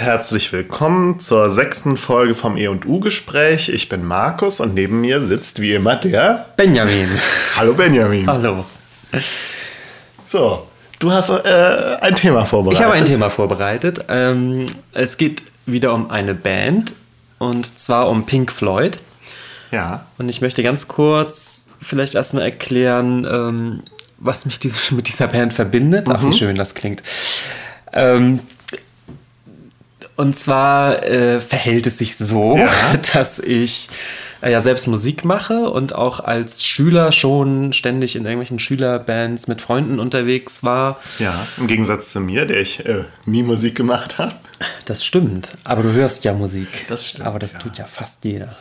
und herzlich willkommen zur sechsten Folge vom E&U-Gespräch. Ich bin Markus und neben mir sitzt wie immer der Benjamin. Hallo Benjamin. Hallo. So, du hast äh, ein Thema vorbereitet. Ich habe ein Thema vorbereitet. Ähm, es geht wieder um eine Band und zwar um Pink Floyd. Ja. Und ich möchte ganz kurz vielleicht erstmal erklären, ähm, was mich diese, mit dieser Band verbindet. Ach, wie schön das klingt. Ähm, und zwar äh, verhält es sich so, Ja. dass ich äh, ja selbst Musik mache und auch als Schüler schon ständig in irgendwelchen Schülerbands mit Freunden unterwegs war. Ja, im Gegensatz zu mir, der ich äh, nie Musik gemacht habe. Das stimmt, aber du hörst ja Musik. Das stimmt, Aber das ja. tut ja fast jeder.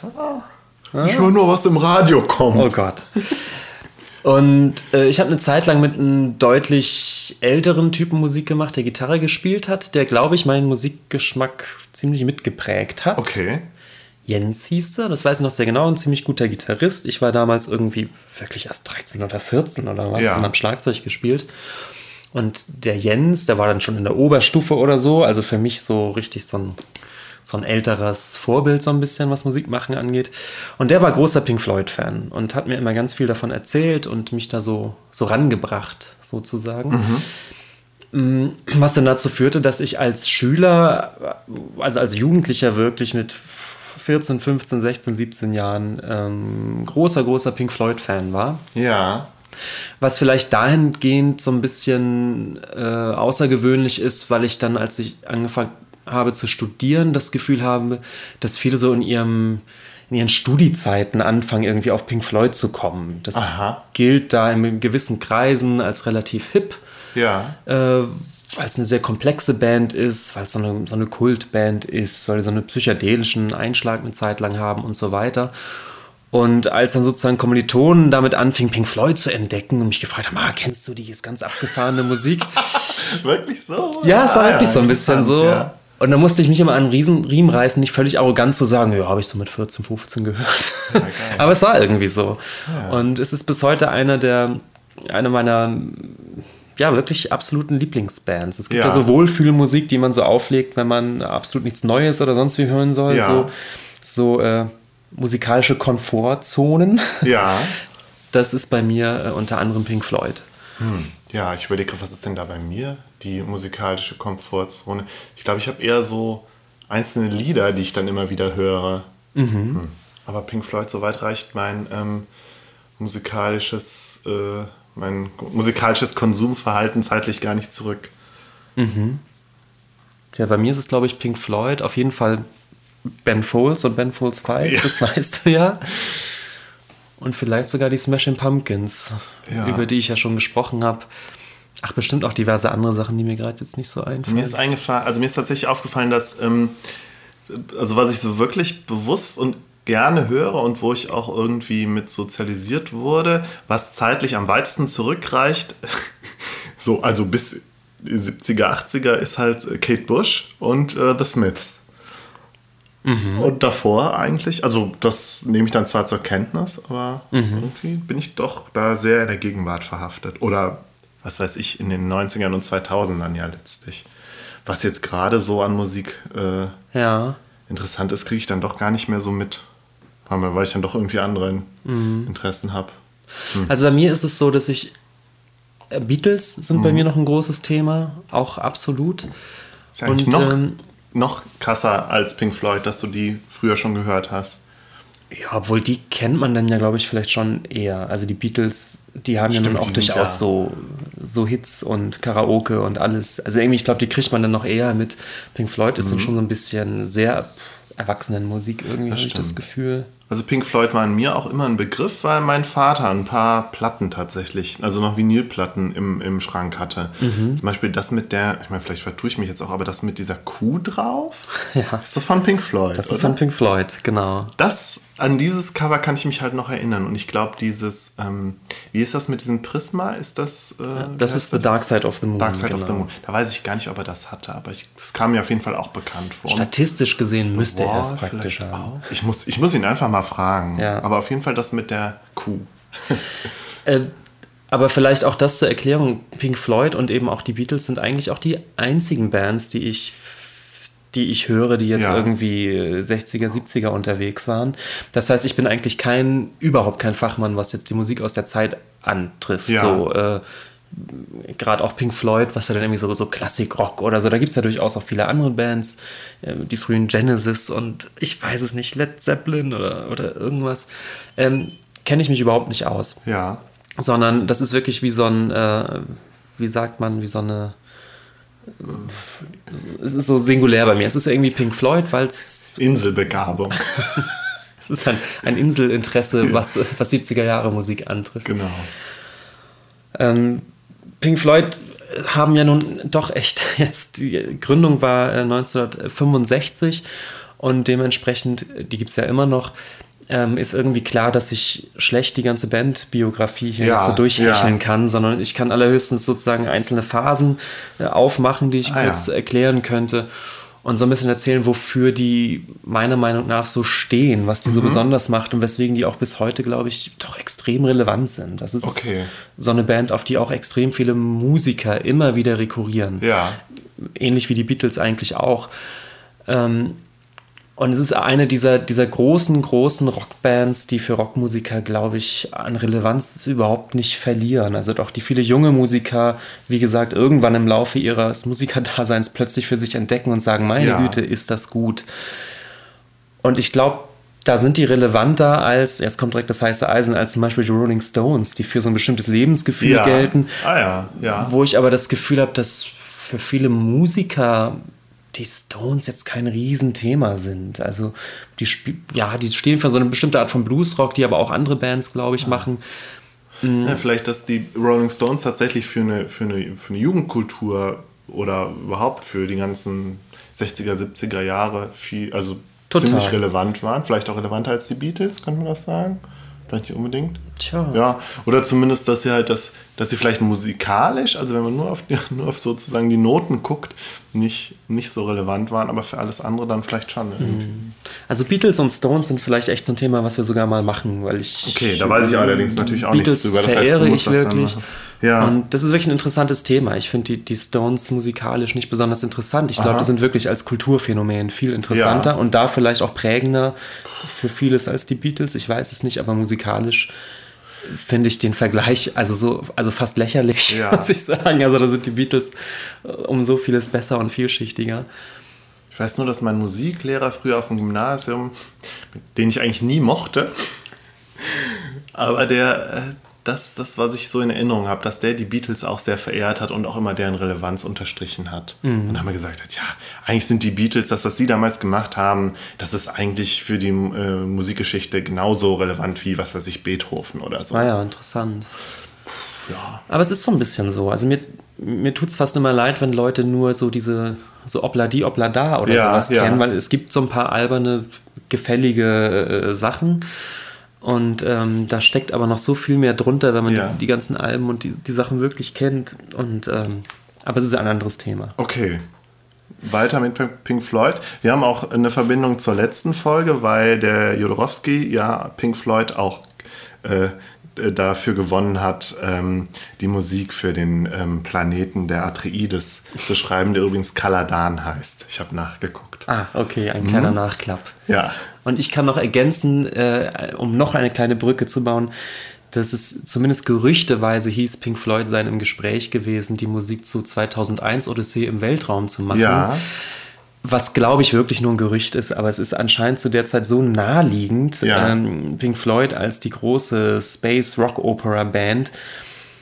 Ich höre nur, was im Radio kommt. Oh Gott. Und äh, ich habe eine Zeit lang mit einem deutlich älteren Typen Musik gemacht, der Gitarre gespielt hat, der, glaube ich, meinen Musikgeschmack ziemlich mitgeprägt hat. Okay. Jens hieß er, das weiß ich noch sehr genau, ein ziemlich guter Gitarrist. Ich war damals irgendwie wirklich erst 13 oder 14 oder was Ja. und habe Schlagzeug gespielt. Und der Jens, der war dann schon in der Oberstufe oder so, also für mich so richtig so ein, so ein älteres Vorbild, so ein bisschen, was Musikmachen angeht. Und der war großer Pink Floyd-Fan und hat mir immer ganz viel davon erzählt und mich da so, so rangebracht, sozusagen. Mm, Was dann dazu führte, dass ich als Schüler, also als Jugendlicher wirklich mit 14, 15, 16, 17 Jahren ähm, großer, großer Pink Floyd-Fan war. Ja. Was vielleicht dahingehend so ein bisschen äh, außergewöhnlich ist, weil ich dann, als ich angefangen habe zu studieren, das Gefühl habe, dass viele so in ihrem in ihren Studiezeiten anfangen, irgendwie auf Pink Floyd zu kommen. Das Aha. gilt da in gewissen Kreisen als relativ hip Ja. äh, weil es eine sehr komplexe Band ist, weil es so eine, so eine Kultband ist, weil die so einen psychedelischen Einschlag eine Zeit lang haben und so weiter. Und als dann sozusagen Kommilitonen damit anfingen, Pink Floyd zu entdecken und mich gefragt haben, ah, kennst du die, ist ganz abgefahrene Musik? Wirklich so? ja, es war Ah, wirklich so ein bisschen so. Ja. Und dann musste ich mich immer an einen riesen Riemen reißen, nicht völlig arrogant zu sagen, ja, habe ich so mit 14, 15 gehört. Aber es war irgendwie so. Und es ist bis heute einer der, eine meiner, ja, wirklich absoluten Lieblingsbands. Es gibt ja, Ja. so Wohlfühlmusik, die man so auflegt, wenn man absolut nichts Neues oder sonst wie hören soll. Ja. So, so äh, musikalische Komfortzonen. Ja. Das ist bei mir äh, unter anderem Pink Floyd. Ja, ich überlege, was ist denn da bei mir? Die musikalische Komfortzone. Ich glaube, ich habe eher so einzelne Lieder, die ich dann immer wieder höre. Hm. Aber Pink Floyd, soweit reicht mein ähm, musikalisches, äh, mein musikalisches Konsumverhalten zeitlich gar nicht zurück. Ja, bei mir ist es, glaube ich, Pink Floyd. Auf jeden Fall Ben Folds und Ben Folds 5, Ja. das weißt du ja. Und vielleicht sogar die Smashing Pumpkins, Ja. über die ich ja schon gesprochen habe. Ach, bestimmt auch diverse andere Sachen, die mir gerade jetzt nicht so einfallen. Mir ist eingefallen, also mir ist tatsächlich aufgefallen, dass, ähm, also was ich so wirklich bewusst und gerne höre und wo ich auch irgendwie mit sozialisiert wurde, was zeitlich am weitesten zurückreicht, so, also bis die 70er, 80er ist halt äh, Kate Bush und äh, The Smiths. Und davor eigentlich, also das nehme ich dann zwar zur Kenntnis, aber irgendwie bin ich doch da sehr in der Gegenwart verhaftet. Oder was weiß ich, in den 90ern und 2000ern ja letztlich. Was jetzt gerade so an Musik äh, Ja. interessant ist, kriege ich dann doch gar nicht mehr so mit. Weil ich dann doch irgendwie andere Interessen habe. Also bei mir ist es so, dass ich. äh, Beatles sind Mhm. bei mir noch ein großes Thema, auch absolut. Ist ja eigentlich Und, noch, ähm, noch krasser als Pink Floyd, dass du die früher schon gehört hast. Ja, obwohl die kennt man dann ja, glaube ich, vielleicht schon eher. Also die Beatles, die haben ja Stimmt, nun auch durchaus ja- so, so Hits und Karaoke und alles. Also irgendwie, ich glaube, die kriegt man dann noch eher mit. Pink Floyd ist dann schon so ein bisschen sehr Erwachsenenmusik irgendwie, habe ich das. Gefühl. Also Pink Floyd waren mir auch immer ein Begriff, weil mein Vater ein paar Platten tatsächlich, also noch Vinylplatten im, im Schrank hatte. Mhm. Zum Beispiel das mit der, ich meine, vielleicht vertue ich mich jetzt auch, aber das mit dieser Kuh drauf, Ja. ist doch von Pink Floyd, Das oder? ist von Pink Floyd, genau. das, an dieses Cover kann ich mich halt noch erinnern. Und ich glaube, dieses, ähm, wie ist das mit diesem Prisma? Ist das? Äh, Das ist The Dark Side of the Moon. Dark Side of the genau. Moon. Da weiß ich gar nicht, ob er das hatte, aber ich, das kam mir auf jeden Fall auch bekannt vor. Statistisch gesehen müsste er es praktisch haben. auch. Ich muss, ich muss ihn einfach mal fragen. Ja. Aber auf jeden Fall das mit der Kuh. Äh, aber vielleicht auch das zur Erklärung. Pink Floyd und eben auch die Beatles sind eigentlich auch die einzigen Bands, die ich die ich höre, die jetzt Ja. irgendwie äh, 60er, 70er unterwegs waren. Das heißt, ich bin eigentlich kein, überhaupt kein Fachmann, was jetzt die Musik aus der Zeit antrifft. Ja. So, äh, gerade auch Pink Floyd, was ja dann irgendwie so, so Klassik-Rock oder so, da gibt es ja durchaus auch viele andere Bands, äh, die frühen Genesis und ich weiß es nicht, Led Zeppelin oder, oder irgendwas, ähm, kenne ich mich überhaupt nicht aus. Ja. Sondern das ist wirklich wie so ein, äh, wie sagt man, wie so eine, es ist so singulär bei mir. Es ist irgendwie Pink Floyd, weil es Inselbegabung. es ist ein, ein Inselinteresse, was, was 70er Jahre Musik antrifft. genau. Ähm, Pink Floyd haben ja nun doch echt jetzt, die Gründung war äh, 1965 und dementsprechend, die gibt es ja immer noch, ähm, ist irgendwie klar, dass ich schlecht die ganze Bandbiografie hier Ja, so durchhecheln ja. kann, sondern ich kann allerhöchstens sozusagen einzelne Phasen äh, aufmachen, die ich Ah, kurz ja. erklären könnte und so ein bisschen erzählen, wofür die meiner Meinung nach so stehen, was die so Mhm. besonders macht und weswegen die auch bis heute, glaube ich, doch extrem relevant sind. Das ist Okay. so eine Band, auf die auch extrem viele Musiker immer wieder rekurrieren. Ja. Ähnlich wie die Beatles eigentlich auch. Ähm, und es ist eine dieser, dieser großen, großen Rockbands, die für Rockmusiker, glaube ich, an Relevanz überhaupt nicht verlieren. Also doch die viele junge Musiker, wie gesagt, irgendwann im Laufe ihres Musikerdaseins plötzlich für sich entdecken und sagen, meine Ja. Güte, ist das gut. Und ich glaube, da sind die relevanter als, jetzt kommt direkt das heiße Eisen, als zum Beispiel die Rolling Stones, die für so ein bestimmtes Lebensgefühl ja. gelten. Ah ja, ja. Wo ich aber das Gefühl habe, dass für viele Musiker die Stones jetzt kein Riesenthema sind. Also die, ja, die stehen für so eine bestimmte Art von Bluesrock, die aber auch andere Bands, glaube ich, machen. Ja, vielleicht, dass die Rolling Stones tatsächlich für eine, für, eine, für eine Jugendkultur oder überhaupt für die ganzen 60er, 70er Jahre viel, also Total. ziemlich relevant waren. Vielleicht auch relevanter als die Beatles, könnte man das sagen? Vielleicht nicht unbedingt. Tja. Ja, oder zumindest, dass sie halt das, dass sie vielleicht musikalisch, also wenn man nur auf, nur auf sozusagen die Noten guckt, nicht, nicht so relevant waren, aber für alles andere dann vielleicht schon. irgendwie. Also Beatles und Stones sind vielleicht echt so ein Thema, was wir sogar mal machen, weil ich. Okay, da weiß ich allerdings natürlich auch Beatles nichts drüber. Das heißt, verehre musst ich wirklich. Ja. Und das ist wirklich ein interessantes Thema. Ich finde die, die Stones musikalisch nicht besonders interessant. Ich glaube, die sind wirklich als Kulturphänomen viel interessanter Ja. und da vielleicht auch prägender für vieles als die Beatles. Ich weiß es nicht, aber musikalisch finde ich den Vergleich also so also fast lächerlich, Ja. muss ich sagen. Also da sind die Beatles äh, um so vieles besser und vielschichtiger. Ich weiß nur, dass mein Musiklehrer früher auf dem Gymnasium, den ich eigentlich nie mochte, aber der, äh, das, das, was ich so in Erinnerung habe, dass der die Beatles auch sehr verehrt hat und auch immer deren Relevanz unterstrichen hat. Und haben wir gesagt ja, eigentlich sind die Beatles, das, was sie damals gemacht haben, das ist eigentlich für die äh, Musikgeschichte genauso relevant wie, was weiß ich, Beethoven oder so. Ah ja, interessant. Ja. Aber es ist so ein bisschen so. Also mir, mir tut es fast immer leid, wenn Leute nur so diese, so Obladi, Oblada oder Ja, sowas ja. kennen, weil es gibt so ein paar alberne, gefällige äh, Sachen. Und ähm, da steckt aber noch so viel mehr drunter, wenn man Ja. die, die ganzen Alben und die, die Sachen wirklich kennt. Und ähm, aber es ist ein anderes Thema. Okay. Weiter mit Pink- Floyd. Wir haben auch eine Verbindung zur letzten Folge, weil der Jodorowsky ja Pink Floyd auch äh, dafür gewonnen hat, ähm, die Musik für den ähm, Planeten der Atreides zu schreiben, der übrigens Kaladan heißt. Ich habe nachgeguckt. Ah, okay, ein Mhm. kleiner Nachklapp. Ja. Und ich kann noch ergänzen, äh, um noch eine kleine Brücke zu bauen, dass es zumindest gerüchteweise hieß, Pink Floyd sei im Gespräch gewesen, die Musik zu 2001 Odyssee im Weltraum zu machen. Ja. Was, glaube ich, wirklich nur ein Gerücht ist, aber es ist anscheinend zu der Zeit so naheliegend, Ja. ähm, Pink Floyd als die große Space Rock Opera Band.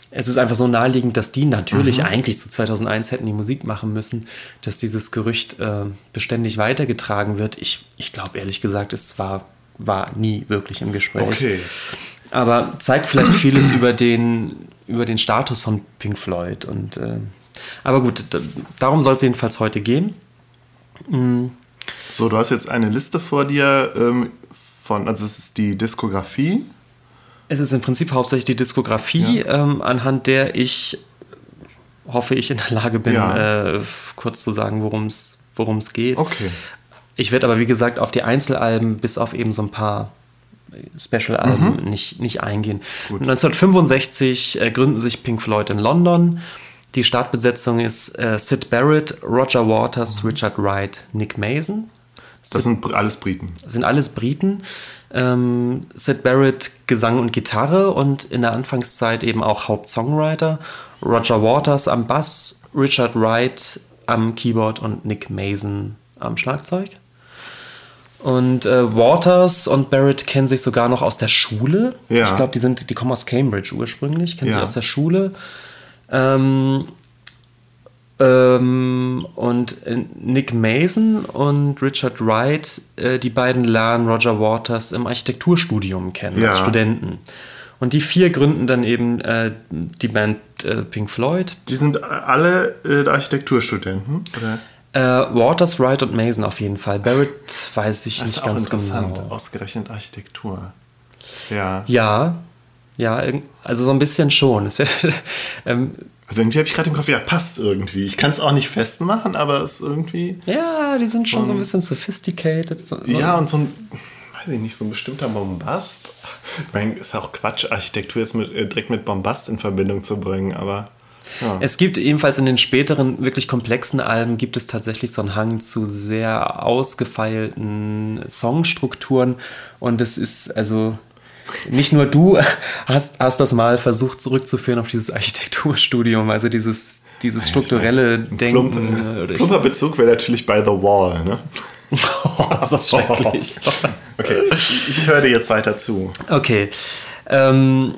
Es ist einfach so naheliegend, dass die natürlich eigentlich zu 2001 hätten die Musik machen müssen, dass dieses Gerücht äh, beständig weitergetragen wird. Ich, ich glaube ehrlich gesagt, es war, war nie wirklich im Gespräch. Okay. Aber zeigt vielleicht vieles über den, über den Status von Pink Floyd. Und, äh, aber gut, darum soll es jedenfalls heute gehen. So, du hast jetzt eine Liste vor dir ähm, von, also es ist die Diskografie. Es ist im Prinzip hauptsächlich die Diskografie, ähm, anhand der ich hoffe, ich in der Lage bin, Ja. äh, kurz zu sagen, worum es geht. Okay. Ich werde aber, wie gesagt, auf die Einzelalben bis auf eben so ein paar Special-Alben nicht, nicht eingehen. 1965 äh, gründen sich Pink Floyd in London. Die Startbesetzung ist äh, Sid Barrett, Roger Waters, Richard Wright, Nick Mason. Das sind alles Briten. sind alles Briten. Ähm, Sid Barrett Gesang und Gitarre und in der Anfangszeit eben auch Hauptsongwriter. Roger Waters am Bass, Richard Wright am Keyboard und Nick Mason am Schlagzeug. Und äh, Waters und Barrett kennen sich sogar noch aus der Schule. Ja. Ich glaube, die sind, die kommen aus Cambridge ursprünglich, kennen Ja. sich aus der Schule. Ähm, ähm, und äh, Nick Mason und Richard Wright, äh, die beiden lernen Roger Waters im Architekturstudium kennen, als Ja. Studenten. Und die vier gründen dann eben äh, die Band äh, Pink Floyd. Die sind alle äh, Architekturstudenten, oder? Äh, Waters, Wright und Mason auf jeden Fall. Barrett weiß ich Das nicht ist auch ganz interessant. genau. Ausgerechnet Architektur. Ja. Ja, ja, also so ein bisschen schon. Wär, ähm, Also irgendwie habe ich gerade im Kopf, ja, passt irgendwie. Ich kann es auch nicht festmachen, aber es ist irgendwie. ja, die sind schon so ein bisschen sophisticated. So, so Ja, und so ein, weiß ich nicht, so ein bestimmter Bombast. Ich meine, ist auch Quatsch, Architektur jetzt mit, äh, direkt mit Bombast in Verbindung zu bringen, aber. Ja. Es gibt ebenfalls in den späteren, wirklich komplexen Alben gibt es tatsächlich so einen Hang zu sehr ausgefeilten Songstrukturen. Und es ist also nicht nur du hast, hast das mal versucht zurückzuführen auf dieses Architekturstudium, also dieses, dieses strukturelle Denken. Plump, oder ich- plumper Bezug wäre natürlich bei The Wall, ne? Oh, das ist schrecklich. Okay, ich, ich höre dir jetzt weiter zu. Okay. Ähm,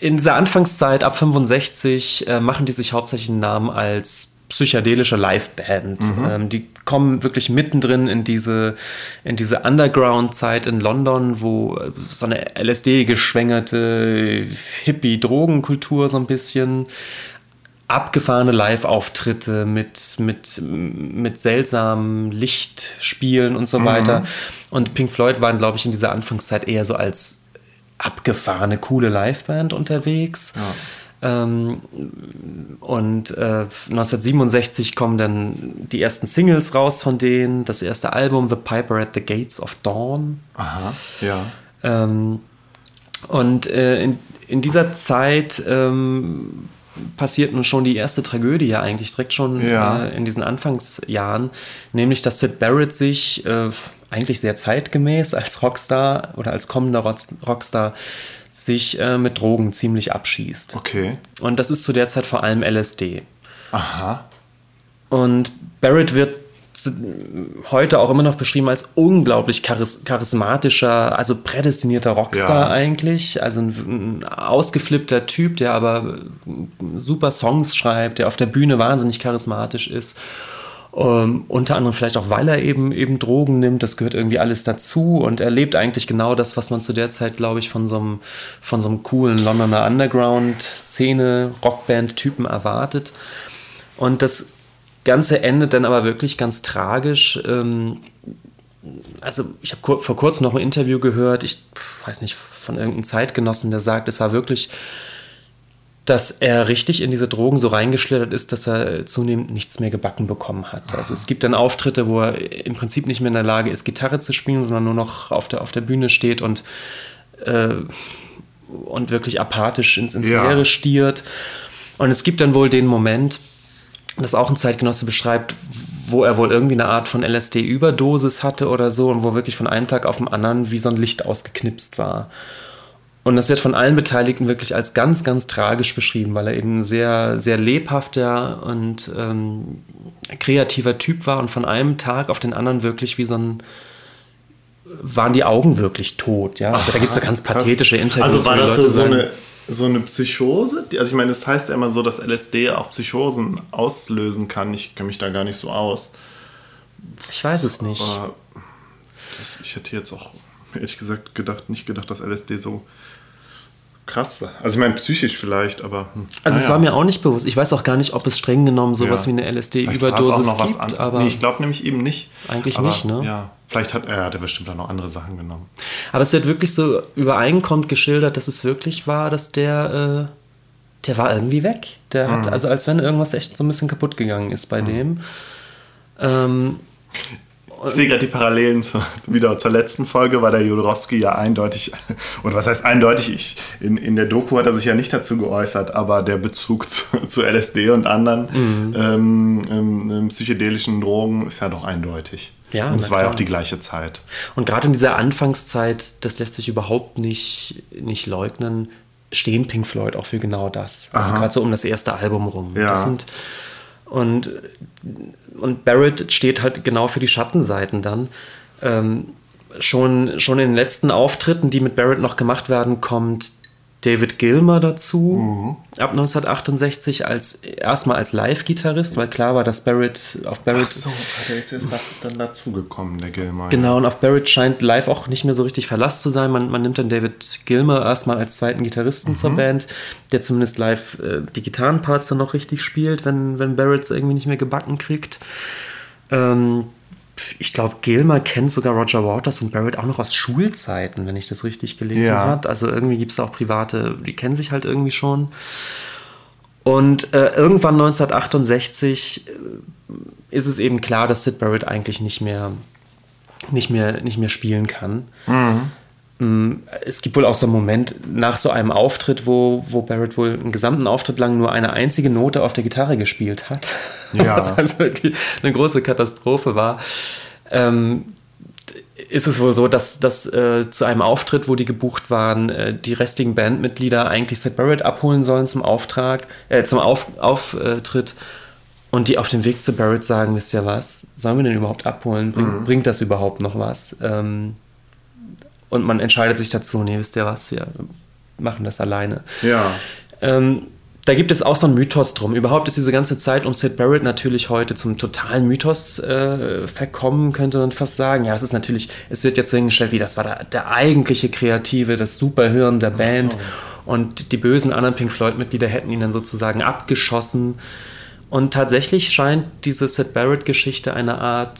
in dieser Anfangszeit ab 65 äh, machen die sich hauptsächlich einen Namen als psychedelische Liveband. Ähm, die kommen wirklich mittendrin in diese, in diese Underground-Zeit in London, wo äh, so eine LSD-geschwängerte Hippie-Drogenkultur so ein bisschen abgefahrene Live-Auftritte mit, mit, mit seltsamen Lichtspielen und so weiter. Und Pink Floyd waren, glaube ich, in dieser Anfangszeit eher so als abgefahrene, coole Liveband unterwegs. Ähm, und äh, 1967 kommen dann die ersten Singles raus von denen. Das erste Album, The Piper at the Gates of Dawn. Aha, ja. Ähm, und äh, in, in dieser Zeit ähm, passiert nun schon die erste Tragödie ja eigentlich direkt schon Ja. äh, in diesen Anfangsjahren, nämlich dass Sid Barrett sich äh, eigentlich sehr zeitgemäß als Rockstar oder als kommender Rock- Rockstar sich äh, mit Drogen ziemlich abschießt. Okay. Und das ist zu der Zeit vor allem LSD. Aha. Und Barrett wird heute auch immer noch beschrieben als unglaublich charis charismatischer, also prädestinierter Rockstar Ja. eigentlich. Also ein, ein ausgeflippter Typ, der aber super Songs schreibt, der auf der Bühne wahnsinnig charismatisch ist. Ähm, unter anderem vielleicht auch, weil er eben, eben Drogen nimmt, das gehört irgendwie alles dazu und er lebt eigentlich genau das, was man zu der Zeit, glaube ich, von so einem, von so einem coolen Londoner Underground-Szene, Rockband-Typen erwartet. Und das Ganze endet dann aber wirklich ganz tragisch. Ähm, also ich habe vor kurzem noch ein Interview gehört, ich weiß nicht, von irgendeinem Zeitgenossen, der sagt, es war wirklich, dass er richtig in diese Drogen so reingeschlittert ist, dass er zunehmend nichts mehr gebacken bekommen hat. Also es gibt dann Auftritte, wo er im Prinzip nicht mehr in der Lage ist, Gitarre zu spielen, sondern nur noch auf der, auf der Bühne steht und, äh, und wirklich apathisch ins, ins Ja. Leere stiert. Und es gibt dann wohl den Moment, das auch ein Zeitgenosse beschreibt, wo er wohl irgendwie eine Art von LSD-Überdosis hatte oder so und wo wirklich von einem Tag auf den anderen wie so ein Licht ausgeknipst war. Und das wird von allen Beteiligten wirklich als ganz, ganz tragisch beschrieben, weil er eben ein sehr, sehr lebhafter und ähm, kreativer Typ war und von einem Tag auf den anderen wirklich wie so ein waren die Augen wirklich tot, ja. Also da gibt es so ganz Krass. pathetische Interviews. Also war das Leute so, sagen- eine, so eine Psychose? Also ich meine, das heißt ja immer so, dass LSD auch Psychosen auslösen kann. Ich kenne mich da gar nicht so aus. Ich weiß es nicht. Aber das, ich hätte jetzt auch ehrlich gesagt gedacht, nicht gedacht, dass LSD so krass sei. Also ich meine, psychisch vielleicht, aber. hm. Also es Naja. war mir auch nicht bewusst. Ich weiß auch gar nicht, ob es streng genommen sowas Ja. wie eine LSD-Überdosis gibt. anderes. Aber, nee, ich glaube nämlich eben nicht. Eigentlich aber, nicht, ne? Ja, vielleicht hat er, hat er bestimmt auch noch andere Sachen genommen. aber es wird wirklich so übereinkommt geschildert, dass es wirklich war, dass der, äh, der war irgendwie weg. Der hat, Mhm. also als wenn irgendwas echt so ein bisschen kaputt gegangen ist bei dem. Ähm, Ich sehe gerade die Parallelen zu, wieder zur letzten Folge, war der Jodorowski ja eindeutig, oder was heißt eindeutig, ich, in, in der Doku hat er sich ja nicht dazu geäußert, aber der Bezug zu, zu LSD und anderen mhm. ähm, ähm, psychedelischen Drogen ist ja doch eindeutig. Ja, und es war ja auch die gleiche Zeit. Und gerade in dieser Anfangszeit, das lässt sich überhaupt nicht, nicht leugnen, stehen Pink Floyd auch für genau das. Also gerade so um das erste Album rum. Ja. Das sind, und, und Barrett steht halt genau für die Schattenseiten dann. Ähm, schon, schon in den letzten Auftritten, die mit Barrett noch gemacht werden, kommt David Gilmer dazu, mhm. ab 1968 als erstmal als Live-Gitarrist, weil klar war, dass Barrett auf Barrett. Ach so, der ist jetzt dann dazugekommen, der Gilmer. Genau, und auf Barrett scheint live auch nicht mehr so richtig Verlass zu sein. Man, man nimmt dann David Gilmer erstmal als zweiten Gitarristen mhm. zur Band, der zumindest live äh, die Gitarrenparts dann noch richtig spielt, wenn, wenn Barrett es irgendwie nicht mehr gebacken kriegt. Ähm, ich glaube, Gilmer kennt sogar Roger Waters und Barrett auch noch aus Schulzeiten, wenn ich das richtig gelesen ja. habe. Also irgendwie gibt es auch private, die kennen sich halt irgendwie schon. Und äh, irgendwann 1968 äh, ist es eben klar, dass Sid Barrett eigentlich nicht mehr, nicht mehr, nicht mehr spielen kann. Mhm. Mm, es gibt wohl auch so einen Moment nach so einem Auftritt, wo, wo Barrett wohl einen gesamten Auftritt lang nur eine einzige Note auf der Gitarre gespielt hat. Ja. Was also wirklich eine große Katastrophe war. Ähm, ist es wohl so, dass, dass äh, zu einem Auftritt, wo die gebucht waren, äh, die restigen Bandmitglieder eigentlich Sid Barrett abholen sollen zum Auftrag, äh, zum auf Auftritt und die auf dem Weg zu Barrett sagen, wisst ihr was, sollen wir den überhaupt abholen? Bring, mhm. Bringt das überhaupt noch was? Ähm, und man entscheidet sich dazu, nee, wisst ihr was, wir machen das alleine. Ja. Ähm, da gibt es auch so einen Mythos drum. Überhaupt ist diese ganze Zeit um Sid Barrett natürlich heute zum totalen Mythos äh, verkommen, könnte man fast sagen. Ja, es ist natürlich, es wird jetzt so hingestellt, wie das war der, der eigentliche Kreative, das Superhirn der Band. So. Und die bösen anderen Pink Floyd-Mitglieder hätten ihn dann sozusagen abgeschossen. Und tatsächlich scheint diese Sid Barrett-Geschichte eine Art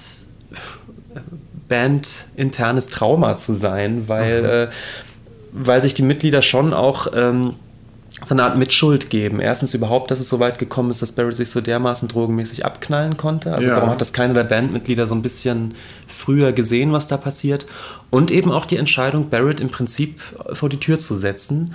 bandinternes Trauma zu sein, weil, äh, weil sich die Mitglieder schon auch ähm, so eine Art Mitschuld geben. Erstens überhaupt, dass es so weit gekommen ist, dass Barrett sich so dermaßen drogenmäßig abknallen konnte. Also ja. warum hat das keiner der Bandmitglieder so ein bisschen früher gesehen, was da passiert? Und eben auch die Entscheidung, Barrett im Prinzip vor die Tür zu setzen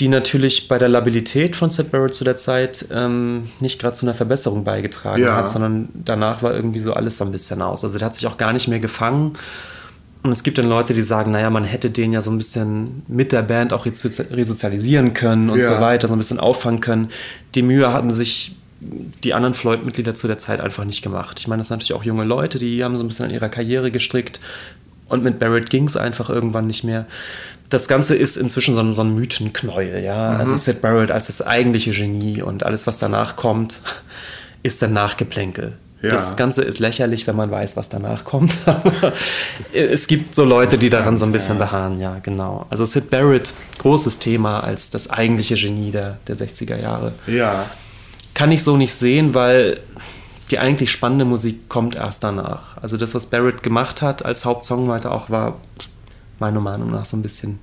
die natürlich bei der Labilität von Sid Barrett zu der Zeit ähm, nicht gerade zu einer Verbesserung beigetragen ja. hat, sondern danach war irgendwie so alles so ein bisschen aus. Also der hat sich auch gar nicht mehr gefangen. Und es gibt dann Leute, die sagen, naja, man hätte den ja so ein bisschen mit der Band auch resozialisieren können und ja. so weiter, so ein bisschen auffangen können. Die Mühe hatten sich die anderen Floyd-Mitglieder zu der Zeit einfach nicht gemacht. Ich meine, das sind natürlich auch junge Leute, die haben so ein bisschen an ihrer Karriere gestrickt. Und mit Barrett ging es einfach irgendwann nicht mehr das Ganze ist inzwischen so ein, so ein Mythenknäuel, ja. Mhm. Also Sid Barrett als das eigentliche Genie und alles, was danach kommt, ist dann Nachgeplänkel. Ja. Das Ganze ist lächerlich, wenn man weiß, was danach kommt. Aber es gibt so Leute, die daran so ein bisschen beharren, ja, genau. Also Sid Barrett, großes Thema als das eigentliche Genie der, der 60er Jahre. Ja. Kann ich so nicht sehen, weil die eigentlich spannende Musik kommt erst danach. Also das, was Barrett gemacht hat als Hauptsongwriter auch, war meiner Meinung nach so ein bisschen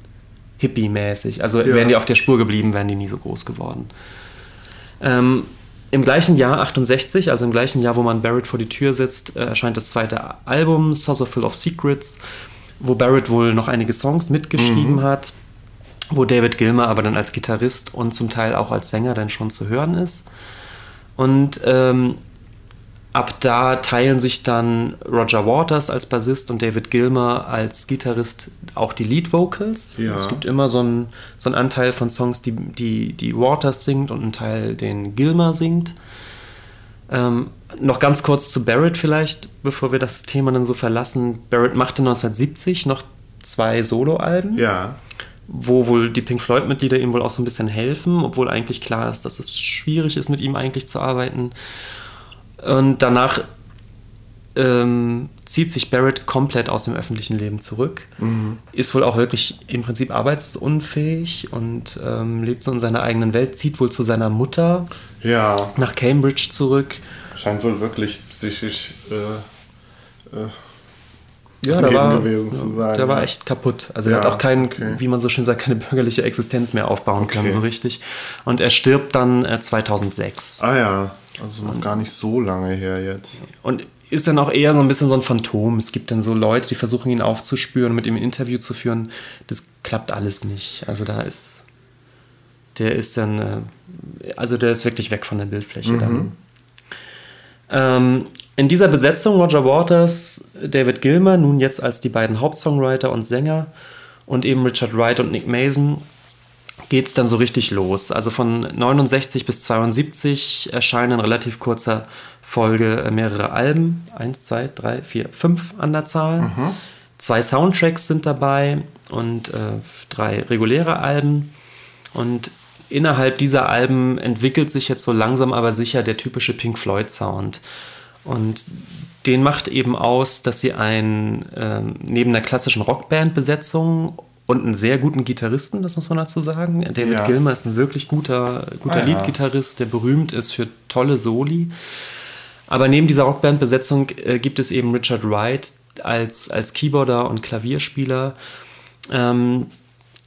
hippie-mäßig. Also ja. wären die auf der Spur geblieben, wären die nie so groß geworden. Ähm, Im gleichen Jahr 68, also im gleichen Jahr, wo man Barrett vor die Tür sitzt, äh, erscheint das zweite Album, Saucer Full of Secrets, wo Barrett wohl noch einige Songs mitgeschrieben mhm. hat, wo David Gilmer aber dann als Gitarrist und zum Teil auch als Sänger dann schon zu hören ist. Und ähm, ab da teilen sich dann Roger Waters als Bassist und David Gilmer als Gitarrist auch die Lead Vocals. Ja. Es gibt immer so einen, so einen Anteil von Songs, die, die, die Waters singt und einen Teil, den Gilmer singt. Ähm, noch ganz kurz zu Barrett vielleicht, bevor wir das Thema dann so verlassen. Barrett machte 1970 noch zwei Soloalben. Ja. Wo wohl die Pink Floyd-Mitglieder ihm wohl auch so ein bisschen helfen, obwohl eigentlich klar ist, dass es schwierig ist, mit ihm eigentlich zu arbeiten. Und danach ähm, zieht sich Barrett komplett aus dem öffentlichen Leben zurück, mhm. ist wohl auch wirklich im Prinzip arbeitsunfähig und ähm, lebt so in seiner eigenen Welt, zieht wohl zu seiner Mutter ja. nach Cambridge zurück. Scheint wohl wirklich psychisch äh, äh, ja, der war, gewesen zu sein. Der war echt kaputt. Also ja, er hat auch keinen, okay. wie man so schön sagt, keine bürgerliche Existenz mehr aufbauen okay. können, so richtig. Und er stirbt dann äh, 2006. Ah ja. Also noch gar nicht so lange her jetzt. Und ist dann auch eher so ein bisschen so ein Phantom. Es gibt dann so Leute, die versuchen ihn aufzuspüren und mit ihm ein Interview zu führen. Das klappt alles nicht. Also da ist, der ist dann, äh, also der ist wirklich weg von der Bildfläche mhm. dann. Ähm, in dieser Besetzung Roger Waters, David Gilmer, nun jetzt als die beiden Hauptsongwriter und Sänger und eben Richard Wright und Nick Mason geht es dann so richtig los. Also von 69 bis 72 erscheinen in relativ kurzer Folge äh, mehrere Alben. Eins, zwei, drei, vier, fünf an der Zahl. Mhm. Zwei Soundtracks sind dabei und äh, drei reguläre Alben. Und innerhalb dieser Alben entwickelt sich jetzt so langsam aber sicher der typische Pink Floyd Sound. Und den macht eben aus, dass sie ein, äh, neben der klassischen Rockband-Besetzung und einen sehr guten Gitarristen, das muss man dazu sagen. David ja. Gilmer ist ein wirklich guter, guter ah, Leadgitarrist, der berühmt ist für tolle Soli. Aber neben dieser Rockband-Besetzung äh, gibt es eben Richard Wright als, als Keyboarder und Klavierspieler, ähm,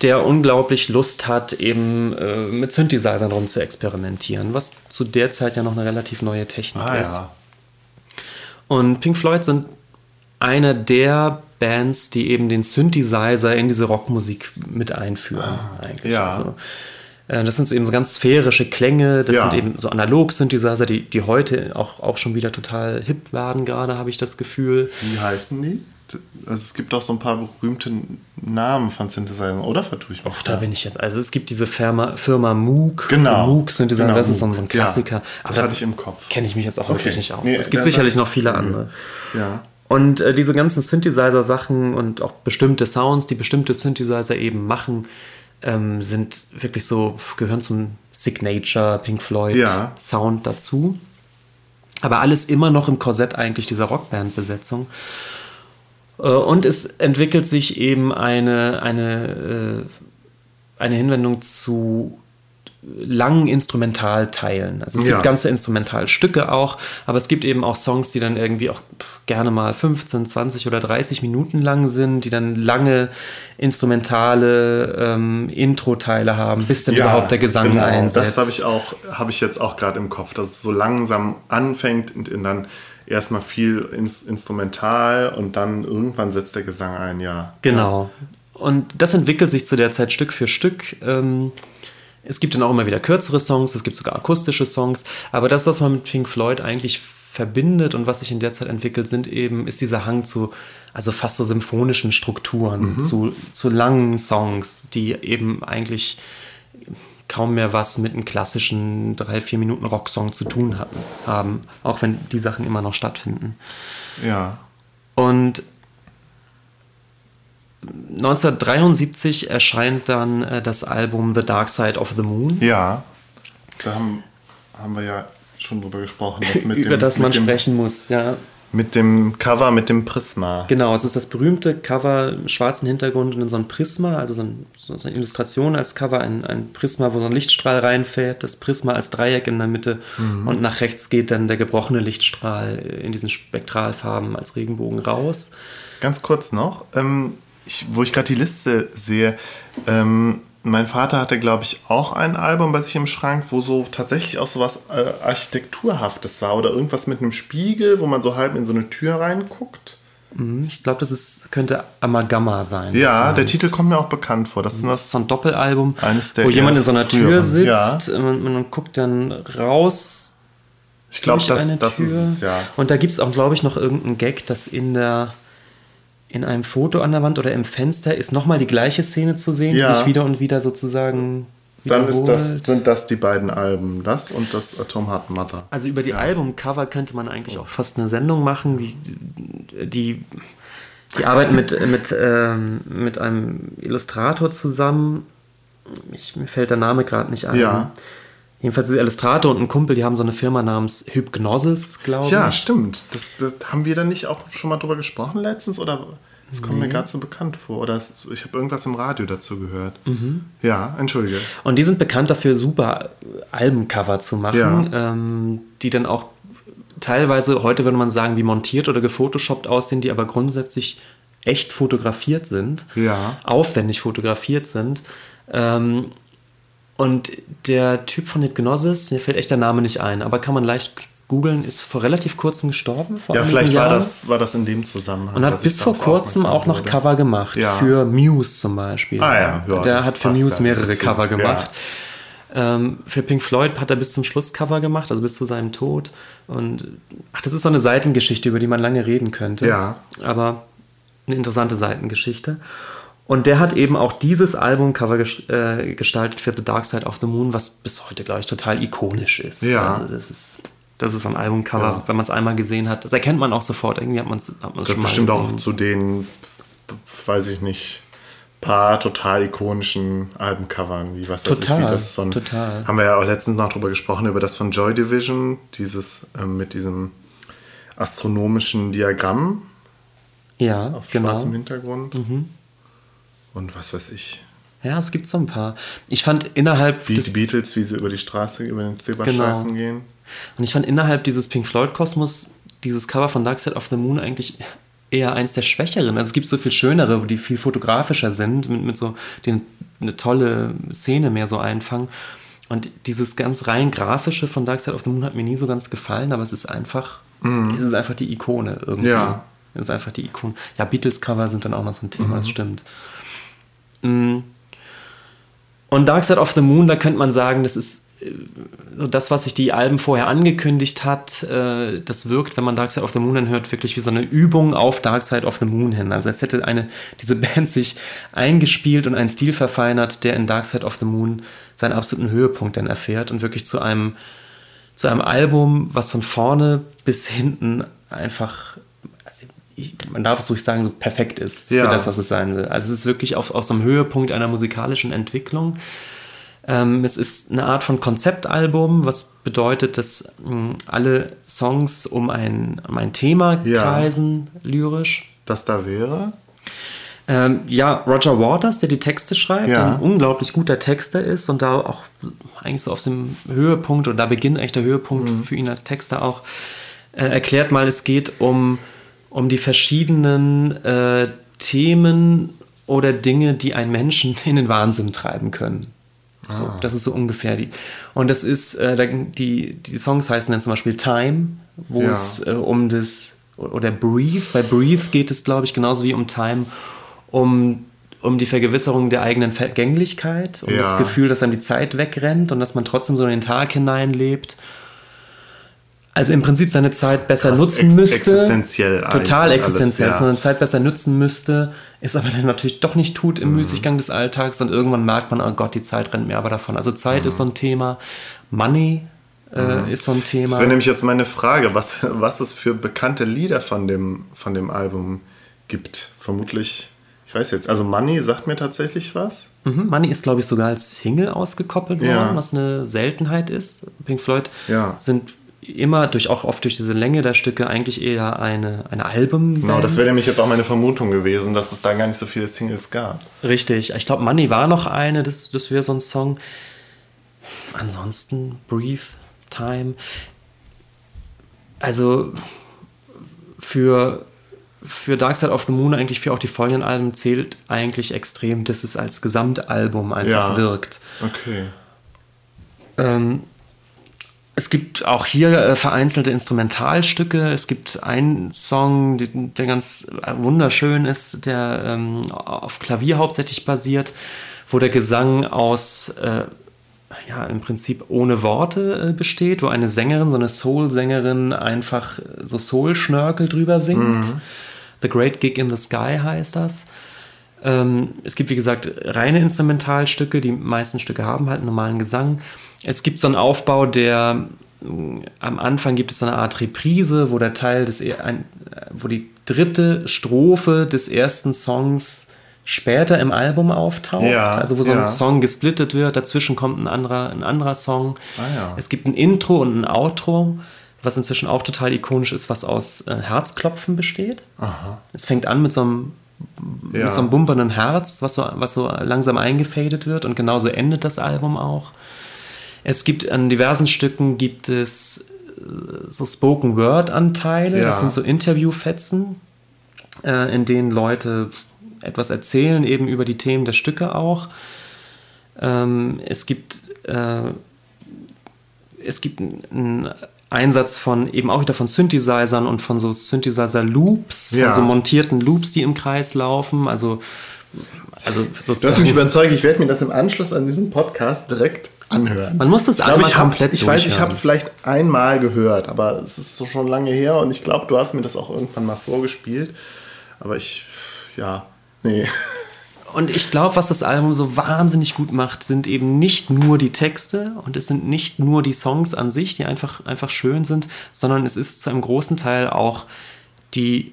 der unglaublich Lust hat, eben äh, mit Synthesizern rum zu experimentieren, was zu der Zeit ja noch eine relativ neue Technik ah, ist. Ja. Und Pink Floyd sind einer der Bands, die eben den Synthesizer in diese Rockmusik mit einführen. Ah, eigentlich. Ja. Also, äh, das sind so eben so ganz sphärische Klänge, das ja. sind eben so Analog-Synthesizer, die, die heute auch, auch schon wieder total hip werden, gerade habe ich das Gefühl. Wie heißen die? Also es gibt auch so ein paar berühmte Namen von Synthesizern, oder vertue ich mich? Ach, da bin ich jetzt. Also es gibt diese Firma, Firma Moog. Genau. Moog Synthesizer, genau, das ist so ein Klassiker. Ja, das hatte ich im Kopf. Kenne ich mich jetzt auch okay. wirklich nicht aus. Nee, es gibt sicherlich noch viele andere. Ja. Und äh, diese ganzen Synthesizer-Sachen und auch bestimmte Sounds, die bestimmte Synthesizer eben machen, ähm, sind wirklich so, gehören zum Signature Pink Floyd ja. Sound dazu. Aber alles immer noch im Korsett eigentlich dieser Rockband-Besetzung. Äh, und es entwickelt sich eben eine, eine, äh, eine Hinwendung zu langen Instrumentalteilen. Also es ja. gibt ganze Instrumentalstücke auch, aber es gibt eben auch Songs, die dann irgendwie auch gerne mal 15, 20 oder 30 Minuten lang sind, die dann lange instrumentale ähm, Intro-Teile haben, bis dann ja, überhaupt der Gesang genau. einsetzt. Das habe ich auch, habe ich jetzt auch gerade im Kopf, dass es so langsam anfängt und dann erstmal viel ins Instrumental und dann irgendwann setzt der Gesang ein, ja. Genau. Und das entwickelt sich zu der Zeit Stück für Stück. Ähm, es gibt dann auch immer wieder kürzere Songs, es gibt sogar akustische Songs, aber das, was man mit Pink Floyd eigentlich verbindet und was sich in der Zeit entwickelt, sind eben, ist dieser Hang zu, also fast so symphonischen Strukturen, mhm. zu, zu langen Songs, die eben eigentlich kaum mehr was mit einem klassischen drei, vier Minuten Rocksong zu tun hatten, haben, auch wenn die Sachen immer noch stattfinden. Ja. Und 1973 erscheint dann äh, das Album The Dark Side of the Moon. Ja, da haben, haben wir ja schon drüber gesprochen. Über dem, das man dem, sprechen muss, ja. Mit dem Cover, mit dem Prisma. Genau, es ist das berühmte Cover im schwarzen Hintergrund und in so ein Prisma, also so, ein, so eine Illustration als Cover, ein, ein, Prisma, wo so ein Lichtstrahl reinfährt, das Prisma als Dreieck in der Mitte mhm. und nach rechts geht dann der gebrochene Lichtstrahl in diesen Spektralfarben als Regenbogen raus. Ganz kurz noch, ähm, ich, wo ich gerade die Liste sehe, ähm, mein Vater hatte, glaube ich, auch ein Album bei sich im Schrank, wo so tatsächlich auch so was äh, Architekturhaftes war oder irgendwas mit einem Spiegel, wo man so halb in so eine Tür reinguckt. Mhm, ich glaube, das ist, könnte Amalgama sein. Ja, der Titel kommt mir auch bekannt vor. Das, ist, das ist so ein Doppelalbum, eines der wo jemand in so einer Tür sitzt, ja. man, man guckt dann raus. Ich glaube, das, das ist es, ja. Und da gibt es auch, glaube ich, noch irgendeinen Gag, dass in der in einem Foto an der Wand oder im Fenster ist nochmal die gleiche Szene zu sehen, ja. die sich wieder und wieder sozusagen dann ist das, sind das die beiden Alben, das und das Atom Heart Mother. Also über die ja. Albumcover könnte man eigentlich auch fast eine Sendung machen. Die, die, die arbeiten mit, mit, ähm, mit einem Illustrator zusammen. Ich, mir fällt der Name gerade nicht ein. Ja. Jedenfalls ist Illustrator und ein Kumpel, die haben so eine Firma namens Hypnosis, glaube ich. Ja, stimmt. Das, das, haben wir da nicht auch schon mal drüber gesprochen letztens? Oder das kommt nee. mir gerade so bekannt vor. Oder ich habe irgendwas im Radio dazu gehört. Mhm. Ja, entschuldige. Und die sind bekannt dafür, super Albencover zu machen, ja. ähm, die dann auch teilweise, heute würde man sagen, wie montiert oder gefotoshoppt aussehen, die aber grundsätzlich echt fotografiert sind. Ja. Aufwendig fotografiert sind. Ähm, und der Typ von Hypnosis, mir fällt echt der Name nicht ein, aber kann man leicht googeln, ist vor relativ kurzem gestorben. Vor Ja, vielleicht war das, war das in dem Zusammenhang. Und hat bis vor kurzem auch noch wurde. Cover gemacht. Ja. Für Muse zum Beispiel. Ah ja, ja, Der hat für Muse ja mehrere dazu. Cover Ja. gemacht. Ähm, für Pink Floyd hat er bis zum Schluss Cover gemacht, also bis zu seinem Tod. Und ach, das ist so eine Seitengeschichte, über die man lange reden könnte. Ja. Aber eine interessante Seitengeschichte. Und der hat eben auch dieses Albumcover äh, gestaltet für The Dark Side of the Moon, was bis heute, glaube ich, total ikonisch ist. Ja. Also das ist, das ist ein Albumcover, Ja. wenn man es einmal gesehen hat. Das erkennt man auch sofort. Irgendwie hat man es hat man's Gehört schon mal bestimmt auch zu den, weiß ich nicht, paar total ikonischen Albencovern, wie was weiß Total, ich, wie das von, total. haben wir ja auch letztens noch drüber gesprochen, über das von Joy Division, dieses ähm, mit diesem astronomischen Diagramm Ja, auf genau. schwarzem Hintergrund. Und was weiß ich, Ja, es gibt so ein paar. Ich fand innerhalb wie des, die Beatles, wie sie über die Straße, über den Zebrastreifen Genau. gehen. und ich fand innerhalb dieses Pink Floyd Kosmos dieses Cover von Dark Side of the Moon eigentlich eher eins der schwächeren. Also es gibt so viel schönere, die viel fotografischer sind, mit, mit so die eine tolle Szene mehr so einfangen. Und dieses ganz rein grafische von Dark Side of the Moon hat mir nie so ganz gefallen, aber es ist einfach, es ist einfach die Ikone irgendwie. Ja. Es ist einfach die Ikone. Ja, Beatles Cover sind dann auch noch so ein Thema, das stimmt. Mm. Und Dark Side of the Moon, da könnte man sagen, das ist äh, das, was sich die Alben vorher angekündigt hat. Äh, das wirkt, wenn man Dark Side of the Moon dann hört, wirklich wie so eine Übung auf Dark Side of the Moon hin. Also als hätte eine, diese Band sich eingespielt und einen Stil verfeinert, der in Dark Side of the Moon seinen absoluten Höhepunkt dann erfährt und wirklich zu einem, zu einem Album, was von vorne bis hinten einfach ich, man darf es ruhig sagen, so perfekt ist Ja. für das, was es sein will. Also es ist wirklich auf, auf so einem Höhepunkt einer musikalischen Entwicklung. Ähm, es ist eine Art von Konzeptalbum, was bedeutet, dass mh, alle Songs um ein, um ein Thema Ja. kreisen, lyrisch. Das da wäre? Ähm, ja, Roger Waters, der die Texte schreibt, Ja. ein unglaublich guter Texter ist und da auch eigentlich so auf dem Höhepunkt oder da beginnt eigentlich der Höhepunkt Mhm. für ihn als Texter auch, äh, erklärt mal, es geht um, um die verschiedenen äh, Themen oder Dinge, die einen Menschen in den Wahnsinn treiben können. So, Ah. Das ist so ungefähr die. Und das ist, äh, die, die Songs heißen dann zum Beispiel Time, wo Ja. es äh, um das, oder Breathe, bei Breathe geht es, glaube ich, genauso wie um Time, um, um die Vergewisserung der eigenen Vergänglichkeit, um Ja. das Gefühl, dass einem die Zeit wegrennt und dass man trotzdem so in den Tag hineinlebt. Also im Prinzip seine Zeit besser Krass, nutzen ex- müsste. existenziell Total existenziell, alles, ja. man seine Zeit besser nutzen müsste, es aber dann natürlich doch nicht tut Mhm. im Müßiggang des Alltags und irgendwann merkt man, oh Gott, die Zeit rennt mir aber davon. Also Zeit ist so ein Thema, Money äh, ist so ein Thema. Mhm. Das wäre nämlich jetzt meine Frage, was, was es für bekannte Lieder von dem, von dem Album gibt. Vermutlich, ich weiß jetzt, also Money sagt mir tatsächlich was. Mhm, Money ist, glaube ich, sogar als Single ausgekoppelt worden, Ja. was eine Seltenheit ist. Pink Floyd Ja. sind immer durch auch oft durch diese Länge der Stücke eigentlich eher eine, eine Album. Genau, das wäre nämlich jetzt auch meine Vermutung gewesen, dass es da gar nicht so viele Singles gab. Richtig. Ich glaube, Money war noch eine, das, das wäre so ein Song. Ansonsten Breathe, Time. Also für, für Dark Side of the Moon, eigentlich für auch die folgenden Alben, zählt eigentlich extrem, dass es als Gesamtalbum einfach Ja. wirkt. Okay. Ähm, es gibt auch hier äh, vereinzelte Instrumentalstücke. Es gibt einen Song, der ganz äh, wunderschön ist, der ähm, auf Klavier hauptsächlich basiert, wo der Gesang aus, äh, ja, im Prinzip ohne Worte besteht, wo eine Sängerin, so eine Soul-Sängerin, einfach so Soul-Schnörkel drüber singt. The Great Gig in the Sky heißt das. Ähm, es gibt, wie gesagt, reine Instrumentalstücke. Die meisten Stücke haben halt einen normalen Gesang. Es gibt so einen Aufbau, der mh, am Anfang gibt es so eine Art Reprise, wo der Teil des, e- ein, wo die dritte Strophe des ersten Songs später im Album auftaucht. Ja, also wo so ja. ein Song gesplittet wird, dazwischen kommt ein anderer, ein anderer Song. Ah, ja. Es gibt ein Intro und ein Outro, was inzwischen auch total ikonisch ist, was aus äh, Herzklopfen besteht. Es fängt an mit so einem Ja. mit so einem bumpernden Herz, was so, was so langsam eingefadet wird und genauso endet das Album auch. Es gibt an diversen Stücken gibt es äh, so Spoken Word Anteile, Ja. das sind so Interviewfetzen, äh, in denen Leute etwas erzählen, eben über die Themen der Stücke auch. Ähm, es gibt äh, es gibt ein Einsatz von eben auch wieder von Synthesizern und von so Synthesizer-Loops, Ja. von so montierten Loops, die im Kreis laufen. Also, also Du hast mich überzeugt, ich werde mir das im Anschluss an diesen Podcast direkt anhören. Man muss das ich glaube, einmal ich hab's- komplett Ich weiß, ich habe es vielleicht einmal gehört, aber es ist so schon lange her und ich glaube, du hast mir das auch irgendwann mal vorgespielt. Aber ich, ja, nee. Und ich glaube, was das Album so wahnsinnig gut macht, sind eben nicht nur die Texte und es sind nicht nur die Songs an sich, die einfach, einfach schön sind, sondern es ist zu einem großen Teil auch die,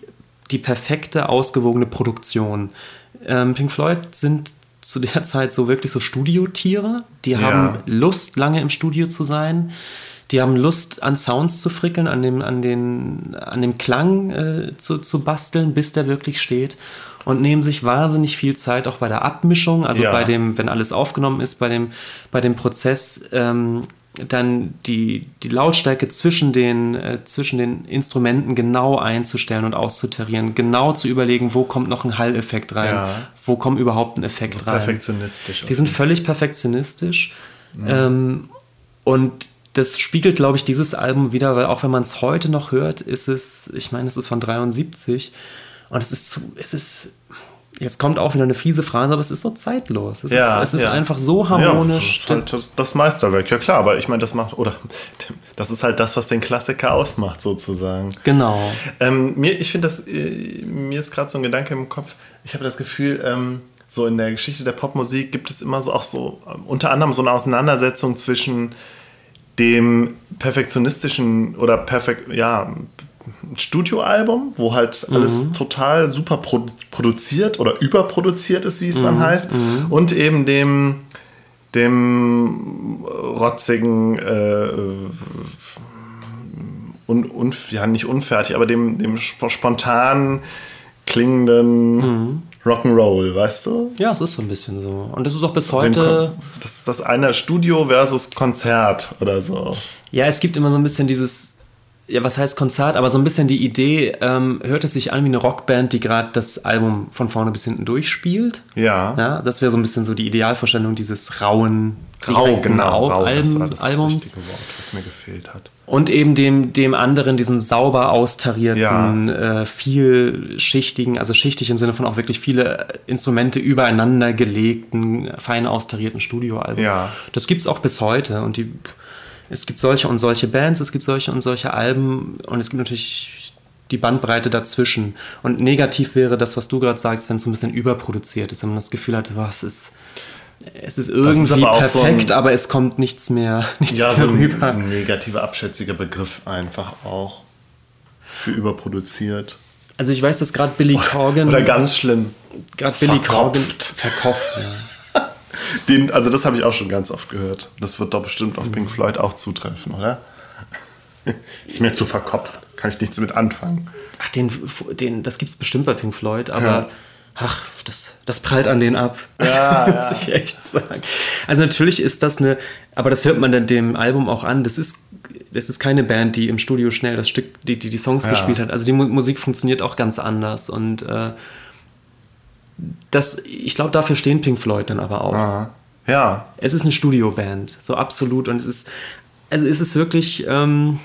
die perfekte, ausgewogene Produktion. Ähm, Pink Floyd sind zu der Zeit so wirklich so Studiotiere. Die Ja. haben Lust, lange im Studio zu sein. Die haben Lust, an Sounds zu frickeln, an dem, an den, an dem Klang äh, zu, zu basteln, bis der wirklich steht. Und nehmen sich wahnsinnig viel Zeit auch bei der Abmischung, also Ja. bei dem, wenn alles aufgenommen ist, bei dem, bei dem Prozess, ähm, dann die, die Lautstärke zwischen den, äh, zwischen den Instrumenten genau einzustellen und auszutarieren, genau zu überlegen, wo kommt noch ein Halleffekt rein, Ja. wo kommt überhaupt ein Effekt rein. Perfektionistisch. Die sind völlig perfektionistisch. Ähm, und das spiegelt, glaube ich, dieses Album wieder, weil auch wenn man es heute noch hört, ist es, ich meine, es ist von 73 und es ist zu, es ist, jetzt kommt auch wieder eine fiese Phrase, aber es ist so zeitlos. Es Ja, ist, es ist ja. einfach so harmonisch. Ja, das, halt das, das Meisterwerk, ja klar, aber ich meine, das macht, oder das ist halt das, was den Klassiker ausmacht, sozusagen. genau. Ähm, mir, ich finde das, äh, mir ist gerade so ein Gedanke im Kopf, ich habe das Gefühl, ähm, so in der Geschichte der Popmusik gibt es immer so auch so, ähm, unter anderem so eine Auseinandersetzung zwischen dem perfektionistischen oder perfekt, ja, Studioalbum, wo halt alles total super produ produziert oder überproduziert ist, wie es dann heißt, und eben dem, dem rotzigen, äh, un, un, ja nicht unfertig, aber dem, dem sp- spontan klingenden Rock'n'Roll, weißt du? Ja, es ist so ein bisschen so. Und das ist auch bis heute. Das, das eine Studio versus Konzert oder so. Ja, es gibt immer so ein bisschen dieses, ja, was heißt Konzert, aber so ein bisschen die Idee, ähm, hört es sich an wie eine Rockband, die gerade das Album von vorne bis hinten durchspielt. Ja. Ja, das wäre so ein bisschen so die Idealvorstellung dieses rauen, Rau, genau. Rau, das Alben, war das Albums. richtige Wort, was mir gefehlt hat. Und eben dem, dem anderen, diesen sauber austarierten, äh, vielschichtigen, also schichtig im Sinne von auch wirklich viele Instrumente übereinander gelegten, fein austarierten Studioalben. Ja. Das gibt's auch bis heute. Und die, es gibt solche und solche Bands, es gibt solche und solche Alben und es gibt natürlich die Bandbreite dazwischen. Und negativ wäre das, was du gerade sagst, wenn es so ein bisschen überproduziert ist, wenn man das Gefühl hat, was ist. Es ist irgendwie aber auch so perfekt, ein- aber es kommt nichts mehr, nichts Ja, mehr so ein, rüber. ein negativer, abschätziger Begriff einfach auch. Für überproduziert. Also ich weiß, dass gerade Billy Corgan, Oder ganz schlimm. gerade Billy Corgan verkopft. Ja. Den, also das habe ich auch schon ganz oft gehört. Das wird doch bestimmt auf Mhm. Pink Floyd auch zutreffen, oder? Ist mir zu verkopft. Kann ich nichts mit anfangen. Ach, den, den, das gibt's bestimmt bei Pink Floyd, aber Ja. ach, das, das prallt an den ab. Ja, ja. muss ich echt sagen. Also natürlich ist das eine, aber das hört man dann dem Album auch an. Das ist, das ist keine Band, die im Studio schnell das Stück, die die, die Songs Ja. gespielt hat. Also die Mu Musik funktioniert auch ganz anders und äh, das, ich glaube, dafür stehen Pink Floyd dann aber auch. Aha. Ja. Es ist eine Studioband, so absolut. Und es ist, also es ist wirklich, ähm,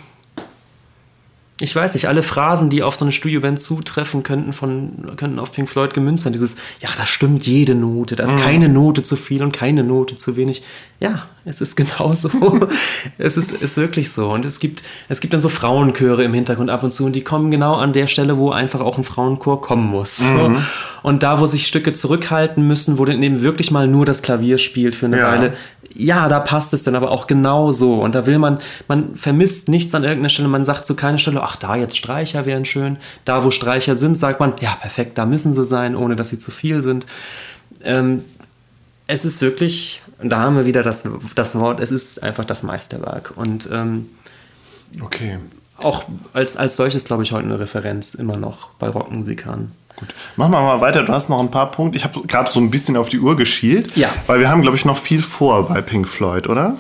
ich weiß nicht, alle Phrasen, die auf so eine Studioband zutreffen, könnten, von, könnten auf Pink Floyd gemünzt sein. Dieses, ja, da stimmt jede Note, da ist keine Note zu viel und keine Note zu wenig. Ja, es ist genauso. es ist, ist wirklich so. Und es gibt, es gibt dann so Frauenchöre im Hintergrund ab und zu und die kommen genau an der Stelle, wo einfach auch ein Frauenchor kommen muss. So. Und da, wo sich Stücke zurückhalten müssen, wo dann eben wirklich mal nur das Klavier spielt für eine Ja. Weile, ja, da passt es dann aber auch genau so. Und da will man, man vermisst nichts an irgendeiner Stelle. Man sagt zu keiner Stelle, ach, da jetzt Streicher wären schön. Da, wo Streicher sind, sagt man, ja, perfekt, da müssen sie sein, ohne dass sie zu viel sind. Ähm, es ist wirklich, und da haben wir wieder das, das Wort, es ist einfach das Meisterwerk. Und ähm, Okay. auch als, als solches, glaube ich, heute eine Referenz immer noch bei Rockmusikern. Gut. Machen wir mal weiter. Du hast noch ein paar Punkte. Ich habe gerade so ein bisschen auf die Uhr geschielt. Ja. Weil wir haben, glaube ich, noch viel vor bei Pink Floyd, oder?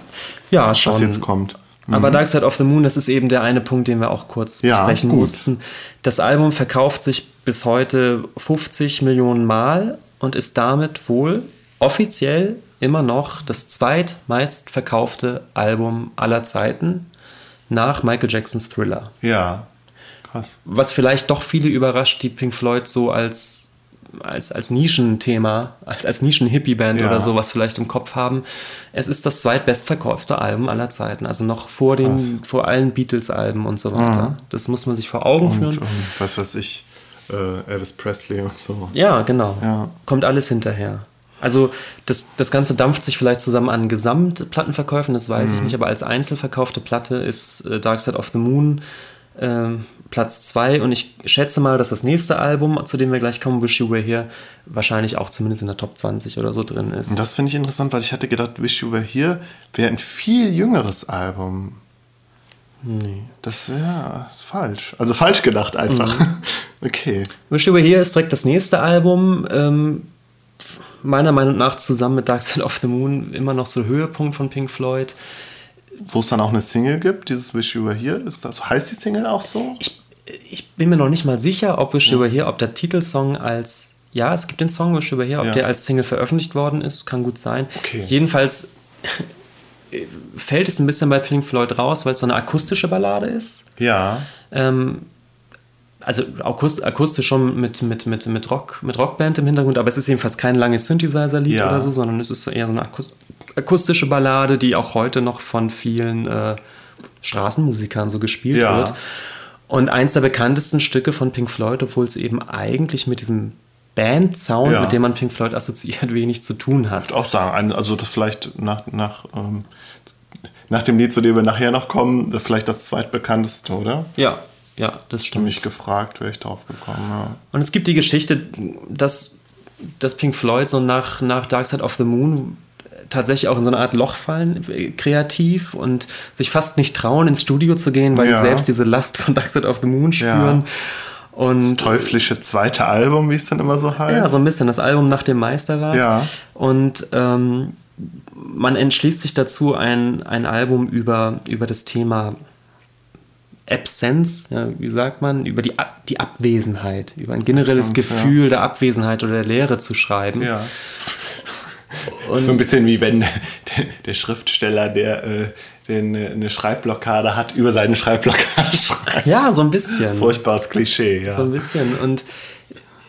Ja, schon. Was jetzt kommt. Aber Dark Side of the Moon, das ist eben der eine Punkt, den wir auch kurz Ja, besprechen gut. mussten. Das Album verkauft sich bis heute 50 Millionen Mal und ist damit wohl offiziell immer noch das zweitmeist verkaufte Album aller Zeiten nach Michael Jacksons Thriller. Ja, krass. Was vielleicht doch viele überrascht, die Pink Floyd so als, als, als Nischenthema, als, als Nischen-Hippie-Band Ja. oder sowas vielleicht im Kopf haben. Es ist das zweitbestverkaufte Album aller Zeiten. Also noch vor, den, vor allen Beatles-Alben und so weiter. Das muss man sich vor Augen Und, führen. und was weiß ich, äh, Elvis Presley und so. Ja, genau. Ja. Kommt alles hinterher. Also das, das Ganze dampft sich vielleicht zusammen an Gesamtplattenverkäufen, das weiß Mhm. ich nicht, aber als einzelverkaufte Platte ist äh, Dark Side of the Moon ähm, Platz 2 und ich schätze mal, dass das nächste Album, zu dem wir gleich kommen, Wish You Were Here, wahrscheinlich auch zumindest in der Top 20 oder so drin ist. Und das finde ich interessant, weil ich hatte gedacht, Wish You Were Here wäre ein viel jüngeres Album. Nee. Das wäre falsch. Also falsch gedacht einfach. Okay. Wish You Were Here ist direkt das nächste Album. Ähm, meiner Meinung nach zusammen mit Dark Side of the Moon immer noch so Höhepunkt von Pink Floyd. Wo es dann auch eine Single gibt, dieses Wish You Were Here, ist das, heißt die Single auch so? Ich, ich bin mir noch nicht mal sicher, ob Wish You Were Here, ob der Titelsong als, ja, es gibt den Song Wish You Were Here, ob Ja. der als Single veröffentlicht worden ist, kann gut sein. Okay. Jedenfalls fällt es ein bisschen bei Pink Floyd raus, weil es so eine akustische Ballade ist. Ja. Ähm, also akust, akustisch schon mit, mit, mit, mit, Rock, mit Rockband im Hintergrund, aber es ist jedenfalls kein langes Synthesizer-Lied Ja. oder so, sondern es ist eher so eine akus akustische Ballade, die auch heute noch von vielen äh, Straßenmusikern so gespielt Ja. wird. Und eins der bekanntesten Stücke von Pink Floyd, obwohl es eben eigentlich mit diesem Band-Sound, Ja. mit dem man Pink Floyd assoziiert, wenig zu tun hat. Ich würde auch sagen, also das vielleicht nach, nach, ähm, nach dem Lied, zu dem wir nachher noch kommen, vielleicht das zweitbekannteste, oder? Ja, ja, das Ich stimmt. mich gefragt, wäre ich drauf gekommen. Ja. Und es gibt die Geschichte, dass, dass Pink Floyd so nach, nach Dark Side of the Moon tatsächlich auch in so eine Art Loch fallen, äh, kreativ und sich fast nicht trauen, ins Studio zu gehen, weil Ja. sie selbst diese Last von Dark Side of the Moon spüren. Und Teuflische zweite Album, wie es dann immer so heißt. ja, so ein bisschen das Album nach dem Meisterwerk. Ja. Und ähm, man entschließt sich dazu, ein, ein Album über, über das Thema Absenz, ja, wie sagt man, über die, Ab die Abwesenheit, über ein generelles Absenz, Gefühl der Abwesenheit oder der Leere zu schreiben. Ja. So ein bisschen wie wenn der, Schriftsteller, der, äh, der eine, Schreibblockade hat, über seine Schreibblockade schreibt. Ja, so ein bisschen. Furchtbares Klischee, ja. So ein bisschen. Und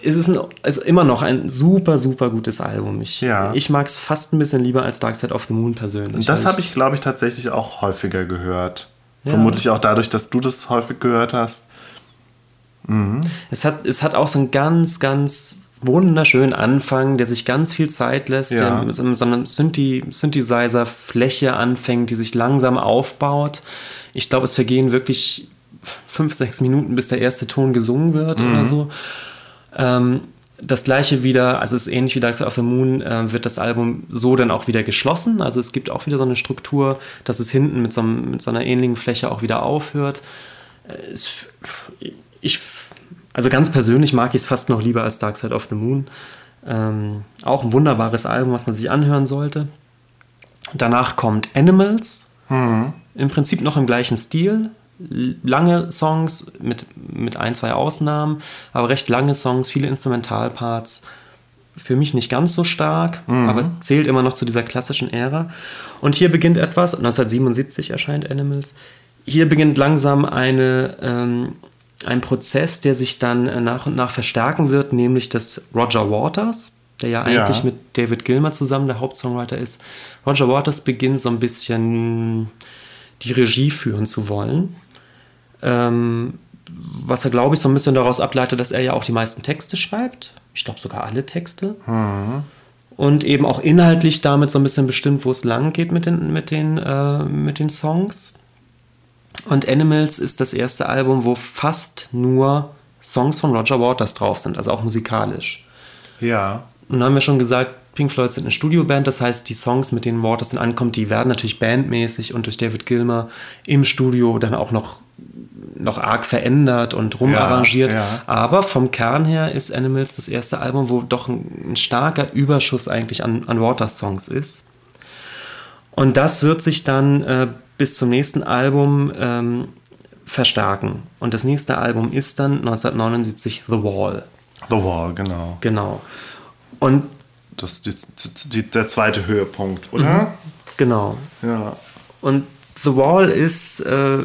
es ist, ein, es ist immer noch ein super, super gutes Album. Ich, Ja. ich mag es fast ein bisschen lieber als Dark Side of the Moon persönlich. Und das weil habe ich, glaube ich, tatsächlich auch häufiger gehört. Vermutlich auch dadurch, dass du das häufig gehört hast. Es hat, es hat auch so einen ganz, ganz wunderschönen Anfang, der sich ganz viel Zeit lässt, Ja. der mit so einer Synthesizer-Fläche anfängt, die sich langsam aufbaut. Ich glaube, es vergehen wirklich fünf, sechs Minuten, bis der erste Ton gesungen wird oder so. Ähm, das gleiche wieder, also es ist ähnlich wie Dark Side of the Moon, äh, wird das Album so dann auch wieder geschlossen. Also es gibt auch wieder so eine Struktur, dass es hinten mit so, einem, mit so einer ähnlichen Fläche auch wieder aufhört. Äh, es, ich, also ganz persönlich mag ich es fast noch lieber als Dark Side of the Moon. Ähm, auch ein wunderbares Album, was man sich anhören sollte. Danach kommt Animals. Im Prinzip noch im gleichen Stil. Lange Songs mit, mit ein, zwei Ausnahmen, aber recht lange Songs, viele Instrumentalparts. Für mich nicht ganz so stark, aber zählt immer noch zu dieser klassischen Ära. Und hier beginnt etwas, 1977 erscheint Animals. Hier beginnt langsam eine, ähm, ein Prozess, der sich dann äh, nach und nach verstärken wird, nämlich des Roger Waters, der ja eigentlich Ja. mit David Gilmer zusammen der Hauptsongwriter ist. Roger Waters beginnt so ein bisschen die Regie führen zu wollen. Ähm, was er, glaube ich, so ein bisschen daraus ableitet, dass er ja auch die meisten Texte schreibt. Ich glaube sogar alle Texte. Und eben auch inhaltlich damit so ein bisschen bestimmt, wo es lang geht mit den, mit den, äh, mit den Songs. Und Animals ist das erste Album, wo fast nur Songs von Roger Waters drauf sind, also auch musikalisch. Ja. Und dann haben wir schon gesagt, Pink Floyd sind eine Studioband, das heißt, die Songs, mit denen Waters dann ankommt, die werden natürlich bandmäßig und durch David Gilmer im Studio dann auch noch, noch arg verändert und rumarrangiert. ja. Aber vom Kern her ist Animals das erste Album, wo doch ein, ein starker Überschuss eigentlich an, an Waters-Songs ist. Und das wird sich dann äh, bis zum nächsten Album ähm, verstärken. Und das nächste Album ist dann 1979 The Wall. The Wall, genau. Genau. Und Das ist die, die, der zweite Höhepunkt, oder? genau. Ja. Und The Wall ist, äh,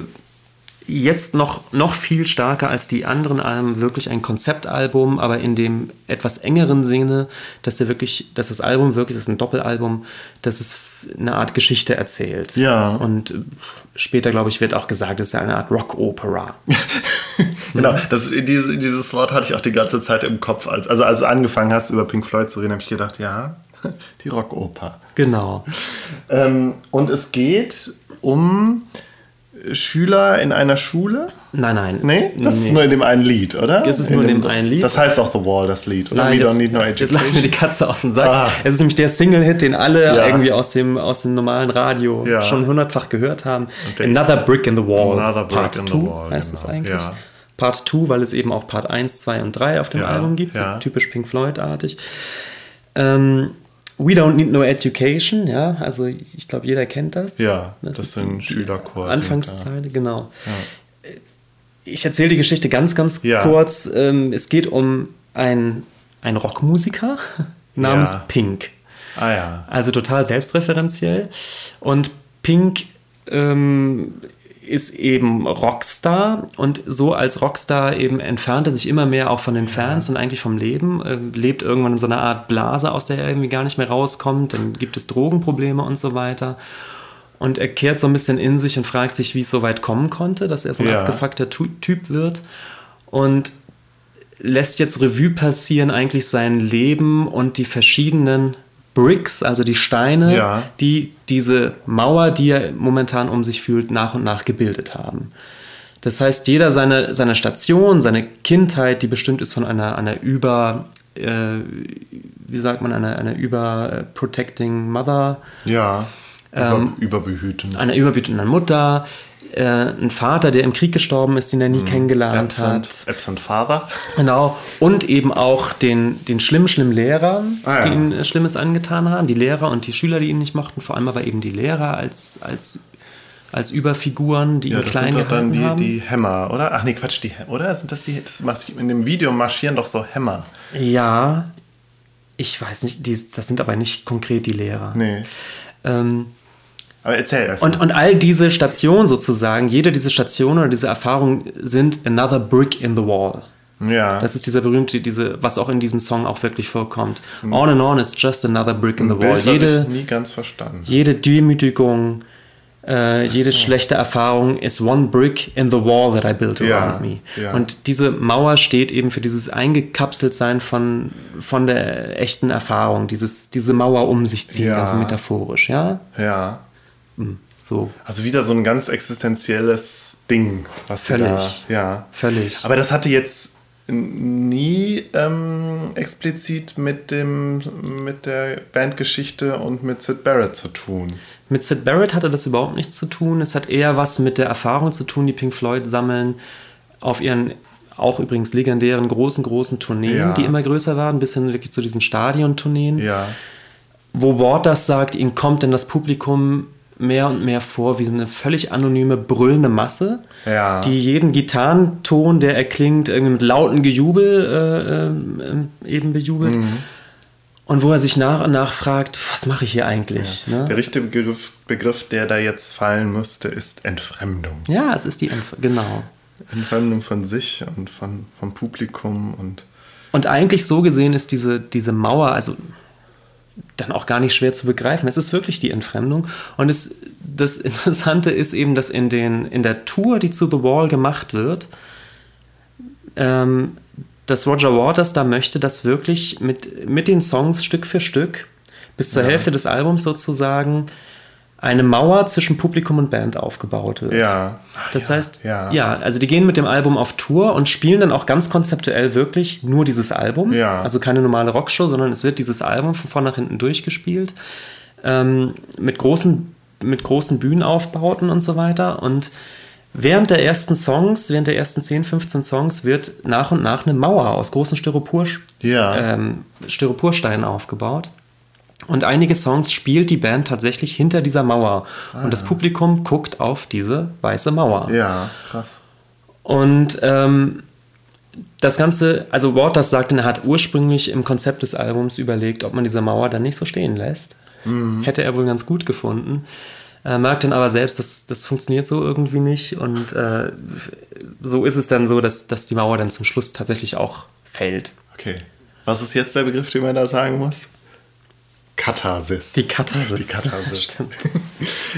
jetzt noch, noch viel stärker als die anderen Alben wirklich ein Konzeptalbum, aber in dem etwas engeren Sinne, dass er wirklich, dass das Album wirklich, das ist ein Doppelalbum, dass es eine Art Geschichte erzählt. Ja. Und später, glaube ich, wird auch gesagt, es ist eine Art Rock-Opera. genau, das, dieses, dieses Wort hatte ich auch die ganze Zeit im Kopf. Als, also als du angefangen hast, über Pink Floyd zu reden, habe ich gedacht, ja, die Rockoper. Genau. Ähm, und es geht um Schüler in einer Schule? Nein, nein. Nee, das nee. ist nur in dem einen Lied, oder? Das ist nur in dem, einen Lied. Das heißt auch The Wall, das Lied, oder? Nein, We jetzt, Don't Need No Education. Jetzt lassen wir die Katze aus dem Sack. Ah. Es ist nämlich der Single-Hit, den alle ja. irgendwie aus dem, aus dem normalen Radio ja. schon hundertfach gehört haben. Another Brick in the Wall. Another Brick Part in two, the Wall. heißt es genau. eigentlich. Ja. Part 2, weil es eben auch Part 1, 2 und 3 auf dem Album gibt, so typisch Pink Floyd-artig. Ähm, We Don't Need No Education, ja, also ich glaube, jeder kennt das. Ja, das, das sind Schülerchor. Anfangszeile, genau. Ja. Ich erzähle die Geschichte ganz, ganz ja. kurz. Ähm, es geht um einen, einen Rockmusiker namens ja. Pink. Ah ja. Also total selbstreferenziell. Und Pink ähm, ist eben Rockstar und so als Rockstar eben entfernt er sich immer mehr auch von den Fans und eigentlich vom Leben, äh, lebt irgendwann in so einer Art Blase, aus der er irgendwie gar nicht mehr rauskommt, dann gibt es Drogenprobleme und so weiter. Und er kehrt so ein bisschen in sich und fragt sich, wie es so weit kommen konnte, dass er so ein ja. abgefuckter Typ wird. Und lässt jetzt Revue passieren eigentlich sein Leben und die verschiedenen Bricks, also die Steine, ja. die diese Mauer, die er momentan um sich fühlt, nach und nach gebildet haben. Das heißt, jeder seine, seine Station, seine Kindheit, die bestimmt ist von einer, einer über, äh, wie sagt man, einer, einer überprotecting Mother. Ja, ähm, überbehütend. Einer überbehütenden Mutter, äh, ein Vater, der im Krieg gestorben ist, den er nie mhm. kennengelernt Absent, hat. Absent Father. Genau. Und eben auch den, den schlimmen, schlimmen Lehrer, Ah, ja. die ihm Schlimmes angetan haben. Die Lehrer und die Schüler, die ihn nicht mochten. Vor allem aber eben die Lehrer als, als, als Überfiguren, die Ja, ihn das klein sind doch dann gehalten die, haben. die Hämmer, oder? Ach nee, Quatsch, die Hämmer, oder? Sind das die, das in dem Video marschieren doch so Hämmer. Ja, ich weiß nicht, die, das sind aber nicht konkret die Lehrer. Nee. Ähm, Aber erzähl erst. und, und all diese Stationen sozusagen, jede dieser Stationen oder diese Erfahrungen sind another brick in the wall. ja. Das ist dieser berühmte, diese, was auch in diesem Song auch wirklich vorkommt. On and on is just another brick in the ein wall. Bild, was Jede, ich nie ganz verstanden. jede Demütigung, äh, jede schlechte Erfahrung is one brick in the wall that I built Ja, around me. ja. Und diese Mauer steht eben für dieses Eingekapseltsein von, von der echten Erfahrung, dieses, diese Mauer um sich ziehen, Ja. ganz metaphorisch, ja? Ja. So, Also wieder so ein ganz existenzielles Ding, was Völlig. da. Ja. völlig. Aber das hatte jetzt nie ähm, explizit mit dem mit der Bandgeschichte und mit Sid Barrett zu tun. Mit Sid Barrett hatte das überhaupt nichts zu tun. Es hat eher was mit der Erfahrung zu tun, die Pink Floyd sammeln auf ihren auch übrigens legendären großen, großen Tourneen, Ja. die immer größer waren, bis hin wirklich zu diesen Stadiontourneen. Ja. wo Waters sagt, ihm kommt denn das Publikum mehr und mehr vor wie so eine völlig anonyme, brüllende Masse, Ja. die jeden Gitarrenton, der erklingt, irgendwie mit lauten Gejubel äh, äh, eben bejubelt. Mhm. Und wo er sich nach und nach fragt, was mache ich hier eigentlich? Ja, Der ne? richtige Begriff, Begriff, der da jetzt fallen müsste, ist Entfremdung. ja es ist die Entf genau. Entfremdung von sich und von, vom Publikum und Und eigentlich so gesehen ist diese, diese Mauer, also dann auch gar nicht schwer zu begreifen. Es ist wirklich die Entfremdung. Und es, das Interessante ist eben, dass in, den, in der Tour, die zu The Wall gemacht wird, ähm, dass Roger Waters da möchte, dass wirklich mit, mit den Songs Stück für Stück bis zur Ja. Hälfte des Albums sozusagen eine Mauer zwischen Publikum und Band aufgebaut wird. Ja. Das ja, heißt, ja. ja. also die gehen mit dem Album auf Tour und spielen dann auch ganz konzeptuell wirklich nur dieses Album. Ja. Also keine normale Rockshow, sondern es wird dieses Album von vorn nach hinten durchgespielt. Ähm, mit, großen, mit großen Bühnenaufbauten und so weiter. Und während der ersten Songs, während der ersten 10, 15 Songs, wird nach und nach eine Mauer aus großen Styropor, Ja. ähm, Styroporsteinen aufgebaut. Und einige Songs spielt die Band tatsächlich hinter dieser Mauer. Und das Publikum guckt auf diese weiße Mauer. Ja, krass. Und ähm, das Ganze, also Waters sagt, er hat ursprünglich im Konzept des Albums überlegt, ob man diese Mauer dann nicht so stehen lässt. Hätte er wohl ganz gut gefunden. äh, merkt dann aber selbst, dass das funktioniert so irgendwie nicht. Und äh, so ist es dann so, dass, dass die Mauer dann zum Schluss tatsächlich auch fällt. Okay. Was ist jetzt der Begriff, den man da sagen muss? Katharsis. Die Katharsis. Die Katharsis. Stimmt.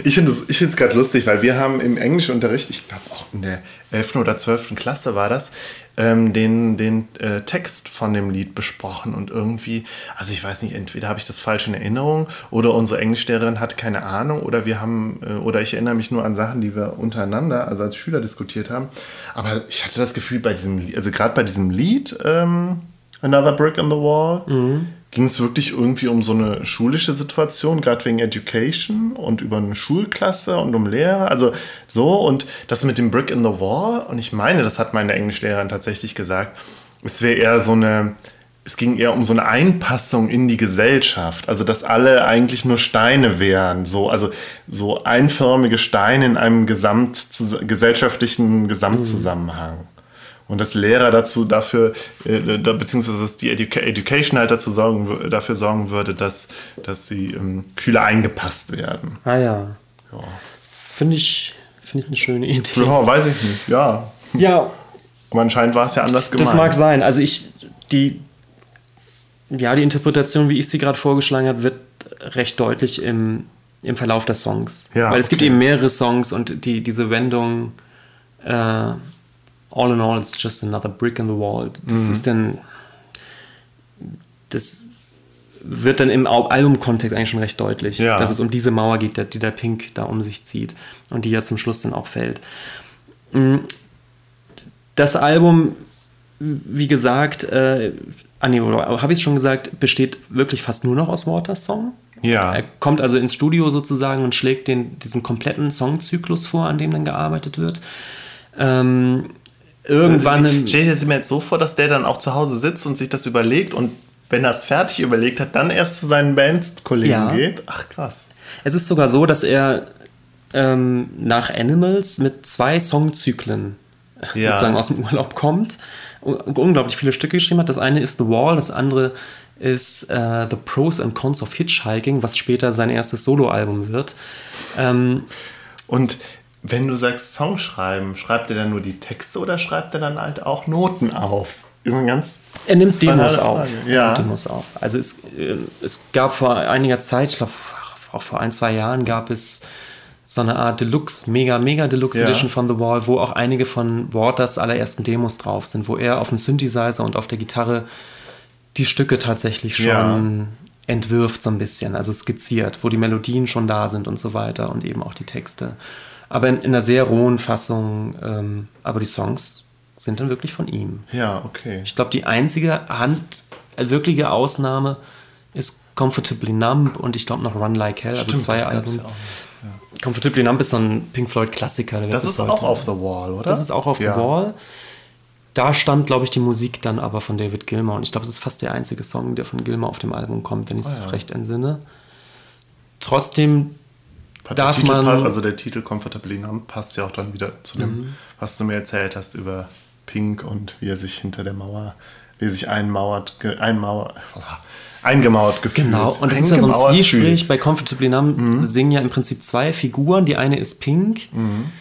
Ich finde es gerade lustig, weil wir haben im Englischunterricht, ich glaube auch in der 11. oder 12. Klasse war das, ähm, den, den äh, Text von dem Lied besprochen und irgendwie, also ich weiß nicht, entweder habe ich das falsch in Erinnerung oder unsere Englischlehrerin hat keine Ahnung oder wir haben, äh, oder ich erinnere mich nur an Sachen, die wir untereinander, also als Schüler diskutiert haben. Aber ich hatte das Gefühl bei diesem, also gerade bei diesem Lied, ähm, Another Brick in the Wall, mhm ging es wirklich irgendwie um so eine schulische Situation, gerade wegen Education und über eine Schulklasse und um Lehrer, also so. Und das mit dem Brick in the Wall und ich meine, das hat meine Englischlehrerin tatsächlich gesagt, es wäre eher so eine, es ging eher um so eine Einpassung in die Gesellschaft, also dass alle eigentlich nur Steine wären, so also so einförmige Steine in einem gesamt gesellschaftlichen Gesamtzusammenhang. Und dass Lehrer dazu dafür, äh, beziehungsweise dass die Educa Education halt dazu sorgen, dafür sorgen würde, dass, dass die ähm, Schüler eingepasst werden. Ah ja. ja. Finde ich, find ich eine schöne Idee. Ja, weiß ich nicht, ja. Ja. Aber anscheinend war es ja anders gemeint. Das mag sein. Also ich, die, ja, die Interpretation, wie ich sie gerade vorgeschlagen habe, wird recht deutlich im, im Verlauf der Songs. Ja, Weil es okay. gibt eben mehrere Songs und die, diese Wendung äh, all in all, it's just another brick in the wall. Das mhm. ist dann, das wird dann im Albumkontext eigentlich schon recht deutlich, ja. dass es um diese Mauer geht, die der Pink da um sich zieht und die ja zum Schluss dann auch fällt. Mm, das Album, wie gesagt, äh, ah nee, habe ich es schon gesagt, besteht wirklich fast nur noch aus Waters Song. Ja. Er kommt also ins Studio sozusagen und schlägt den, diesen kompletten Songzyklus vor, an dem dann gearbeitet wird. Ähm, irgendwann. Äh, Stell dir das mir jetzt so vor, dass der dann auch zu Hause sitzt und sich das überlegt und wenn er es fertig überlegt hat, dann erst zu seinen Bandkollegen ja. geht. Ach krass. Es ist sogar so, dass er ähm, nach Animals mit zwei Songzyklen ja. sozusagen aus dem Urlaub kommt und unglaublich viele Stücke geschrieben hat. Das eine ist The Wall, das andere ist uh, The Pros and Cons of Hitchhiking, was später sein erstes Soloalbum wird. Ähm, und wenn du sagst Song schreiben, schreibt er dann nur die Texte oder schreibt er dann halt auch Noten auf? Immer ganz er nimmt Demos auf. Ja. Demos auf. Also es, äh, es gab vor einiger Zeit, ich glaube auch vor ein, zwei Jahren, gab es so eine Art Deluxe, mega, mega Deluxe ja. Edition von The Wall, wo auch einige von Waters allerersten Demos drauf sind, wo er auf dem Synthesizer und auf der Gitarre die Stücke tatsächlich schon ja. entwirft, so ein bisschen, also skizziert, wo die Melodien schon da sind und so weiter und eben auch die Texte aber in, in einer sehr rohen Fassung. Ähm, aber die Songs sind dann wirklich von ihm. Ja, okay. Ich glaube, die einzige Hand, äh, wirkliche Ausnahme ist Comfortably Numb und ich glaube noch Run Like Hell, also Stimmt, also zwei Alben. Ja ja. Comfortably Numb ist so ein Pink Floyd Klassiker. Das ist auch auf The Wall, oder? Das ist auch auf ja. The Wall. Da stammt, glaube ich, die Musik dann aber von David Gilmour. Und ich glaube, es ist fast der einzige Song, der von Gilmour auf dem Album kommt, wenn ich es oh, recht entsinne. Trotzdem darf man. Also der Titel Comfortably Numb passt ja auch dann wieder zu dem, mhm. was du mir erzählt hast über Pink und wie er sich hinter der Mauer, wie er sich einmauert, einmauert, eingemauert gefühlt. Genau, und das ist ja so ein Zwiespräch. Bei Comfortably Numb mhm. singen ja im Prinzip zwei Figuren. Die eine ist Pink. Mhm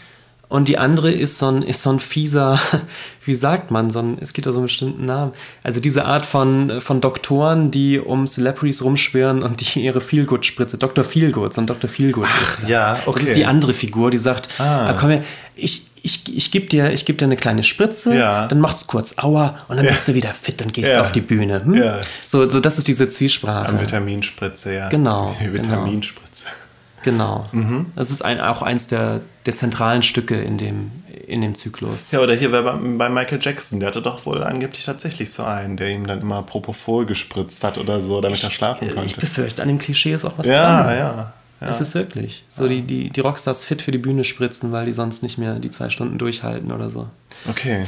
und die andere ist so ein, ist so ein fieser, wie sagt man, so ein, es gibt da so einen bestimmten Namen. Also diese Art von, von Doktoren, die um Celebrities rumschwirren und die ihre Feelgood-Spritze, Dr. Feelgood, so ein Dr. Feelgood Ach, ist das. Ja, okay. Das ist die andere Figur, die sagt, ah. ah komm her, ich, ich, ich gebe dir, geb dir eine kleine Spritze, ja. dann macht's kurz Aua und dann ja. bist du wieder fit und gehst ja. auf die Bühne. Hm? Ja. So, so, das ist diese Zwiesprache. Eine Vitaminspritze, ja. Genau. Vitaminspritze. Genau. Genau. Mhm. Das ist ein, auch eins der, der zentralen Stücke in dem, in dem Zyklus. Ja, oder hier bei, bei Michael Jackson, der hatte doch wohl angeblich tatsächlich so einen, der ihm dann immer Propofol gespritzt hat oder so, damit ich, er schlafen konnte. Ich befürchte, an dem Klischee ist auch was ja, dran. Ja, ja. Es ist wirklich. So ja. die, die, die Rockstars fit für die Bühne spritzen, weil die sonst nicht mehr die zwei Stunden durchhalten oder so. Okay.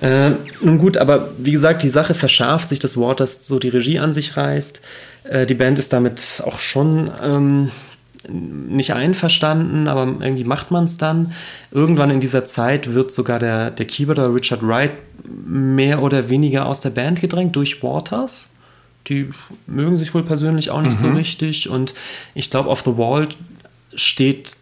Äh, nun gut, aber wie gesagt, die Sache verschärft sich, dass Waters so die Regie an sich reißt. Äh, die Band ist damit auch schon ähm, nicht einverstanden, aber irgendwie macht man es dann. Irgendwann in dieser Zeit wird sogar der, der Keyboarder Richard Wright mehr oder weniger aus der Band gedrängt durch Waters. Die mögen sich wohl persönlich auch nicht mhm. so richtig. Und ich glaube, auf The Wall steht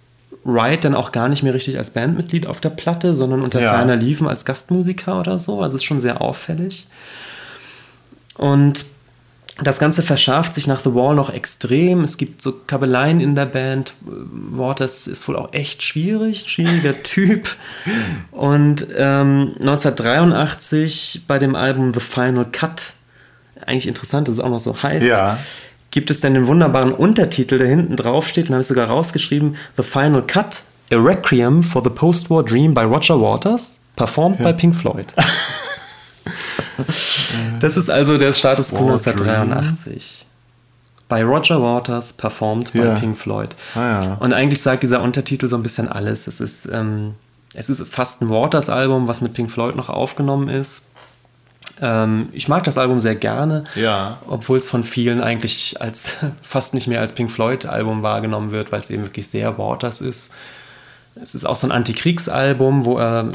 Wright dann auch gar nicht mehr richtig als Bandmitglied auf der Platte, sondern unter Ja. ferner Liefen als Gastmusiker oder so. Also ist schon sehr auffällig. Und das Ganze verschärft sich nach The Wall noch extrem. Es gibt so Kabeleien in der Band. Waters ist wohl auch echt schwierig, schwieriger Typ. Und ähm, 1983 bei dem Album The Final Cut, eigentlich interessant, dass es auch noch so heißt, Ja. gibt es dann den wunderbaren Untertitel, der hinten drauf steht, den habe ich sogar rausgeschrieben: The Final Cut, A Requiem for the Postwar Dream by Roger Waters, performed by Pink Floyd. das ist also der Status quo War Dream. 1983. By Roger Waters, performed by Ja. Pink Floyd. Ah, ja. Und eigentlich sagt dieser Untertitel so ein bisschen alles. Es ist, ähm, es ist fast ein Waters-Album, was mit Pink Floyd noch aufgenommen ist. Ähm, ich mag das Album sehr gerne, Ja. obwohl es von vielen eigentlich als fast nicht mehr als Pink Floyd-Album wahrgenommen wird, weil es eben wirklich sehr Waters ist. Es ist auch so ein Antikriegsalbum, wo er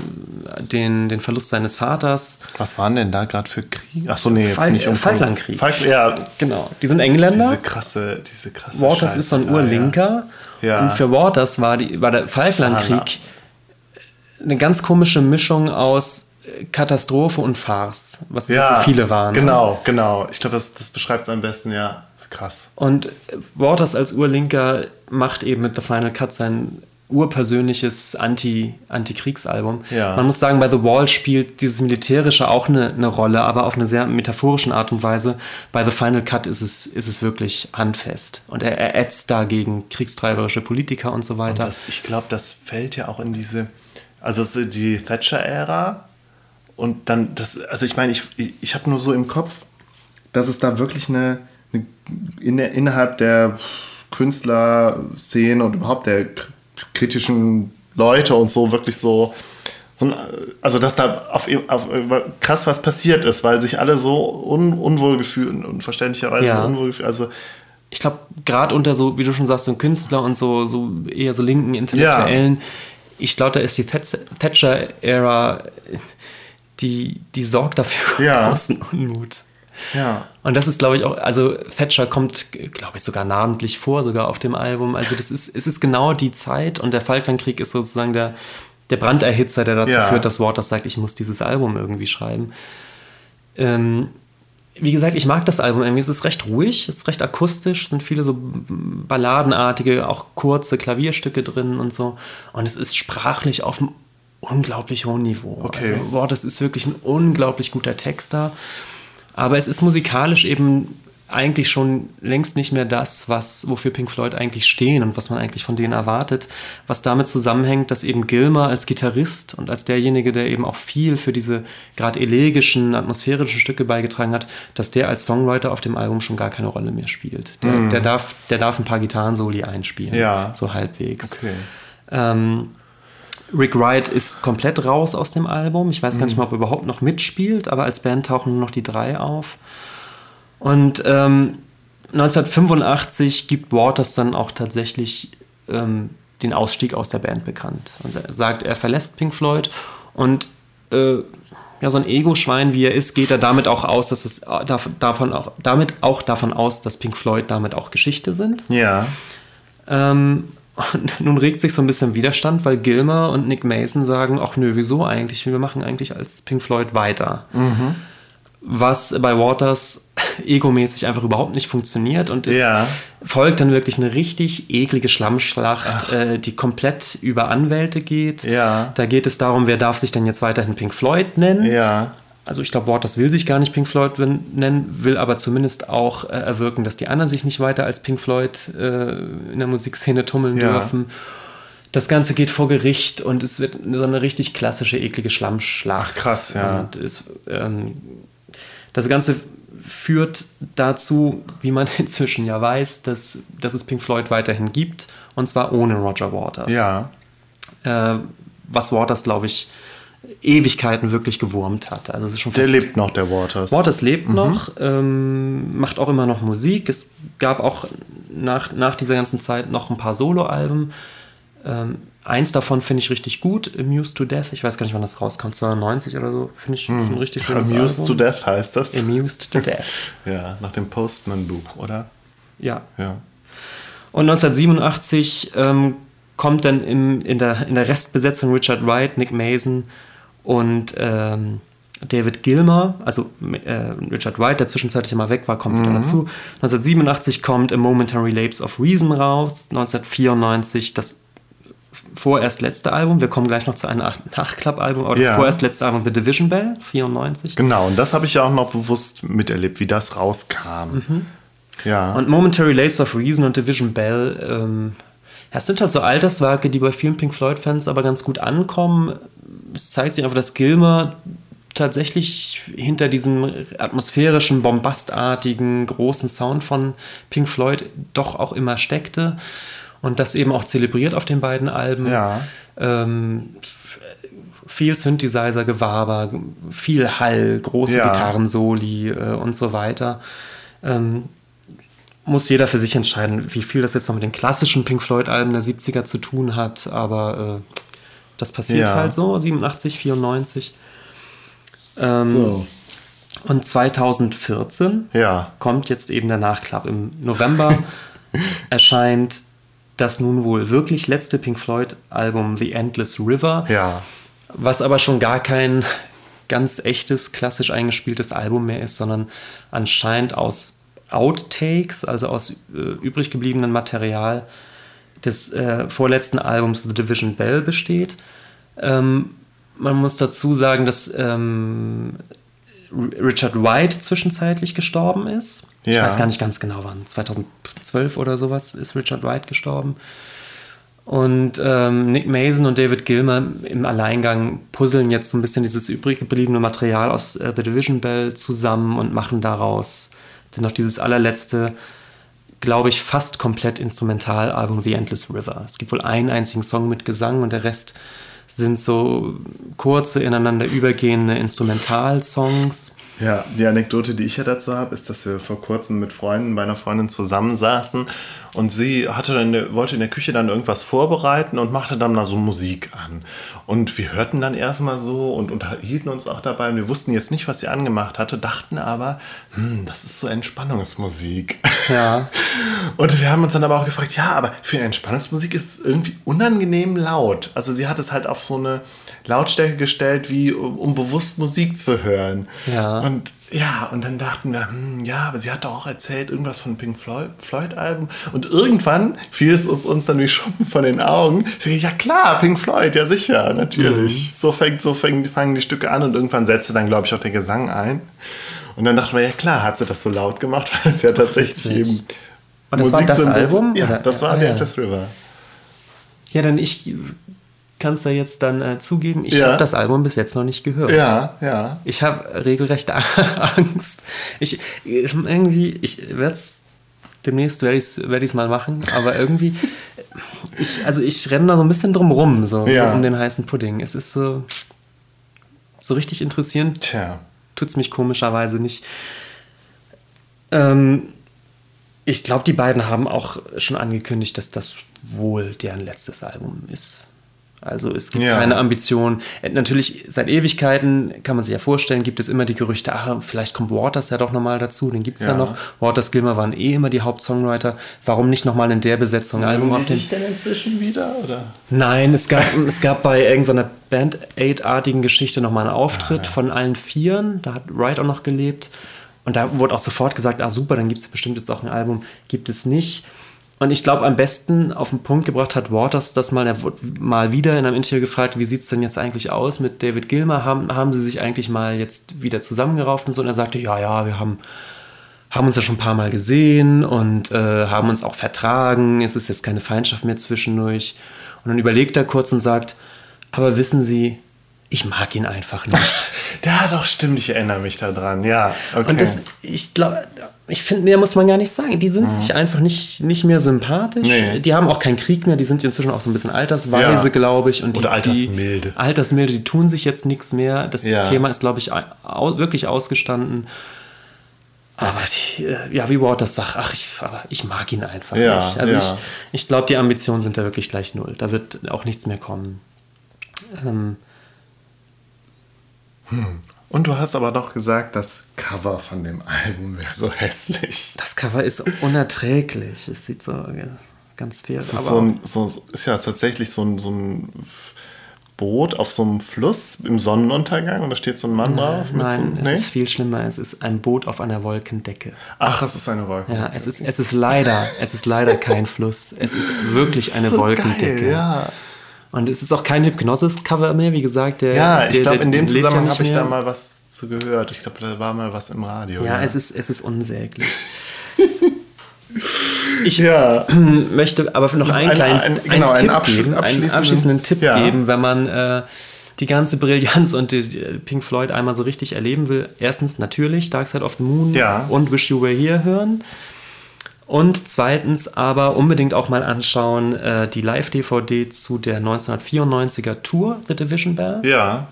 den, den Verlust seines Vaters Was waren denn da gerade für Kriege? Achso, nee, jetzt Falk- nicht um Falklandkrieg. Falk, ja, Genau, die sind Engländer. diese krasse, diese krasse Waters Scheiße ist so ein Urlinker. Ja. Und für Waters war, die, war der Falklandkrieg eine ganz komische Mischung aus äh, Katastrophe und Farce, was Ja, für viele waren. ne? Genau, genau. Ich glaube, das, das beschreibt es am besten, ja. Krass. Und Waters als Urlinker macht eben mit The Final Cut sein urpersönliches Anti- Anti-Kriegsalbum. Ja. Man muss sagen, bei The Wall spielt dieses Militärische auch eine, eine Rolle, aber auf eine sehr metaphorischen Art und Weise. Bei The Final Cut ist es, ist es wirklich handfest. Und er, er ätzt da gegen kriegstreiberische Politiker und so weiter. Das, ich glaube, das fällt ja auch in diese, also die Thatcher-Ära und dann das, also ich meine, ich, ich, ich habe nur so im Kopf, dass es da wirklich eine, eine in der, innerhalb der Künstlerszene und überhaupt der kritischen Leute und so wirklich so, also dass da auf, auf krass was passiert ist, weil sich alle so un, unwohl gefühlt und verständlicherweise Ja. unwohl gefühlt, also ich glaube, gerade unter so, wie du schon sagst, so Künstler und so, so eher so linken Intellektuellen, ich glaube, da ist die Thatcher- Thatcher-Ära, die, die sorgt dafür Ja. großen Unmut. Ja. Und das ist, glaube ich, auch, also Thatcher kommt, glaube ich, sogar namentlich vor, sogar auf dem Album. Also das ist, es ist genau die Zeit und der Falklandkrieg ist sozusagen der, der Branderhitzer, der dazu Ja. führt, dass Waters sagt, ich muss dieses Album irgendwie schreiben. Ähm, wie gesagt, ich mag das Album irgendwie. Es ist recht ruhig, es ist recht akustisch, es sind viele so balladenartige, auch kurze Klavierstücke drin und so. Und es ist sprachlich auf einem unglaublich hohen Niveau. Okay. Also, boah, das ist wirklich ein unglaublich guter Texter. Aber es ist musikalisch eben eigentlich schon längst nicht mehr das, was, wofür Pink Floyd eigentlich stehen und was man eigentlich von denen erwartet, was damit zusammenhängt, dass eben Gilmer als Gitarrist und als derjenige, der eben auch viel für diese gerade elegischen, atmosphärischen Stücke beigetragen hat, dass der als Songwriter auf dem Album schon gar keine Rolle mehr spielt. Der, der, darf, der darf ein paar Gitarrensoli einspielen, Ja. so halbwegs. Okay. Ähm, Rick Wright ist komplett raus aus dem Album. Ich weiß gar nicht Mhm. mal, ob er überhaupt noch mitspielt, aber als Band tauchen nur noch die drei auf. Und ähm, 1985 gibt Waters dann auch tatsächlich ähm, den Ausstieg aus der Band bekannt. Und er sagt, er verlässt Pink Floyd und äh, ja, so ein Ego-Schwein wie er ist, geht er damit auch aus, dass es äh, dav- davon auch, damit auch davon aus, dass Pink Floyd damit auch Geschichte sind. Ja. Ähm, und nun regt sich so ein bisschen Widerstand, weil Gilmer und Nick Mason sagen, ach nö, wieso eigentlich? Wir machen eigentlich als Pink Floyd weiter. Was bei Waters egomäßig einfach überhaupt nicht funktioniert und es Ja. folgt dann wirklich eine richtig eklige Schlammschlacht, äh, die komplett über Anwälte geht. Ja. Da geht es darum, wer darf sich denn jetzt weiterhin Pink Floyd nennen. Ja. Also ich glaube, Waters will sich gar nicht Pink Floyd nennen, will aber zumindest auch äh, erwirken, dass die anderen sich nicht weiter als Pink Floyd äh, in der Musikszene tummeln Ja. dürfen. Das Ganze geht vor Gericht und es wird so eine richtig klassische, eklige Schlammschlacht. Ach, krass, ja. Und es, ähm, das Ganze führt dazu, wie man inzwischen ja weiß, dass, dass es Pink Floyd weiterhin gibt und zwar ohne Roger Waters Ja. äh, was Waters, glaube ich, Ewigkeiten wirklich gewurmt hat. Also es ist schon Der lebt noch, der Waters. Waters lebt noch, ähm, macht auch immer noch Musik. Es gab auch nach, nach dieser ganzen Zeit noch ein paar Soloalben. Ähm, eins davon finde ich richtig gut, Amused to Death. Ich weiß gar nicht, wann das rauskommt, 92 oder so. Finde ich ist ein richtig schönes Amused Album. to Death heißt das. Amused to Death. Ja, nach dem Postman-Buch, oder? Ja. Ja. Und 1987 ähm, kommt dann im, in, der, in der Restbesetzung Richard Wright, Nick Mason und ähm, David Gilmer, also äh, Richard Wright, der zwischenzeitlich immer weg war, kommt wieder dazu. 1987 kommt A Momentary Lapse of Reason raus. 1994 das vorerst letzte Album. Wir kommen gleich noch zu einem Nach- Nachklappalbum, aber das Ja. vorerst letzte Album The Division Bell, 94. Genau, und das habe ich ja auch noch bewusst miterlebt, wie das rauskam. Ja. Und Momentary Lapse of Reason und Division Bell, ähm, ja, es sind halt so Alterswerke, die bei vielen Pink Floyd-Fans aber ganz gut ankommen. Es zeigt sich einfach, dass Gilmer tatsächlich hinter diesem atmosphärischen, bombastartigen, großen Sound von Pink Floyd doch auch immer steckte und das eben auch zelebriert auf den beiden Alben. Ja. Ähm, viel Synthesizer-Gewaber, viel Hall, große Ja. Gitarrensoli äh, und so weiter. Ähm, muss jeder für sich entscheiden, wie viel das jetzt noch mit den klassischen Pink Floyd-Alben der 70er zu tun hat, aber äh, das passiert Ja. halt so, 87, 94. Ähm, so. Und 2014 Ja. kommt jetzt eben der Nachklapp. Im November erscheint das nun wohl wirklich letzte Pink Floyd-Album The Endless River, Ja. was aber schon gar kein ganz echtes, klassisch eingespieltes Album mehr ist, sondern anscheinend aus Outtakes, also aus äh, übrig gebliebenem Material des äh, vorletzten Albums The Division Bell besteht. Ähm, man muss dazu sagen, dass ähm, Richard White zwischenzeitlich gestorben ist. Ich Ja. weiß gar nicht ganz genau wann. 2012 oder sowas ist Richard White gestorben. Und ähm, Nick Mason und David Gilmer im Alleingang puzzeln jetzt so ein bisschen dieses übrig gebliebene Material aus äh, The Division Bell zusammen und machen daraus dann noch dieses allerletzte, glaube ich, fast komplett Instrumentalalbum The Endless River. Es gibt wohl einen einzigen Song mit Gesang und der Rest sind so kurze, ineinander übergehende Instrumentalsongs. Ja, die Anekdote, die ich ja dazu habe, ist, dass wir vor kurzem mit Freunden bei einer Freundin zusammensaßen und sie hatte dann, wollte in der Küche dann irgendwas vorbereiten und machte dann mal so Musik an. Und wir hörten dann erstmal so und unterhielten uns auch dabei und wir wussten jetzt nicht, was sie angemacht hatte, dachten aber, hm, das ist so Entspannungsmusik. Ja. Und wir haben uns dann aber auch gefragt, ja, aber für Entspannungsmusik ist es irgendwie unangenehm laut. Also sie hat es halt auf so eine Lautstärke gestellt, wie um, um bewusst Musik zu hören. Ja. Und ja, und dann dachten wir, hm, ja, aber sie hat doch auch erzählt, irgendwas von Pink Floyd, Floyd Album. Und irgendwann fiel es uns dann wie Schuppen von den Augen. Ich Ja klar, Pink Floyd, ja sicher, natürlich. So, fängt, so fängt, fangen die Stücke an und irgendwann setzte dann, glaube ich, auch der Gesang ein. Und dann dachten wir, ja klar, hat sie das so laut gemacht, weil es ja tatsächlich Witzig. eben. Und das war das Album, Ja, oder? das war Ah, The ja. Endless River. Ja, dann ich kann es da jetzt dann äh, zugeben, ich Ja. habe das Album bis jetzt noch nicht gehört. Ja, ja. Ich habe regelrecht Angst. Ich irgendwie, ich werde es demnächst werde ich es werd mal machen, aber irgendwie, ich, also ich renne da so ein bisschen drum rum, so Ja. um den heißen Pudding. Es ist so, so richtig interessierend, Tja. tut es mich komischerweise nicht. Ähm, ich glaube, die beiden haben auch schon angekündigt, dass das wohl deren letztes Album ist. Also es gibt Ja. keine Ambition. Äh, Natürlich, seit Ewigkeiten kann man sich ja vorstellen, gibt es immer die Gerüchte, ach, vielleicht kommt Waters ja doch nochmal dazu, den gibt es ja. Ja. noch. Waters Gilmer waren eh immer die Hauptsongwriter. Warum nicht nochmal in der Besetzung ein Album auf den... denn inzwischen wieder? Oder? Nein, es gab, es gab bei irgendeiner Band-Aid-artigen Geschichte nochmal einen Auftritt Ah, von allen Vieren. Da hat Wright auch noch gelebt. Und da wurde auch sofort gesagt, ah super, dann gibt es bestimmt jetzt auch ein Album. Gibt es nicht. Und ich glaube, am besten auf den Punkt gebracht hat Waters das mal, er wurde mal wieder in einem Interview gefragt, wie sieht es denn jetzt eigentlich aus mit David Gilmer? Haben, haben sie sich eigentlich mal jetzt wieder zusammengerauft und so? Und er sagte, ja, ja, wir haben haben uns ja schon ein paar Mal gesehen und äh, haben uns auch vertragen. Es ist jetzt keine Feindschaft mehr zwischendurch. Und dann überlegt er kurz und sagt, aber wissen Sie, ich mag ihn einfach nicht. Ja, doch, stimmt, ich erinnere mich daran. Ja, okay. Und das, ich glaube, ich finde, mehr muss man gar nicht sagen. Die sind sich einfach nicht, nicht mehr sympathisch. Mhm. Nee. Die haben auch keinen Krieg mehr. Die sind inzwischen auch so ein bisschen altersweise, Ja. glaube ich. Und die, Oder altersmilde. Die, altersmilde, die tun sich jetzt nichts mehr. Das Ja. Thema ist, glaube ich, au wirklich ausgestanden. Aber die, äh, ja, wie Waters sagt, ach, ich, aber ich mag ihn einfach Ja, nicht. Also ich, ich glaube, die Ambitionen sind da wirklich gleich null. Da wird auch nichts mehr kommen. Ähm, Und du hast aber doch gesagt, das Cover von dem Album wäre so hässlich. das Cover ist unerträglich. Es sieht so. ganz fehlt. Es ist, so ein, so, ist ja tatsächlich so ein, so ein Boot auf so einem Fluss im Sonnenuntergang und da steht so ein Mann drauf. Nein, so, es ist viel schlimmer. Es ist ein Boot auf einer Wolkendecke. Ach, es ist eine Wolkendecke. Ja, es ist, es ist leider, es ist leider kein Fluss. Es ist wirklich eine so Wolkendecke. Geil, ja. Und es ist auch kein Hypnosis-Cover mehr, wie gesagt. Der, ja, ich glaube, in dem Zusammenhang habe ich da mal was zu gehört. Ich glaube, da war mal was im Radio. Ja, ja. Es, ist, es ist unsäglich. Ich ja. möchte aber noch einen kleinen ein, genau, einen Tipp absch geben, einen abschließenden Tipp ja. geben, wenn man äh, die ganze Brillanz und die, die Pink Floyd einmal so richtig erleben will. Erstens natürlich Dark Side of the Moon und Wish You Were Here hören. Und zweitens aber unbedingt auch mal anschauen äh, die Live-DVD zu der 1994er Tour The Division Bell. Ja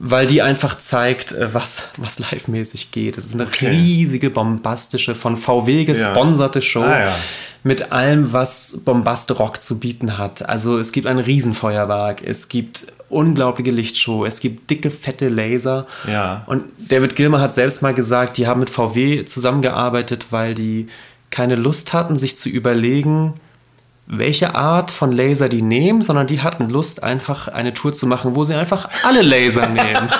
weil die einfach zeigt, äh, was, was live-mäßig geht. Es ist eine okay. riesige, bombastische, von VW gesponserte ja. Show ah, ja. mit allem, was Bombaste Rock zu bieten hat. Also es gibt ein Riesenfeuerwerk, es gibt unglaubliche Lichtshow, es gibt dicke, fette Laser. Ja. Und David Gilmer hat selbst mal gesagt, die haben mit VW zusammengearbeitet, weil die keine Lust hatten, sich zu überlegen, welche Art von Laser die nehmen, sondern die hatten Lust, einfach eine Tour zu machen, wo sie einfach alle Laser nehmen.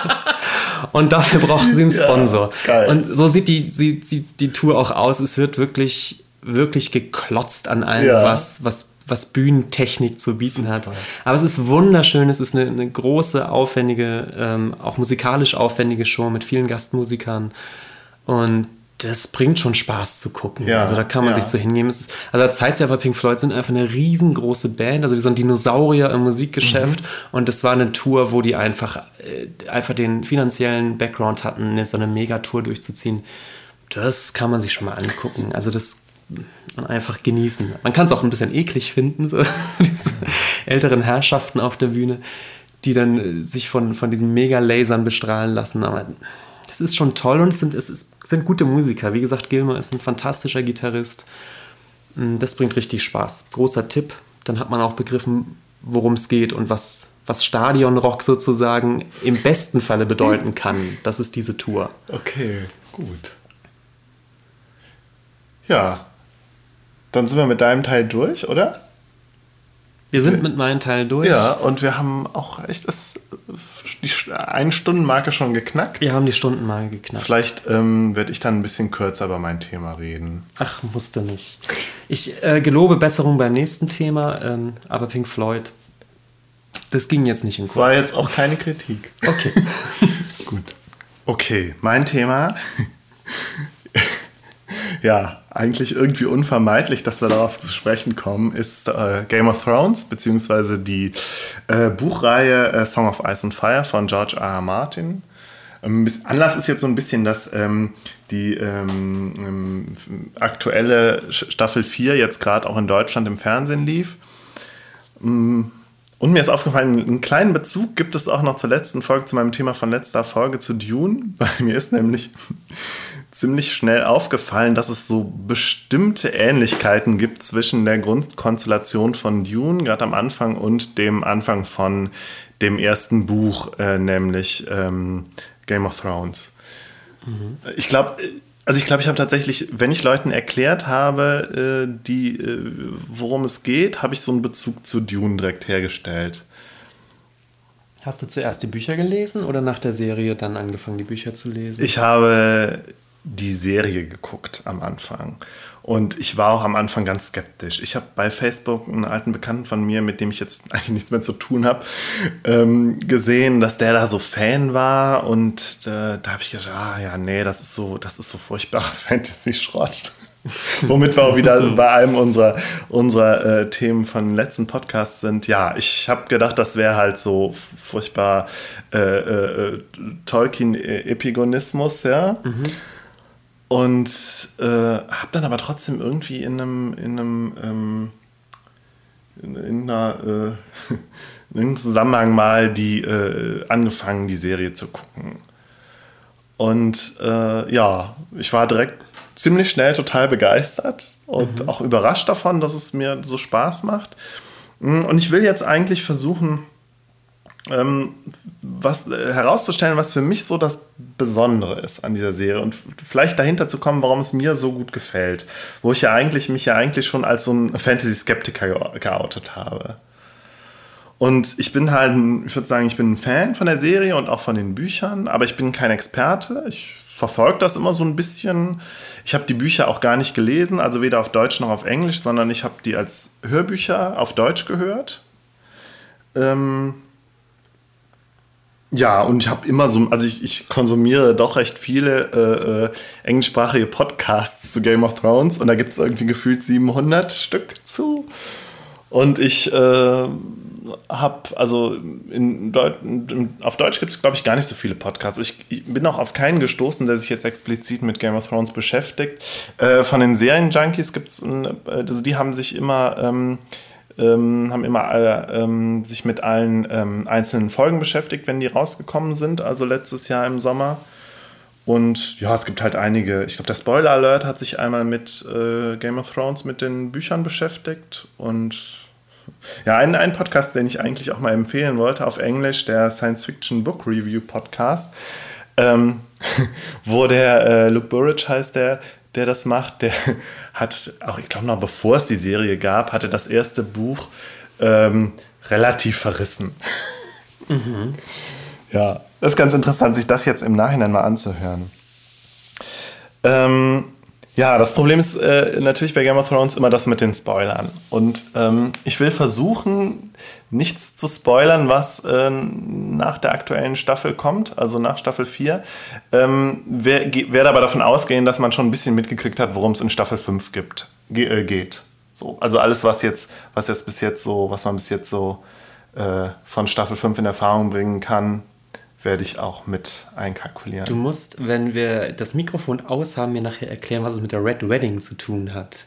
Und dafür brauchten sie einen Sponsor. Ja, und so sieht die, sieht, sieht die Tour auch aus. Es wird wirklich, wirklich geklotzt an allem, ja. was, was, was Bühnentechnik zu bieten Super. hat. Aber es ist wunderschön. Es ist eine, eine große, aufwendige, ähm, auch musikalisch aufwendige Show mit vielen Gastmusikern. Und das bringt schon Spaß zu gucken. Ja, also da kann man ja. sich so hingeben. Ist, also da zeigt sich einfach, Pink Floyd sind einfach eine riesengroße Band, also wie so ein Dinosaurier im Musikgeschäft. Mhm. Und das war eine Tour, wo die einfach, äh, einfach den finanziellen Background hatten, eine, so eine Megatour durchzuziehen. Das kann man sich schon mal angucken. Also das einfach genießen. Man kann es auch ein bisschen eklig finden, so diese älteren Herrschaften auf der Bühne, die dann äh, sich von, von diesen Mega-Lasern bestrahlen lassen. Aber es ist schon toll und es sind, es ist, sind gute Musiker. Wie gesagt, Gilmer ist ein fantastischer Gitarrist. Mm, das bringt richtig Spaß. Großer Tipp. Dann hat man auch begriffen, worum es geht und was, was Stadionrock sozusagen im besten Falle bedeuten kann. Das ist diese Tour. Okay, gut. Ja, dann sind wir mit deinem Teil durch, oder? Wir sind mit meinem Teil durch. Ja, und wir haben auch echt das, die eine Stundenmarke schon geknackt. Wir haben die Stundenmarke geknackt. Vielleicht ähm, werde ich dann ein bisschen kürzer über mein Thema reden. Ach, musst du nicht. Ich äh, gelobe Besserung beim nächsten Thema, ähm, aber Pink Floyd, das ging jetzt nicht in kurz. Das war jetzt auch keine Kritik. Okay. Gut. Okay, mein Thema ja, eigentlich irgendwie unvermeidlich, dass wir darauf zu sprechen kommen, ist äh, Game of Thrones, beziehungsweise die äh, Buchreihe äh, Song of Ice and Fire von George R. R. Martin. Ähm, Anlass ist jetzt so ein bisschen, dass ähm, die ähm, ähm aktuelle Staffel 4 jetzt gerade auch in Deutschland im Fernsehen lief. Mm, und mir ist aufgefallen, einen kleinen Bezug gibt es auch noch zur letzten Folge, zu meinem Thema von letzter Folge, zu Dune. Bei mir ist nämlich ziemlich schnell aufgefallen, dass es so bestimmte Ähnlichkeiten gibt zwischen der Grundkonstellation von Dune, gerade am Anfang, und dem Anfang von dem ersten Buch, äh, nämlich ähm, Game of Thrones. Mhm. Ich glaube, also ich glaube, ich habe tatsächlich, wenn ich Leuten erklärt habe, äh, die, äh, worum es geht, habe ich so einen Bezug zu Dune direkt hergestellt. Hast du zuerst die Bücher gelesen oder nach der Serie dann angefangen, die Bücher zu lesen? Ich habe die Serie geguckt am Anfang. Und ich war auch am Anfang ganz skeptisch. Ich habe bei Facebook einen alten Bekannten von mir, mit dem ich jetzt eigentlich nichts mehr zu tun habe, ähm, gesehen, dass der da so Fan war. Und äh, da habe ich gedacht, ah ja, nee, das ist so, das ist so furchtbarer Fantasy-Schrott. Womit wir auch wieder bei einem unserer, unserer äh, Themen von letzten Podcasts sind. Ja, ich habe gedacht, das wäre halt so furchtbar äh, äh, Tolkien-Epigonismus, ja. Mhm. Und äh, habe dann aber trotzdem irgendwie in einem, in einem, ähm, in, in, einer, äh, in einem Zusammenhang mal die äh, angefangen, die Serie zu gucken. Und äh, ja, ich war direkt ziemlich schnell total begeistert und mhm. auch überrascht davon, dass es mir so Spaß macht. Und ich will jetzt eigentlich versuchen, ähm, was, äh, herauszustellen, was für mich so das Besondere ist an dieser Serie und vielleicht dahinter zu kommen, warum es mir so gut gefällt. Wo ich ja eigentlich mich ja eigentlich schon als so ein Fantasy-Skeptiker geoutet habe. Und ich bin halt, ich würde sagen, ich bin ein Fan von der Serie und auch von den Büchern, aber ich bin kein Experte. Ich verfolge das immer so ein bisschen. Ich habe die Bücher auch gar nicht gelesen, also weder auf Deutsch noch auf Englisch, sondern ich habe die als Hörbücher auf Deutsch gehört. Ähm ja, und ich habe immer so, also ich, ich, konsumiere doch recht viele äh, äh, englischsprachige Podcasts zu Game of Thrones und da gibt es irgendwie gefühlt 700 Stück zu. Und ich äh, habe, also in Deut auf Deutsch gibt es, glaube ich, gar nicht so viele Podcasts. Ich, ich, bin auch auf keinen gestoßen, der sich jetzt explizit mit Game of Thrones beschäftigt. Äh, von den Serien-Junkies gibt es, also die haben sich immer. Ähm, ähm, haben immer äh, ähm, sich mit allen ähm, einzelnen Folgen beschäftigt, wenn die rausgekommen sind, also letztes Jahr im Sommer. Und ja, es gibt halt einige. Ich glaube, der Spoiler Alert hat sich einmal mit äh, Game of Thrones, mit den Büchern beschäftigt. Und ja, ein, ein Podcast, den ich eigentlich auch mal empfehlen wollte auf Englisch, der Science Fiction Book Review Podcast, ähm, wo der äh, Luke Burridge heißt, der, der das macht, der hat auch, ich glaube noch bevor es die Serie gab, hatte das erste Buch ähm, relativ verrissen. Mhm. Ja, das ist ganz interessant, sich das jetzt im Nachhinein mal anzuhören. Ähm, ja, das Problem ist äh, natürlich bei Game of Thrones immer das mit den Spoilern. Und ähm, ich will versuchen, nichts zu spoilern, was äh, nach der aktuellen Staffel kommt, also nach Staffel 4. Ähm, werde werd aber davon ausgehen, dass man schon ein bisschen mitgekriegt hat, worum es in Staffel 5 gibt, ge äh, geht. So, also alles, was jetzt, was jetzt bis jetzt so, was man bis jetzt so äh, von Staffel 5 in Erfahrung bringen kann, werde ich auch mit einkalkulieren. Du musst, wenn wir das Mikrofon aus haben, mir nachher erklären, was es mit der Red Wedding zu tun hat.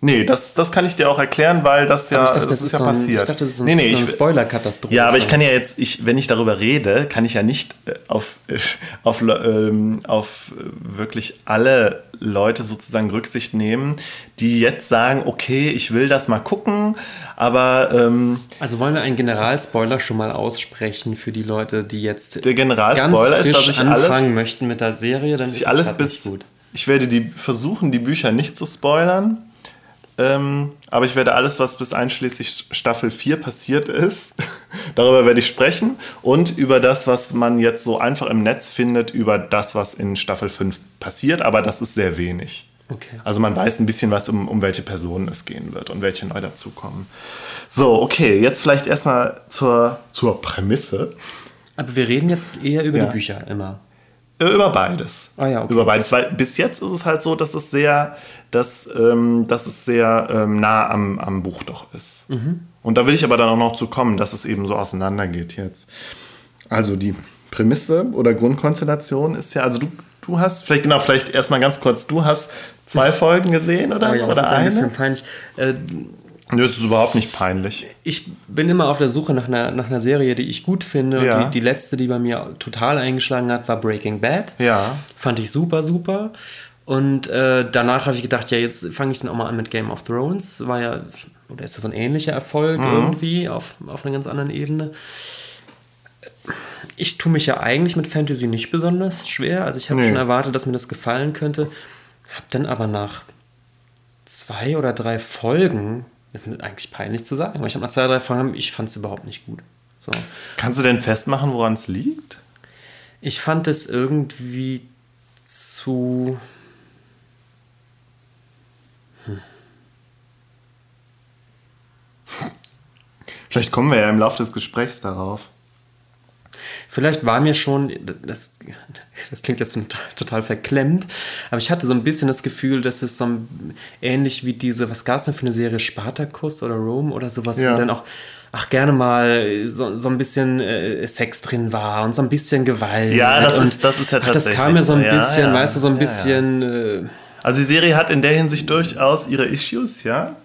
Nee, das, das kann ich dir auch erkläähm, weil das ja, dachte, das, das ist, ja so ein, passiert. Ich dachte, das ist, ein, nee, nee, so eine Spoiler-Katastrophe. Ja, aber ich kann ja jetzt, ich, wenn ich darüber rede, kann ich ja nicht äh, auf, äh, auf, ähm, auf wirklich alle Leute sozusagen Rücksicht nehmen, die jetzt sagen, okay, ich will das mal gucken, aber... Ähm, also wollen wir einen Generalspoiler schon mal aussprechen für die Leute, die jetzt der Generalspoiler ganz ist, dass ich anfangen alles, möchten mit der Serie, dann ist alles bis, gut. Ich werde die versuchen, die Bücher nicht zu spoilern ähm, aber ich werde alles, was bis einschließlich Staffel 4 passiert ist, darüber werde ich sprechen und über das, was man jetzt so einfach im Netz findet, über das, was in Staffel 5 passiert, aber das ist sehr wenig. Okay. Also man weiß ein bisschen was, um, um welche Personen es gehen wird und welche neu dazukommen. So, okay, jetzt vielleicht erstmal zur, zur Prämisse. Aber wir reden jetzt eher über ja. die Bücher immer. Äh, über beides. Ah, ja, okay. Über beides, weil bis jetzt ist es halt so, dass es sehr, dass, ähm, dass es sehr ähm, nah am, am Buch doch ist. Mhm. Und da will ich aber dann auch noch zu kommen, dass es eben so auseinandergeht jetzt. Also die Prämisse oder Grundkonstellation ist ja, also du, du hast, vielleicht genau, vielleicht erstmal ganz kurz, du hast zwei Folgen gesehen oder, oh ja, so, oder das ist eine? ein bisschen peinlich. Äh, Nö, es ist überhaupt nicht peinlich. Ich bin immer auf der Suche nach einer, nach einer Serie, die ich gut finde. Ja. Die, die letzte, die bei mir total eingeschlagen hat, war Breaking Bad. Ja. Fand ich super, super. Und äh, danach habe ich gedacht, ja, jetzt fange ich dann auch mal an mit Game of Thrones. War ja, oder ist das so ein ähnlicher Erfolg mhm. irgendwie auf, auf einer ganz anderen Ebene. Ich tue mich ja eigentlich mit Fantasy nicht besonders schwer. Also ich habe nee. schon erwartet, dass mir das gefallen könnte. Habe dann aber nach zwei oder drei Folgen ist mir eigentlich peinlich zu sagen, weil ich habe mal zwei, drei Folgen, ich fand es überhaupt nicht gut. So. Kannst du denn festmachen, woran es liegt? Ich fand es irgendwie zu. Hm. Vielleicht kommen wir ja im Laufe des Gesprächs darauf. Vielleicht war mir schon, das, das klingt jetzt total verklemmt, aber ich hatte so ein bisschen das Gefühl, dass es so ein, ähnlich wie diese, was gab es denn für eine Serie, Spartacus oder Rome oder sowas, ja. wo dann auch, ach, gerne mal so, so ein bisschen äh, Sex drin war und so ein bisschen Gewalt. Ja, das, ist, das ist ja tatsächlich. Ach, das kam mir so ein bisschen, ja, weißt du, so ein bisschen. Äh, also die Serie hat in der Hinsicht durchaus ihre Issues, ja.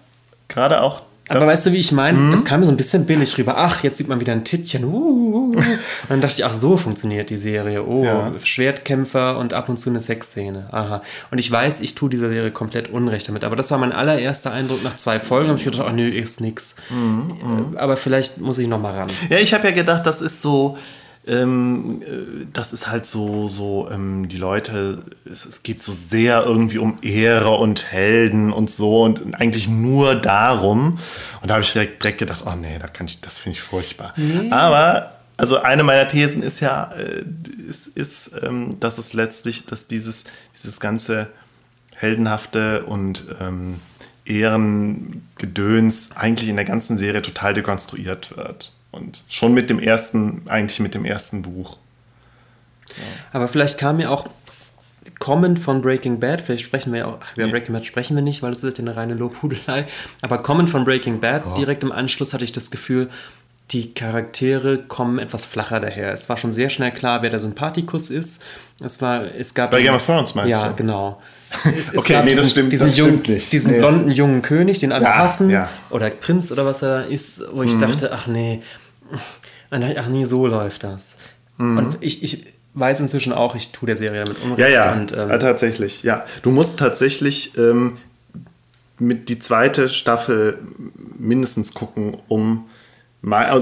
Gerade auch Aber weißt du, wie ich meine? Das kam mir so ein bisschen billig rüber. Ach, jetzt sieht man wieder ein Tittchen. Uh, uh, uh. Und dann dachte ich, ach, so funktioniert die Serie. Oh, Ja. Schwertkämpfer und ab und zu eine Sexszene. Aha. Und ich weiß, ich tue dieser Serie komplett Unrecht damit. Aber das war mein allererster Eindruck nach zwei Folgen. Habe ich gedacht, ach nö, ist nix. Äh, Aber vielleicht muss ich noch mal ran. Ja, ich habe ja gedacht, das ist so, ähm, äh, das ist halt so, so ähm, die Leute, es, es geht so sehr irgendwie um Ehre und Helden und so und eigentlich nur darum. Und da habe ich direkt, direkt gedacht, oh nee, da kann ich, das finde ich furchtbar. Aber also eine meiner Thesen ist ja, äh, ist, ist ähm, dass es letztlich, dass dieses, dieses ganze heldenhafte und ähm, Ehrengedöns eigentlich in der ganzen Serie total dekonstruiert wird. Und schon mit dem ersten, eigentlich mit dem ersten Buch. Aber vielleicht kam mir auch kommend von Breaking Bad, vielleicht sprechen wir ja auch, über Breaking Bad sprechen wir nicht, weil es ist ja eine reine Lobhudelei, aber kommend von Breaking Bad, direkt im Anschluss hatte ich das Gefühl, die Charaktere kommen etwas flacher daher. Es war schon sehr schnell klar, wer der Sympathikus ist. Es war, es gab Bei Game of Thrones meinst ja, du? genau. Es, es Okay, gab nee, das diesen, stimmt- diesen, das jungen, stimmt nicht. diesen Nee. blonden jungen König, den alle Ja, hassen, ja. oder Prinz oder was er ist, wo Mhm. ich dachte, ach nee, ach nee, so läuft das. Und ich, ich weiß inzwischen auch, ich tue der Serie damit Unrecht. Mhm. Ja, ja, Und, ähm, ja, tatsächlich. Ja, du musst tatsächlich ähm, mit die zweite Staffel mindestens gucken, um,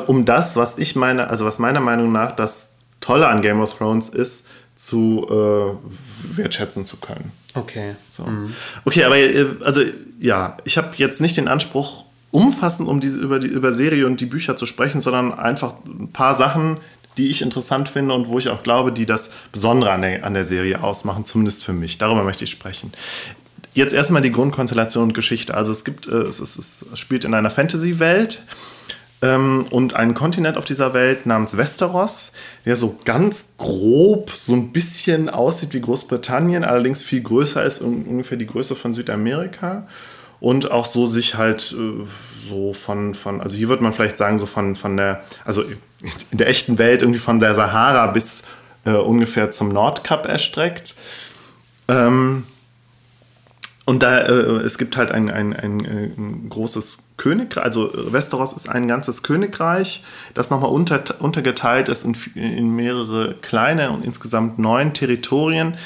um das, was ich meine, also was meiner Meinung nach das Tolle an Game of Thrones ist, zu äh, wertschätzen zu können. okay. So. Okay, aber äh, also ja, ich habe jetzt nicht den Anspruch, umfassend um diese, über die über Serie und die Bücher zu sprechen, sondern einfach ein paar Sachen, die ich interessant finde und wo ich auch glaube, die das Besondere an der, an der Serie ausmachen, zumindest für mich. Darüber möchte ich sprechen. Jetzt erstmal die Grundkonstellation und Geschichte. Also es gibt, äh, es, ist, es spielt in einer Fantasy-Welt ähm, und einen Kontinent auf dieser Welt namens Westeros, der so ganz grob so ein bisschen aussieht wie Großbritannien, allerdings viel größer ist, un ungefähr die Größe von Südamerika. Und auch so sich halt äh, so von, von, also hier würde man vielleicht sagen, so von, von der, also in der echten Welt irgendwie von der Sahara bis äh, ungefähr zum Nordkap erstreckt. Ähm, und da, äh, es gibt halt ein, ein, ein, äh, ein großes Königreich, also Westeros ist ein ganzes Königreich, das nochmal unter, untergeteilt ist in, in mehrere kleine und insgesamt neun Territorien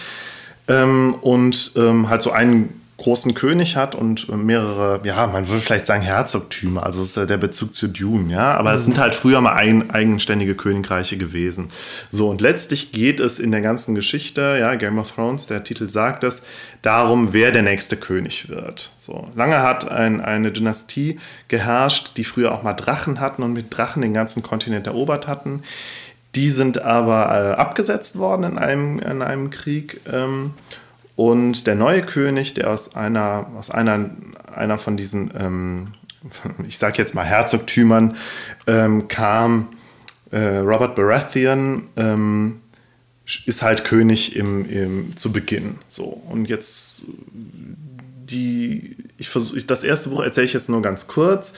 ähm, und ähm, halt so einen großen König hat und äh, mehrere, ja, man würde vielleicht sagen Herzogtümer, also ist der Bezug zu Dune, ja, aber es sind halt früher mal ein, eigenständige Königreiche gewesen. So, und letztlich geht es in der ganzen Geschichte, ja, Game of Thrones, der Titel sagt es, darum, wer der nächste König wird. So, lange hat ein, eine Dynastie geherrscht, die früher auch mal Drachen hatten und mit Drachen den ganzen Kontinent erobert hatten. Die sind aber äh, abgesetzt worden in einem, in einem Krieg. Ähm, und der neue König, der aus einer, aus einer, einer von diesen, ähm, ich sage jetzt mal Herzogtümern, ähm, kam, äh, Robert Baratheon, ähm, ist halt König im, im, zu Beginn. So. Und jetzt die, ich versuche, das erste Buch erzähle ich jetzt nur ganz kurz.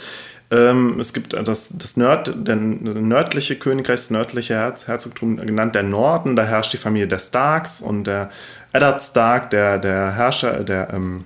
Ähm, es gibt das, das Nord, der nördliche Königreich, das nördliche Herz, Herzogtum genannt der Norden. Da herrscht die Familie der Starks und der Eddard Stark, der, der Herrscher, der ähm,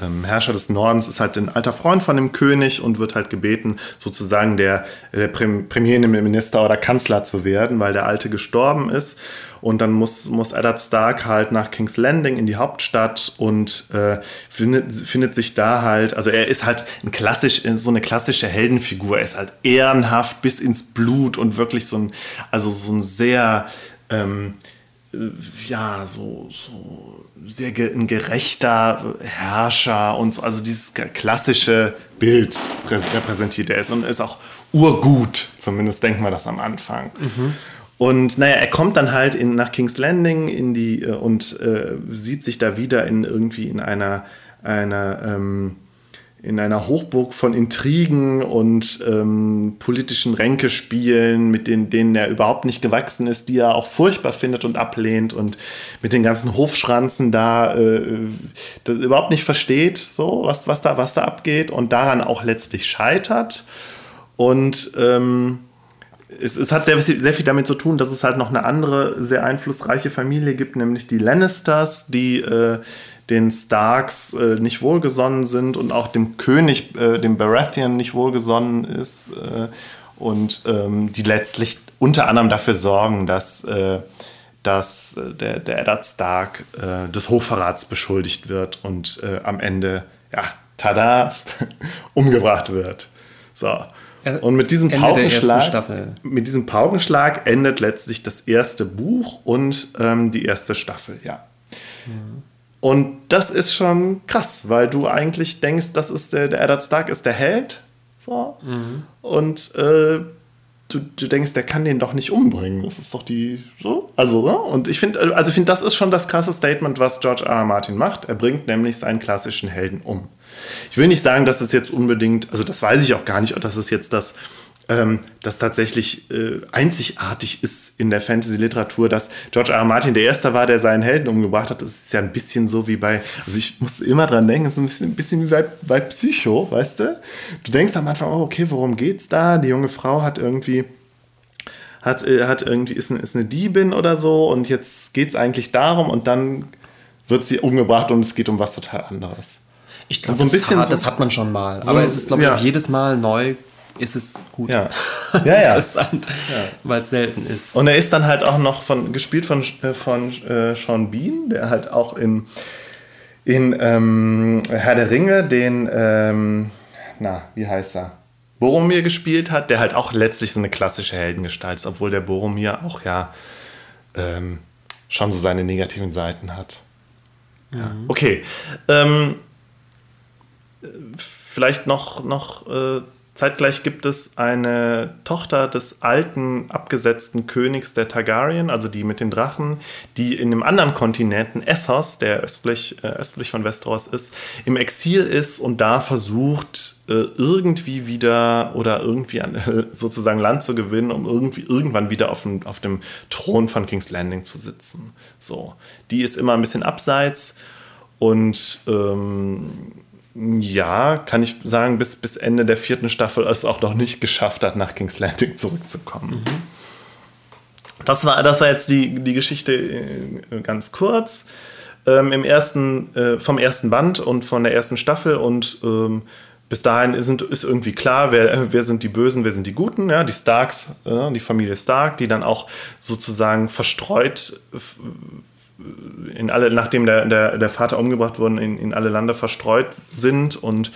ähm, Herrscher des Nordens, ist halt ein alter Freund von dem König und wird halt gebeten, sozusagen der, der Prem Premierminister oder Kanzler zu werden, weil der Alte gestorben ist. Und dann muss, muss Eddard Stark halt nach King's Landing in die Hauptstadt und äh, findet, findet sich da halt, also er ist halt ein klassisch, so eine klassische Heldenfigur. Er ist halt ehrenhaft bis ins Blut und wirklich so ein, also so ein sehr, ähm, ja, so, so sehr ge ein gerechter Herrscher und so, also dieses klassische Bild repräsentiert er ist und ist auch urgut, zumindest denken wir das am Anfang. Mhm. Und naja, er kommt dann halt in, nach King's Landing in die äh, und äh, sieht sich da wieder in irgendwie in einer, einer ähm, in einer Hochburg von Intrigen und ähm, politischen Ränkespielen, mit denen, denen er überhaupt nicht gewachsen ist, die er auch furchtbar findet und ablehnt und mit den ganzen Hofschranzen da äh, das überhaupt nicht versteht, so was, was, da, was da abgeht und daran auch letztlich scheitert. Und ähm, es, es, hat sehr, sehr viel damit zu tun, dass es halt noch eine andere, sehr einflussreiche Familie gibt, nämlich die Lannisters, die, äh, den Starks äh, nicht wohlgesonnen sind und auch dem König, äh, dem Baratheon nicht wohlgesonnen ist äh, und ähm, die letztlich unter anderem dafür sorgen, dass, äh, dass äh, der, der Eddard Stark äh, des Hochverrats beschuldigt wird und am Ende, ja, tada, umgebracht wird. So. Und mit diesem Paukenschlag, mit diesem Paukenschlag endet letztlich das erste Buch und ähm, die erste Staffel, ja. Mhm. Und das ist schon krass, weil du eigentlich denkst, das ist der, der Eddard Stark ist der Held. So. Mhm. Und äh, du, du denkst, der kann den doch nicht umbringen. Das ist doch die. So. Also, ne? Und ich finde, also finde, das ist schon das krasse Statement, was George R. R. Martin macht. Er bringt nämlich seinen klassischen Helden um. Ich will nicht sagen, dass es jetzt unbedingt, also das weiß ich auch gar nicht, dass es jetzt das ähm, das tatsächlich äh, einzigartig ist in der Fantasy-Literatur, dass George R. R. Martin der Erste war, der seinen Helden umgebracht hat. Das ist ja ein bisschen so wie bei, also ich muss immer dran denken, es ist ein bisschen, ein bisschen wie bei, bei Psycho, weißt du? Du denkst am Anfang, oh, okay, worum geht's da? Die junge Frau hat irgendwie hat, äh, hat irgendwie, ist, ist eine Diebin oder so und jetzt geht es eigentlich darum und dann wird sie umgebracht und es geht um was total anderes. Ich glaube, so ein bisschen das, das hat man schon mal. So, aber es ist, glaube ich, ja. jedes Mal neu ist es gut. Ja, ja, ja. Interessant, ja. weil es selten ist. Und er ist dann halt auch noch von, gespielt von, äh, von äh, Sean Bean, der halt auch in, in ähm, Herr der Ringe den, ähm, na, wie heißt er? Boromir gespielt hat, der halt auch letztlich so eine klassische Heldengestalt ist, obwohl der Boromir auch ja ähm, schon so seine negativen Seiten hat. Ja. Mhm. Okay. Ähm, vielleicht noch, noch äh, Zeitgleich gibt es eine Tochter des alten abgesetzten Königs der Targaryen, also die mit den Drachen, die in einem anderen Kontinenten, Essos, der östlich, äh, östlich von Westeros ist, im Exil ist und da versucht, äh, irgendwie wieder oder irgendwie an, äh, sozusagen Land zu gewinnen, um irgendwie irgendwann wieder auf dem, auf dem Thron von King's Landing zu sitzen. So, die ist immer ein bisschen abseits und ähm, ja, kann ich sagen, bis, bis Ende der vierten Staffel es auch noch nicht geschafft hat, nach King's Landing zurückzukommen. Mhm. Das, war, das war jetzt die, die Geschichte äh, ganz kurz. Ähm, im ersten, äh, vom ersten Band und von der ersten Staffel und ähm, bis dahin sind, ist irgendwie klar, wer, wer sind die Bösen, wer sind die Guten, ja, die Starks, äh, die Familie Stark, die dann auch sozusagen verstreut in alle, nachdem der, der, der Vater umgebracht wurde, in, in alle Lande verstreut sind und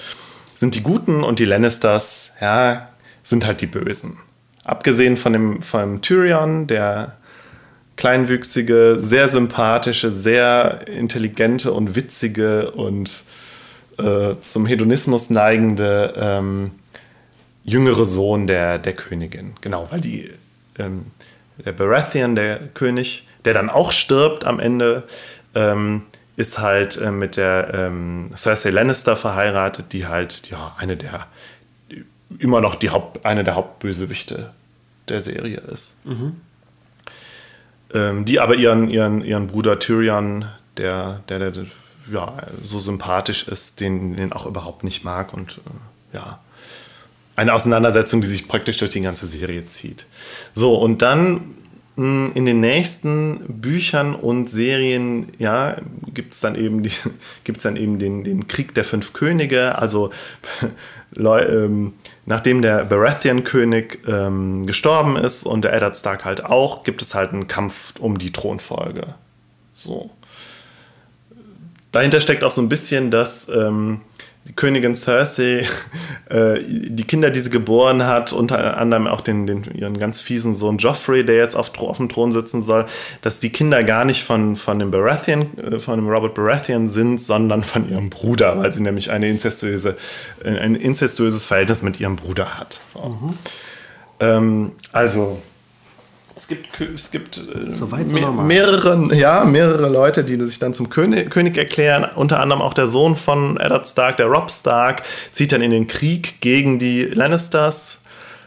sind die Guten und die Lannisters, ja, sind halt die Bösen. Abgesehen von dem, von dem Tyrion, der kleinwüchsige, sehr sympathische, sehr intelligente und witzige und äh, zum Hedonismus neigende ähm, jüngere Sohn der, der Königin. Genau, weil die, ähm, der Baratheon, der König, der dann auch stirbt am Ende, ähm, ist halt äh, mit der ähm, Cersei Lannister verheiratet, die halt ja eine der immer noch die Haupt, eine der Hauptbösewichte der Serie ist. Mhm. Ähm, die aber ihren, ihren, ihren Bruder Tyrion, der, der, der ja, so sympathisch ist, den, den auch überhaupt nicht mag und äh, ja, eine Auseinandersetzung, die sich praktisch durch die ganze Serie zieht. So, und dann in den nächsten Büchern und Serien ja, gibt es dann eben, die, gibt's dann eben den, den Krieg der fünf Könige. Also ähm, nachdem der Baratheon-König ähm, gestorben ist und der Eddard Stark halt auch, gibt es halt einen Kampf um die Thronfolge. So. Dahinter steckt auch so ein bisschen, dass ähm, die Königin Cersei, äh, die Kinder, die sie geboren hat, unter anderem auch den, den, ihren ganz fiesen Sohn Joffrey, der jetzt auf, auf dem Thron sitzen soll, dass die Kinder gar nicht von, von dem Baratheon, äh, von dem Robert Baratheon sind, sondern von ihrem Bruder, weil sie nämlich eine incestuöse, ein incestuöses Verhältnis mit ihrem Bruder hat. So. Mhm. Ähm, also es gibt, es gibt äh, so me mehrere, ja, mehrere Leute, die sich dann zum König, König, erklären. Unter anderem auch der Sohn von Eddard Stark, der Rob Stark, zieht dann in den Krieg gegen die Lannisters.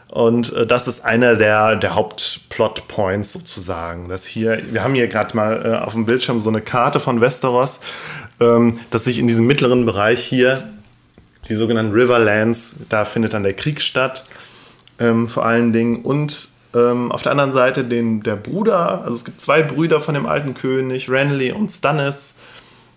Und äh, das ist einer der, der Hauptplot-Points sozusagen. Dass hier, wir haben hier gerade mal äh, auf dem Bildschirm so eine Karte von Westeros, ähm, dass sich in diesem mittleren Bereich hier, die sogenannten Riverlands, da findet dann der Krieg statt, ähm, vor allen Dingen. Und ähm, auf der anderen Seite den, der Bruder, also es gibt zwei Brüder von dem alten König, Renly und Stannis.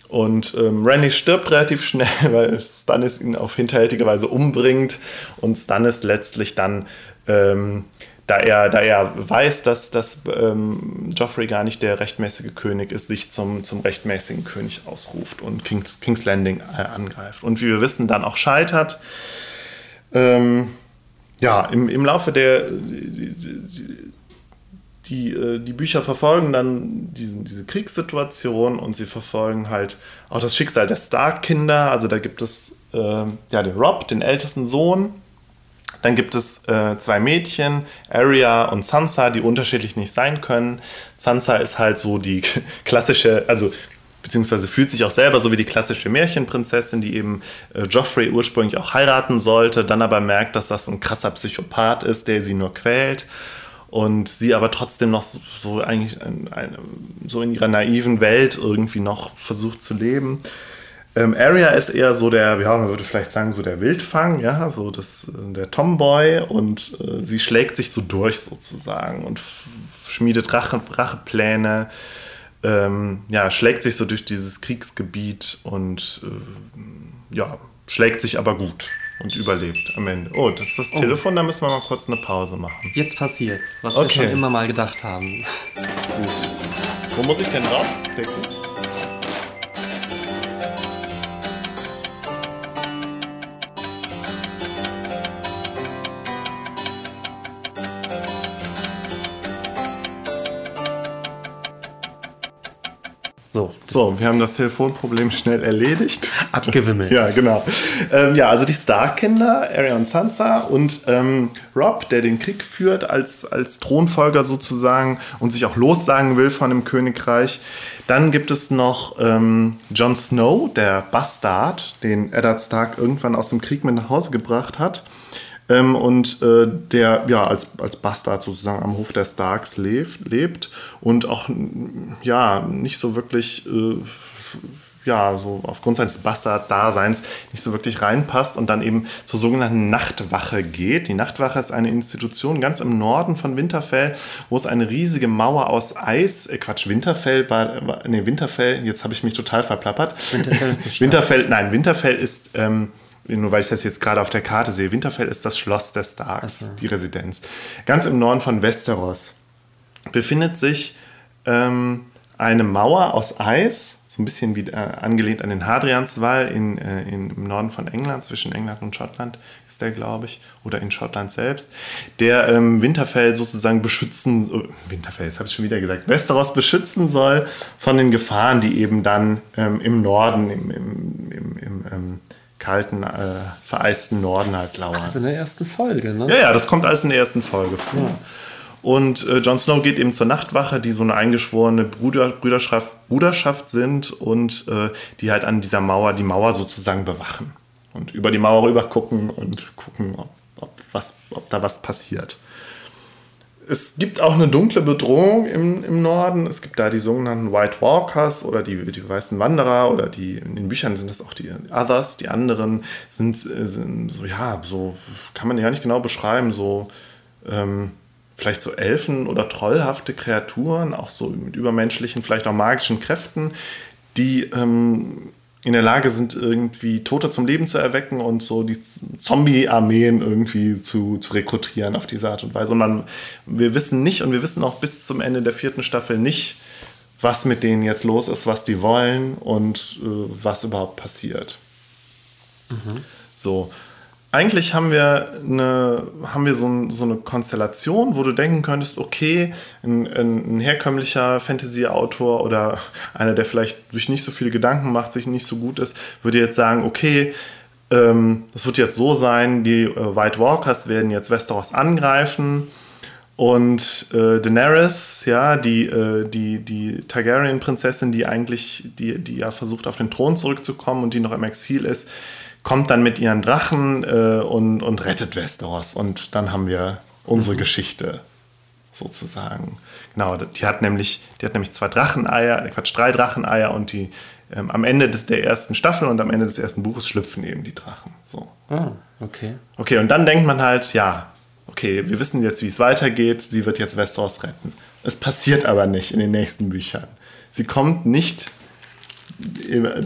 Und ähm, Renly stirbt relativ schnell, weil Stannis ihn auf hinterhältige Weise umbringt und Stannis letztlich dann, ähm, da, er, da er weiß, dass, dass ähm, Joffrey gar nicht der rechtmäßige König ist, sich zum, zum rechtmäßigen König ausruft und King's, King's Landing äh, angreift. Und wie wir wissen, dann auch scheitert. Ähm, ja, im, im Laufe der die, die, die, äh, die Bücher verfolgen dann diesen, diese Kriegssituation und sie verfolgen halt auch das Schicksal der Stark-Kinder. Also da gibt es äh, ja den Rob, den ältesten Sohn. Dann gibt es äh, zwei Mädchen, Arya und Sansa, die unterschiedlich nicht sein können. Sansa ist halt so die klassische, also beziehungsweise fühlt sich auch selber so wie die klassische Märchenprinzessin, die eben äh, Joffrey ursprünglich auch heiraten sollte, dann aber merkt, dass das ein krasser Psychopath ist, der sie nur quält und sie aber trotzdem noch so, so eigentlich ein, ein, so in ihrer naiven Welt irgendwie noch versucht zu leben. Ähm, Arya ist eher so der, ja, man würde vielleicht sagen, so der Wildfang, ja, so das, der Tomboy und äh, sie schlägt sich so durch sozusagen und schmiedet Rache, Rachepläne, ähm, ja, schlägt sich so durch dieses Kriegsgebiet und äh, ja, schlägt sich aber gut und überlebt am Ende. Oh, das ist das oh. Telefon, da müssen wir mal kurz eine Pause machen. Jetzt passiert's, was okay. wir schon immer mal gedacht haben. Gut. Wo muss ich denn draufklicken? So, wir haben das Telefonproblem schnell erledigt. Abgewimmelt. ja, genau. Ähm, ja, also die Stark-Kinder, Arya und Sansa und ähm, Rob, der den Krieg führt als, als Thronfolger sozusagen und sich auch lossagen will von dem Königreich. Dann gibt es noch ähm, Jon Snow, der Bastard, den Eddard Stark irgendwann aus dem Krieg mit nach Hause gebracht hat. Ähm, und äh, der ja als, als Bastard sozusagen am Hof der Starks lebt, lebt und auch ja nicht so wirklich äh, ja, so aufgrund seines Bastard-Daseins nicht so wirklich reinpasst und dann eben zur sogenannten Nachtwache geht. Die Nachtwache ist eine Institution ganz im Norden von Winterfell, wo es eine riesige Mauer aus Eis, äh Quatsch, Winterfell war, war nee, Winterfell, jetzt habe ich mich total verplappert. Winterfell ist nicht Winterfell, nein, Winterfell ist ähm, nur weil ich das jetzt gerade auf der Karte sehe, Winterfell ist das Schloss der Starks, so. die Residenz. Ganz im Norden von Westeros befindet sich ähm, eine Mauer aus Eis, so ein bisschen wie äh, angelehnt an den Hadrianswall in, äh, in, im Norden von England, zwischen England und Schottland ist der, glaube ich, oder in Schottland selbst, der ähm, Winterfell sozusagen beschützen, äh, Winterfell, jetzt habe ich schon wieder gesagt, Westeros beschützen soll von den Gefahren, die eben dann ähm, im Norden, im, im, im, im ähm, kalten, äh, vereisten Norden halt lauern. Das ist in der ersten Folge, ne? Ja, ja, das kommt alles in der ersten Folge vor. Ja. Und äh, Jon Snow geht eben zur Nachtwache, die so eine eingeschworene Bruder, Brüderschaft, Bruderschaft sind und äh, die halt an dieser Mauer, die Mauer sozusagen bewachen. Und über die Mauer rüber gucken und gucken, ob, ob, was, ob da was passiert es gibt auch eine dunkle Bedrohung im, im Norden. Es gibt da die sogenannten White Walkers oder die, die weißen Wanderer oder die, in den Büchern sind das auch die Others, die anderen sind, sind so, ja, so kann man ja nicht genau beschreiben, so ähm, vielleicht so Elfen oder trollhafte Kreaturen, auch so mit übermenschlichen, vielleicht auch magischen Kräften, die ähm, in der Lage sind, irgendwie Tote zum Leben zu erwecken und so die Zombie-Armeen irgendwie zu, zu rekrutieren auf diese Art und Weise. Und man, wir wissen nicht und wir wissen auch bis zum Ende der vierten Staffel nicht, was mit denen jetzt los ist, was die wollen und äh, was überhaupt passiert. Mhm. So eigentlich haben wir, eine, haben wir so, so, eine Konstellation, wo du denken könntest, okay, ein, ein, herkömmlicher Fantasy-Autor oder einer, der vielleicht durch nicht so viele Gedanken macht, sich nicht so gut ist, würde jetzt sagen, okay, ähm, das wird jetzt so sein, die äh, White Walkers werden jetzt Westeros angreifen und äh, Daenerys, ja, die, äh, die, die Targaryen-Prinzessin, die eigentlich, die, die ja versucht, auf den Thron zurückzukommen und die noch im Exil ist, kommt dann mit ihren Drachen äh, und, und rettet Westeros. Und dann haben wir unsere mhm. Geschichte sozusagen. Genau, die hat nämlich, die hat nämlich zwei Dracheneier, äh, Quatsch, drei Dracheneier und die ähm, am Ende des, der ersten Staffel und am Ende des ersten Buches schlüpfen eben die Drachen. So. Oh, okay. Okay, und dann denkt man halt, ja, okay, wir wissen jetzt, wie es weitergeht, sie wird jetzt Westeros retten. Es passiert aber nicht in den nächsten Büchern. Sie kommt nicht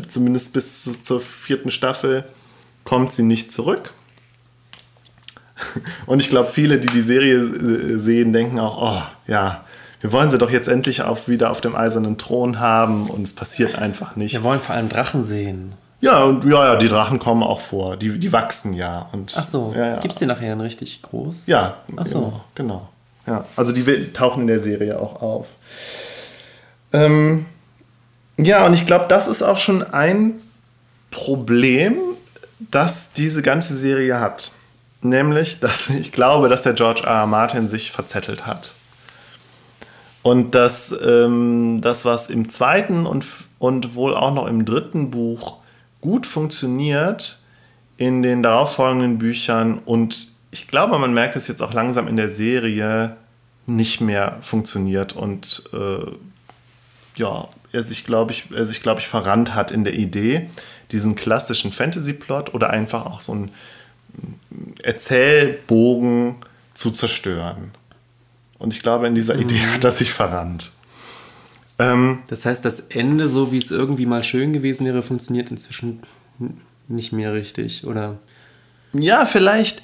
zumindest bis zu, zur vierten Staffel kommt sie nicht zurück. Und ich glaube, viele, die die Serie äh, sehen, denken auch, oh ja, wir wollen sie doch jetzt endlich auf, wieder auf dem eisernen Thron haben und es passiert einfach nicht. Wir wollen vor allem Drachen sehen. Ja, und ja, ja, die Drachen kommen auch vor. Die, die wachsen ja. Und, Ach so, ja, ja. gibt es die nachher in richtig groß? Ja, Ach so. genau. genau. Ja, also die, die tauchen in der Serie auch auf. Ähm, ja, und ich glaube, das ist auch schon ein Problem, das diese ganze Serie hat. Nämlich, dass ich glaube, dass der George R. R. Martin sich verzettelt hat. Und dass ähm, das, was im zweiten und, und wohl auch noch im dritten Buch gut funktioniert, in den darauffolgenden Büchern und ich glaube, man merkt es jetzt auch langsam in der Serie nicht mehr funktioniert und äh, ja, er sich, glaube ich, er sich, glaube ich, verrannt hat in der Idee, diesen klassischen Fantasy-Plot oder einfach auch so einen Erzählbogen zu zerstören. Und ich glaube, in dieser mhm. Idee hat er sich verrannt. Ähm, das heißt, das Ende, so wie es irgendwie mal schön gewesen wäre, funktioniert inzwischen nicht mehr richtig, oder? Ja, vielleicht,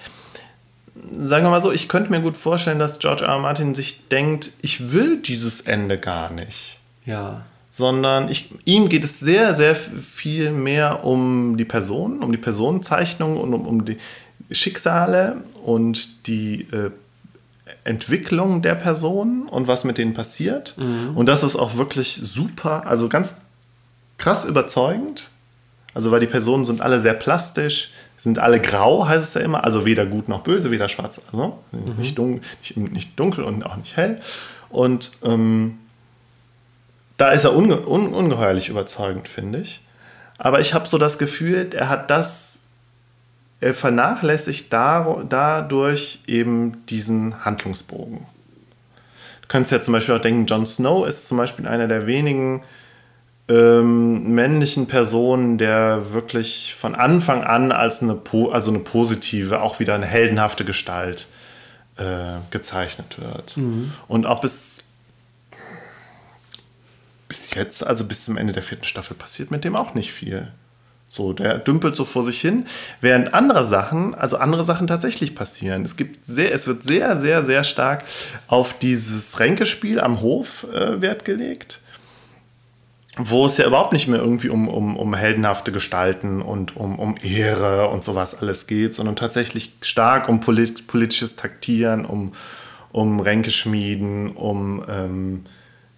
sagen wir mal so, ich könnte mir gut vorstellen, dass George R. R. Martin sich denkt, ich will dieses Ende gar nicht. Ja. Sondern ich, ihm geht es sehr, sehr viel mehr um die Personen, um die Personenzeichnung und um, um die Schicksale und die äh, Entwicklung der Personen und was mit denen passiert. Mhm. Und das ist auch wirklich super, also ganz krass überzeugend. Also weil die Personen sind alle sehr plastisch, sind alle grau, heißt es ja immer. Also weder gut noch böse, weder schwarz, also mhm. nicht, dunkel, nicht, nicht, dunkel und auch nicht hell. Und ähm, da ist er unge un ungeheuerlich überzeugend, finde ich. Aber ich habe so das Gefühl, er hat das, er vernachlässigt da, dadurch eben diesen Handlungsbogen. Du könntest ja zum Beispiel auch denken, Jon Snow ist zum Beispiel einer der wenigen ähm, männlichen Personen, der wirklich von Anfang an als eine, also eine positive, auch wieder eine heldenhafte Gestalt äh, gezeichnet wird. Mhm. Und auch bis bis jetzt, also bis zum Ende der vierten Staffel, passiert mit dem auch nicht viel. So, der dümpelt so vor sich hin, während andere Sachen, also andere Sachen tatsächlich passieren. Es gibt sehr, es wird sehr, sehr, sehr stark auf dieses Ränkespiel am Hof äh, Wert gelegt, wo es ja überhaupt nicht mehr irgendwie um, um, um heldenhafte Gestalten und um, um Ehre und sowas alles geht, sondern tatsächlich stark um polit politisches Taktieren, um, um Ränkeschmieden, um ähm,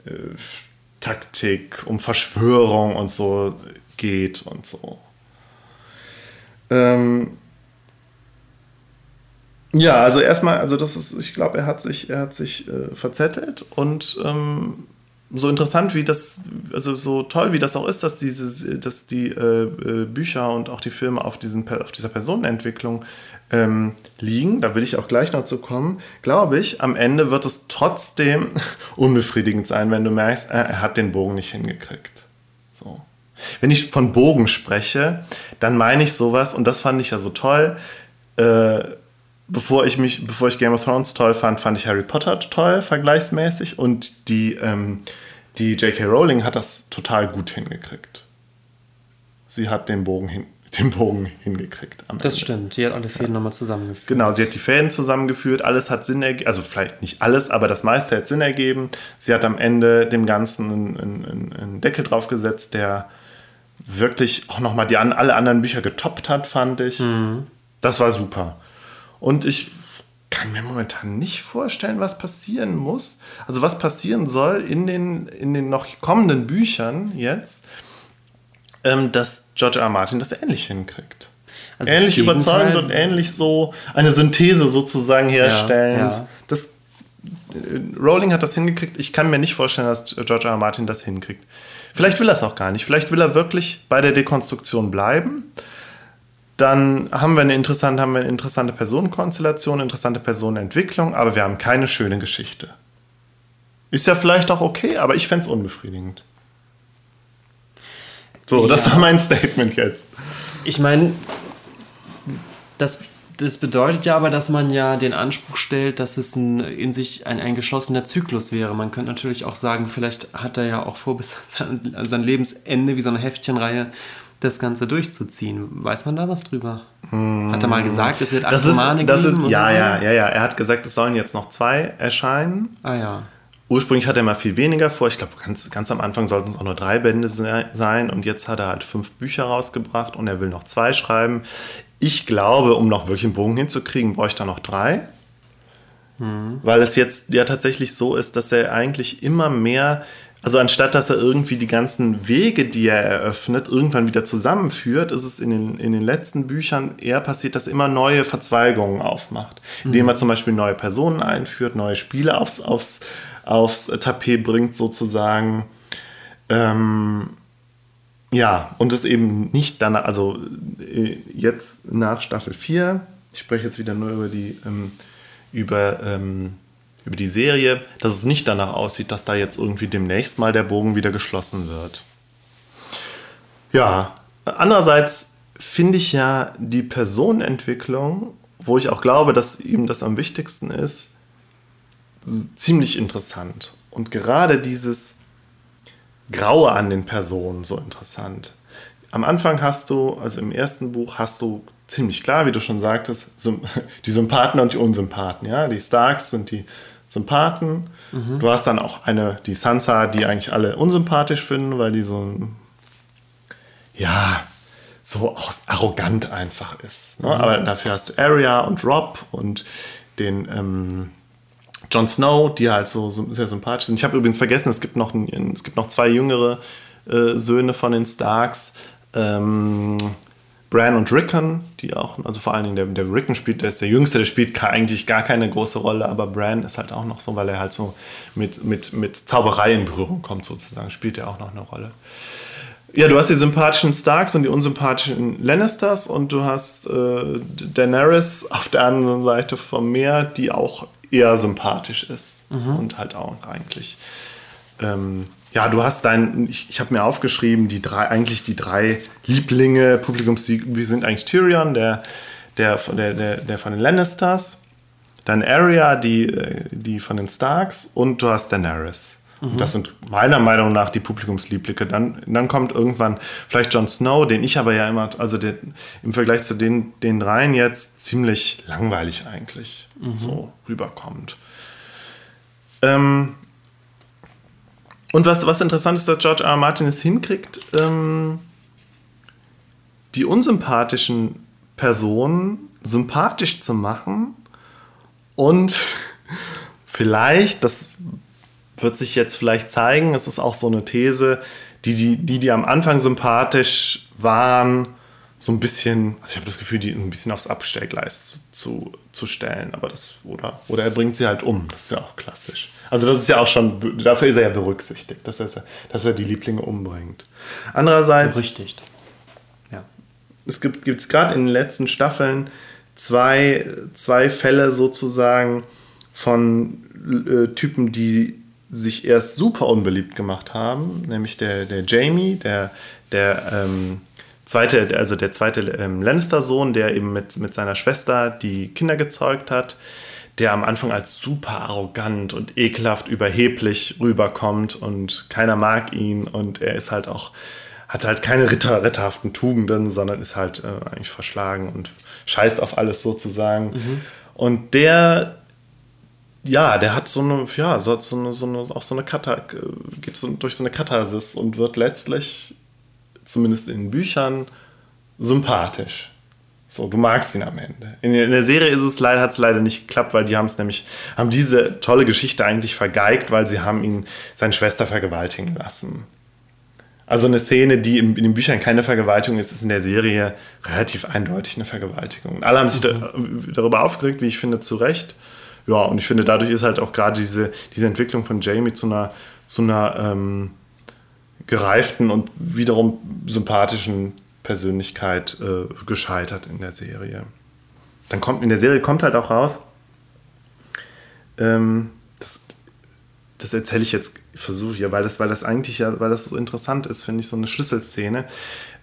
äh, Taktik, um Verschwörung und so geht und so. Ähm ja, also erstmal, also das ist, ich glaube, er hat sich, er hat sich äh, verzettelt und ähm, so interessant wie das, also so toll wie das auch ist, dass diese, dass die äh, äh Bücher und auch die Filme auf, diesen, auf dieser Personenentwicklung ähm, liegen, da will ich auch gleich noch zu kommen, glaube ich, am Ende wird es trotzdem unbefriedigend sein, wenn du merkst, äh, er hat den Bogen nicht hingekriegt. So. Wenn ich von Bogen spreche, dann meine ich sowas, und das fand ich ja so toll, äh, bevor ich mich, bevor ich Game of Thrones toll fand, fand ich Harry Potter toll, vergleichsmäßig, und die, ähm, die J.K. Rowling hat das total gut hingekriegt. Sie hat den Bogen hin, den Bogen hingekriegt. das stimmt, sie hat alle Fäden ja. nochmal zusammengeführt. Genau, sie hat die Fäden zusammengeführt, alles hat Sinn ergeben, also vielleicht nicht alles, aber das meiste hat Sinn ergeben. Sie hat am Ende dem Ganzen einen, einen, einen Deckel draufgesetzt, der wirklich auch nochmal die alle anderen Bücher getoppt hat, fand ich. Mhm. Das war super. Und ich kann mir momentan nicht vorstellen, was passieren muss. Also was passieren soll in den, in den noch kommenden Büchern jetzt, ähm, dass George R. R. Martin das ähnlich hinkriegt. Also ähnlich überzeugend und ähnlich so eine Synthese sozusagen herstellen. Ja, ja. Das, äh, Rowling hat das hingekriegt. Ich kann mir nicht vorstellen, dass George R. R. Martin das hinkriegt. Vielleicht will er es auch gar nicht. Vielleicht will er wirklich bei der Dekonstruktion bleiben. Dann haben wir eine interessante, haben wir eine interessante Personenkonstellation, interessante Personenentwicklung, aber wir haben keine schöne Geschichte. Ist ja vielleicht auch okay, aber ich fände es unbefriedigend. So, ja. das war mein Statement jetzt. Ich meine, das das bedeutet ja aber, dass man ja den Anspruch stellt, dass es ein, in sich ein, ein geschlossener Zyklus wäre. Man könnte natürlich auch sagen, vielleicht hat er ja auch vor, bis sein, sein Lebensende, wie so eine Heftchenreihe, das Ganze durchzuziehen. Weiß man da was drüber? Hm. Hat er mal gesagt, es wird acht Romane das geben? Ist, ja, so? ja, ja, ja. Er hat gesagt, es sollen jetzt noch zwei erscheinen. Ah ja. Ursprünglich hat er mal viel weniger vor. Ich glaube, ganz, ganz am Anfang sollten es auch nur drei Bände sein. Und jetzt hat er halt fünf Bücher rausgebracht und er will noch zwei schreiben. Ich glaube, um noch wirklich einen Bogen hinzukriegen, bräuchte er noch drei. Mhm. Weil es jetzt ja tatsächlich so ist, dass er eigentlich immer mehr also anstatt dass er irgendwie die ganzen Wege, die er eröffnet, irgendwann wieder zusammenführt, ist es in den, in den letzten Büchern eher passiert, dass er immer neue Verzweigungen aufmacht. Indem er zum Beispiel neue Personen einführt, neue Spiele aufs, aufs, aufs Tapet bringt sozusagen. Ähm, ja, und es eben nicht dann, also äh, jetzt nach Staffel 4, ich spreche jetzt wieder nur über die, ähm, über ähm, über die Serie, dass es nicht danach aussieht, dass da jetzt irgendwie demnächst mal der Bogen wieder geschlossen wird. Ja, andererseits finde ich ja die Personenentwicklung, wo ich auch glaube, dass ihm das am wichtigsten ist, ziemlich interessant. Und gerade dieses Graue an den Personen so interessant. Am Anfang hast du, also im ersten Buch, hast du ziemlich klar, wie du schon sagtest, die Sympathen und die Unsympathen. Ja? Die Starks sind die Sympathen. Mhm. Du hast dann auch eine, die Sansa, die eigentlich alle unsympathisch finden, weil die so, ja, so arrogant einfach ist. Ne? Mhm. Aber dafür hast du Arya und Rob und den ähm, Jon Snow, die halt so, so sehr sympathisch sind. Ich habe übrigens vergessen, es gibt noch, es gibt noch zwei jüngere äh, Söhne von den Starks. Ähm, Bran und Rickon, die auch, also vor allen Dingen der, der Rickon spielt, der ist der Jüngste, der spielt eigentlich gar keine große Rolle, aber Bran ist halt auch noch so, weil er halt so mit, mit, mit Zauberei in Berührung kommt sozusagen, spielt er auch noch eine Rolle. Ja, du hast die sympathischen Starks und die unsympathischen Lannisters und du hast äh, Daenerys auf der anderen Seite vom Meer, die auch eher sympathisch ist mhm. und halt auch eigentlich ähm, ja, du hast dein, ich, ich habe mir aufgeschrieben, die drei, eigentlich die drei Lieblinge, Publikumslieblinge sind eigentlich Tyrion, der, der, der, der, der von den Lannisters, dann Arya, die, äh, die von den Starks und du hast Daenerys. Mhm. Das sind meiner Meinung nach die Publikumslieblinge. Dann, dann kommt irgendwann vielleicht Jon Snow, den ich aber ja immer, also der, im Vergleich zu den, den dreien jetzt ziemlich langweilig eigentlich mhm. so rüberkommt. Ähm, und was, was interessant ist, dass George R. R. Martin es hinkriegt, ähm, die unsympathischen Personen sympathisch zu machen und vielleicht, das wird sich jetzt vielleicht zeigen, es ist auch so eine These, die, die, die, die am Anfang sympathisch waren, so ein bisschen, also ich habe das Gefühl, die ein bisschen aufs Abstellgleis zu, zu stellen, aber das, oder, oder er bringt sie halt um, das ist ja auch klassisch. Also das ist ja auch schon, dafür ist er ja berücksichtigt, dass er, dass er die Lieblinge umbringt. Andererseits... Berüchtigt. Ja. Es gibt es gerade in den letzten Staffeln zwei, zwei Fälle sozusagen von äh, Typen, die sich erst super unbeliebt gemacht haben, nämlich der, der Jamie, der, der ähm, zweite, also der zweite ähm, Lannister-Sohn, der eben mit, mit seiner Schwester die Kinder gezeugt hat, der am Anfang als super arrogant und ekelhaft überheblich rüberkommt und keiner mag ihn und er ist halt auch, hat halt keine ritter, ritterhaften Tugenden, sondern ist halt äh, eigentlich verschlagen und scheißt auf alles sozusagen. Mhm. Und der, ja, der hat so eine, ja, so, so eine, so eine, auch so eine Kata, geht so durch so eine Katharsis und wird letztlich, zumindest in Büchern, sympathisch. So, du magst ihn am Ende. In, in der Serie ist es leider, hat es leider nicht geklappt, weil die haben es nämlich, haben diese tolle Geschichte eigentlich vergeigt, weil sie haben ihn seine Schwester vergewaltigen lassen. Also eine Szene, die in, in den Büchern keine Vergewaltigung ist, ist in der Serie relativ eindeutig eine Vergewaltigung. Und alle haben sich mhm. da, darüber aufgeregt, wie ich finde, zu Recht. Ja, und ich finde, dadurch ist halt auch gerade diese, diese Entwicklung von Jamie zu einer, zu einer ähm, gereiften und wiederum sympathischen Persönlichkeit äh, gescheitert in der Serie. Dann kommt in der Serie kommt halt auch raus, ähm, das, das erzähle ich jetzt, versuche ja, weil das, weil das eigentlich ja, weil das so interessant ist, finde ich so eine Schlüsselszene.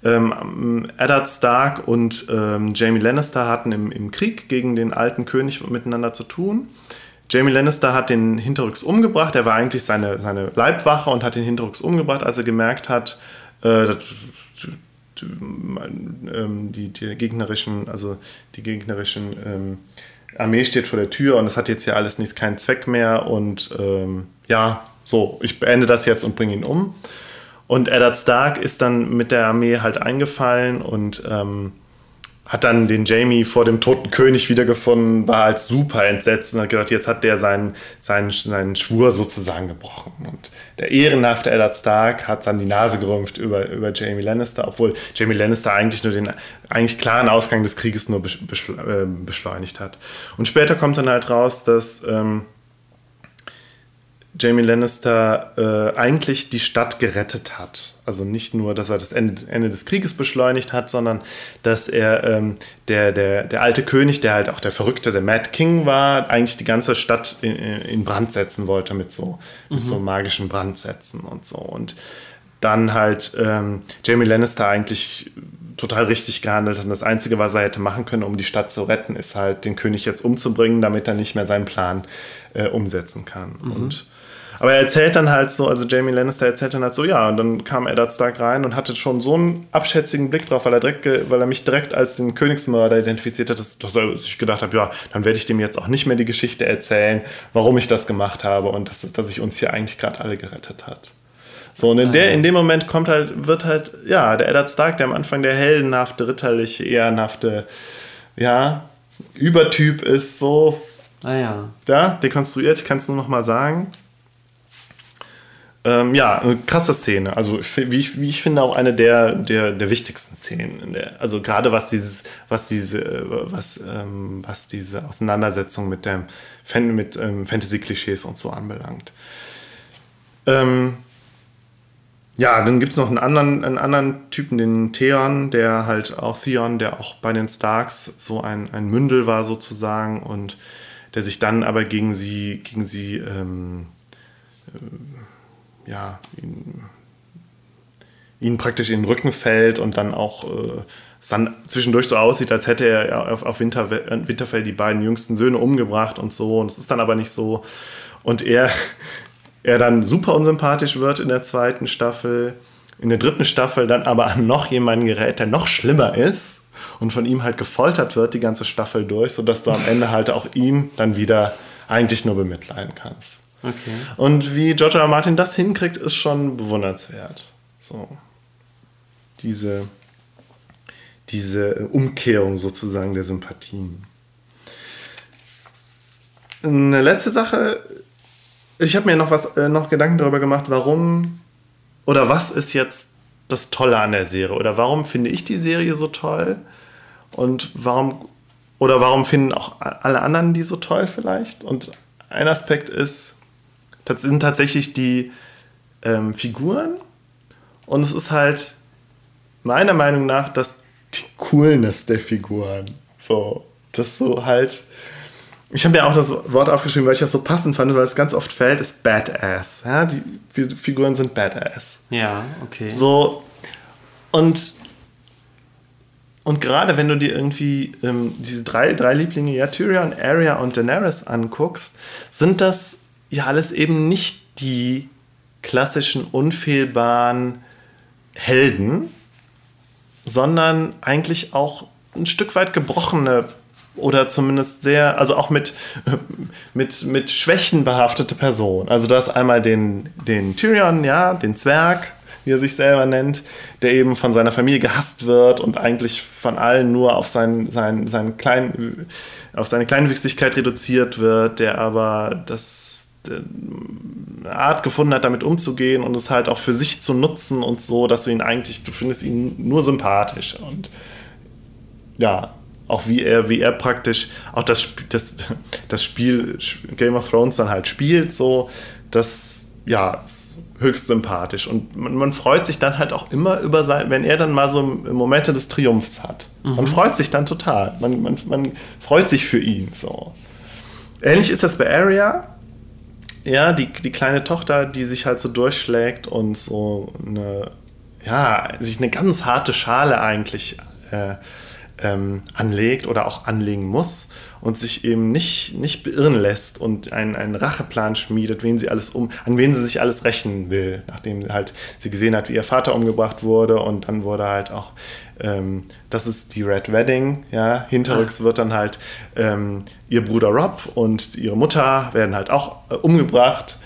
Ähm, Eddard Stark und ähm, Jamie Lannister hatten im, im Krieg gegen den alten König miteinander zu tun. Jamie Lannister hat den Hinterrücks umgebracht. Er war eigentlich seine, seine Leibwache und hat den Hinterrücks umgebracht, als er gemerkt hat, äh, dass, ähm, die, die, gegnerischen, also die gegnerischen ähm, Armee steht vor der Tür und es hat jetzt hier alles nichts, keinen Zweck mehr und ähm, ja, so, ich beende das jetzt und bringe ihn um. Und Eddard Stark ist dann mit der Armee halt eingefallen und ähm, hat dann den Jamie vor dem toten König wiedergefunden, war halt super entsetzt und hat gedacht, jetzt hat der seinen, seinen, seinen Schwur sozusagen gebrochen. Und der ehrenhafte Eddard Stark hat dann die Nase gerümpft über, über Jamie Lannister, obwohl Jamie Lannister eigentlich nur den eigentlich klaren Ausgang des Krieges nur äh, beschleunigt hat. Und später kommt dann halt raus, dass ähm, Jamie Lannister äh, eigentlich die Stadt gerettet hat. Also nicht nur, dass er das Ende, Ende des Krieges beschleunigt hat, sondern dass er ähm, der, der, der alte König, der halt auch der Verrückte, der Mad King war, eigentlich die ganze Stadt in, in Brand setzen wollte mit so, mhm. mit so magischen Brandsätzen und so. Und dann halt ähm, Jamie Lannister eigentlich total richtig gehandelt hat. Und das Einzige, was er hätte machen können, um die Stadt zu retten, ist halt den König jetzt umzubringen, damit er nicht mehr seinen Plan äh, umsetzen kann. Mhm. Und aber er erzählt dann halt so, also Jamie Lannister erzählt dann halt so, ja, und dann kam Eddard Stark rein und hatte schon so einen abschätzigen Blick drauf, weil er, direkt, weil er mich direkt als den Königsmörder identifiziert hat, dass, dass sich gedacht hat, ja, dann werde ich dem jetzt auch nicht mehr die Geschichte erzählen, warum ich das gemacht habe und dass, dass ich uns hier eigentlich gerade alle gerettet hat. So, und in, der, in dem Moment kommt halt, wird halt, ja, der Eddard Stark, der am Anfang der heldenhafte, ritterliche, ehrenhafte, ja, Übertyp ist, so. Ah ja. Ja, dekonstruiert, ich kann es nur noch mal sagen. Ähm, ja, eine krasse Szene. Also wie ich, wie ich finde auch eine der, der, der wichtigsten Szenen. Der, also gerade was dieses, was diese, äh, was, ähm, was diese Auseinandersetzung mit dem mit ähm, Fantasy-Klischees und so anbelangt. Ähm, ja, dann gibt es noch einen anderen, einen anderen Typen, den Theon, der halt auch Theon, der auch bei den Starks so ein, ein Mündel war sozusagen und der sich dann aber gegen sie, gegen sie ähm, äh, ja, ihn, ihn praktisch in den Rücken fällt und dann auch äh, es dann zwischendurch so aussieht, als hätte er auf, auf Winter, Winterfell die beiden jüngsten Söhne umgebracht und so. Und es ist dann aber nicht so. Und er, er dann super unsympathisch wird in der zweiten Staffel, in der dritten Staffel dann aber an noch jemanden gerät, der noch schlimmer ist und von ihm halt gefoltert wird die ganze Staffel durch, sodass du am Ende halt auch ihn dann wieder eigentlich nur bemitleiden kannst. Okay. Und wie George R. Martin das hinkriegt, ist schon bewundernswert. So. Diese, diese Umkehrung sozusagen der Sympathien. Eine letzte Sache. Ich habe mir noch was, äh, noch Gedanken darüber gemacht, warum oder was ist jetzt das Tolle an der Serie oder warum finde ich die Serie so toll und warum oder warum finden auch alle anderen die so toll vielleicht? Und ein Aspekt ist, das sind tatsächlich die ähm, Figuren und es ist halt meiner Meinung nach das die Coolness der Figuren. So, das so halt. Ich habe mir auch das Wort aufgeschrieben, weil ich das so passend fand, weil es ganz oft fällt, ist Badass. Ja, die Figuren sind Badass. Ja, okay. So, und, und gerade wenn du dir irgendwie ähm, diese drei, drei Lieblinge, ja, Tyrion, Arya und Daenerys anguckst, sind das ja alles eben nicht die klassischen unfehlbaren Helden, sondern eigentlich auch ein Stück weit gebrochene oder zumindest sehr, also auch mit, mit, mit Schwächen behaftete Personen. Also du hast einmal den, den Tyrion, ja, den Zwerg, wie er sich selber nennt, der eben von seiner Familie gehasst wird und eigentlich von allen nur auf, sein, sein, sein klein, auf seine Kleinwüchsigkeit reduziert wird, der aber das eine Art gefunden hat, damit umzugehen und es halt auch für sich zu nutzen und so, dass du ihn eigentlich, du findest ihn nur sympathisch und ja, auch wie er, wie er praktisch auch das, das, das Spiel Game of Thrones dann halt spielt, so, das ja, ist höchst sympathisch und man, man freut sich dann halt auch immer über sein, wenn er dann mal so Momente des Triumphs hat. Mhm. Man freut sich dann total, man, man, man freut sich für ihn, so. Ähnlich ist das bei Arya, ja, die, die kleine Tochter, die sich halt so durchschlägt und so eine, ja, sich eine ganz harte Schale eigentlich äh, ähm, anlegt oder auch anlegen muss und sich eben nicht, nicht beirren lässt und einen, einen Racheplan schmiedet, wen sie alles um, an wen sie sich alles rächen will, nachdem halt sie gesehen hat, wie ihr Vater umgebracht wurde und dann wurde halt auch, ähm, das ist die Red Wedding, ja, hinterrücks ah. wird dann halt ähm, ihr Bruder Rob und ihre Mutter werden halt auch äh, umgebracht.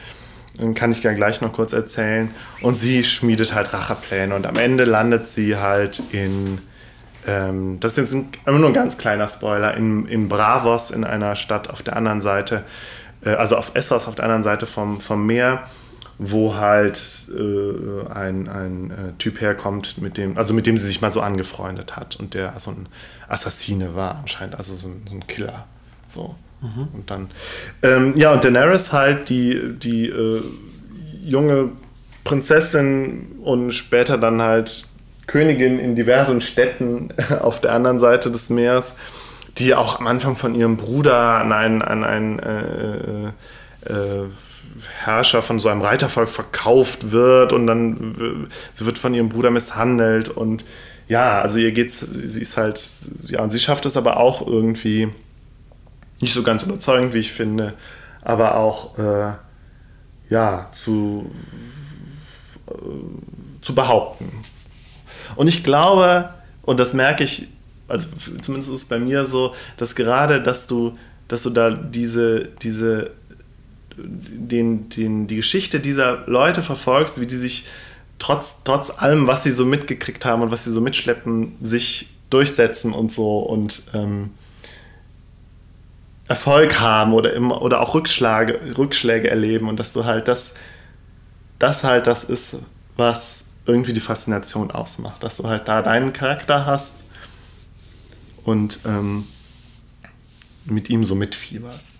Dann kann ich ja gleich noch kurz erzählen. Und sie schmiedet halt Rachepläne und am Ende landet sie halt in ähm, das ist jetzt ein, nur ein ganz kleiner Spoiler, in, in Bravos, in einer Stadt auf der anderen Seite, äh, also auf Essos auf der anderen Seite vom, vom Meer, wo halt äh, ein, ein äh, Typ herkommt, mit dem, also mit dem sie sich mal so angefreundet hat und der so ein Assassine war anscheinend, also so ein, so ein Killer. So. Mhm. Und dann, ähm, ja, und Daenerys halt, die, die äh, junge Prinzessin und später dann halt Königin in diversen Städten auf der anderen Seite des Meeres, die auch am Anfang von ihrem Bruder an einen, an einen äh, äh, Herrscher von so einem Reitervolk verkauft wird und dann sie wird von ihrem Bruder misshandelt und ja, also ihr geht's, sie ist halt, ja, und sie schafft es aber auch irgendwie nicht so ganz überzeugend, wie ich finde, aber auch äh, ja zu, äh, zu behaupten. Und ich glaube, und das merke ich, also zumindest ist es bei mir so, dass gerade, dass du, dass du da diese, diese, den, den, die Geschichte dieser Leute verfolgst, wie die sich trotz, trotz allem, was sie so mitgekriegt haben und was sie so mitschleppen, sich durchsetzen und so und ähm, Erfolg haben oder, immer, oder auch Rückschläge, Rückschläge erleben und dass du halt das, das halt das ist, was irgendwie die Faszination ausmacht, dass du halt da deinen Charakter hast und ähm, mit ihm so mitfieberst.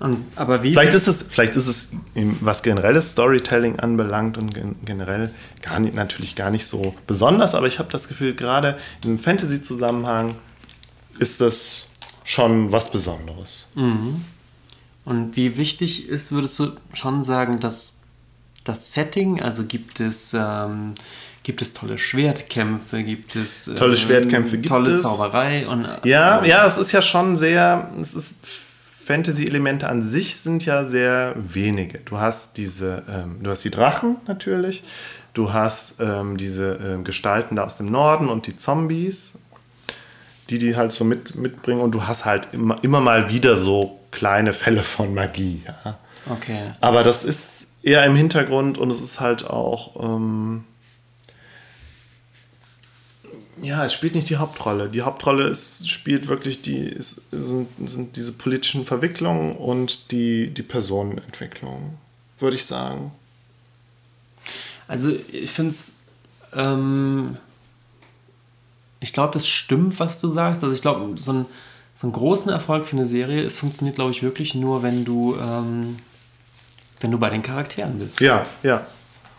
Und, aber wie? Vielleicht ist es, vielleicht ist es, was generelles Storytelling anbelangt und generell gar nicht, natürlich gar nicht so besonders, aber ich habe das Gefühl, gerade im Fantasy-Zusammenhang ist das schon was Besonderes. Mhm. Und wie wichtig ist, würdest du schon sagen, dass das Setting? Also gibt es, ähm, gibt es tolle Schwertkämpfe, gibt es äh, tolle Schwertkämpfe, gibt tolle es. Zauberei und ja, äh, ja, es ist ja schon sehr, es ist Fantasy-Elemente an sich sind ja sehr wenige. Du hast diese, ähm, du hast die Drachen natürlich, du hast ähm, diese ähm, Gestalten da aus dem Norden und die Zombies, die die halt so mit, mitbringen und du hast halt immer, immer mal wieder so kleine Fälle von Magie. Ja. Okay. Aber das ist eher im Hintergrund und es ist halt auch. Ähm, ja, es spielt nicht die Hauptrolle. Die Hauptrolle ist, spielt wirklich die, ist, sind, sind diese politischen Verwicklungen und die, die Personenentwicklung, würde ich sagen. Also ich finde es, ähm, ich glaube, das stimmt, was du sagst. Also ich glaube, so, so einen großen Erfolg für eine Serie, es funktioniert, glaube ich, wirklich nur, wenn du ähm, wenn du bei den Charakteren bist. Ja, ja.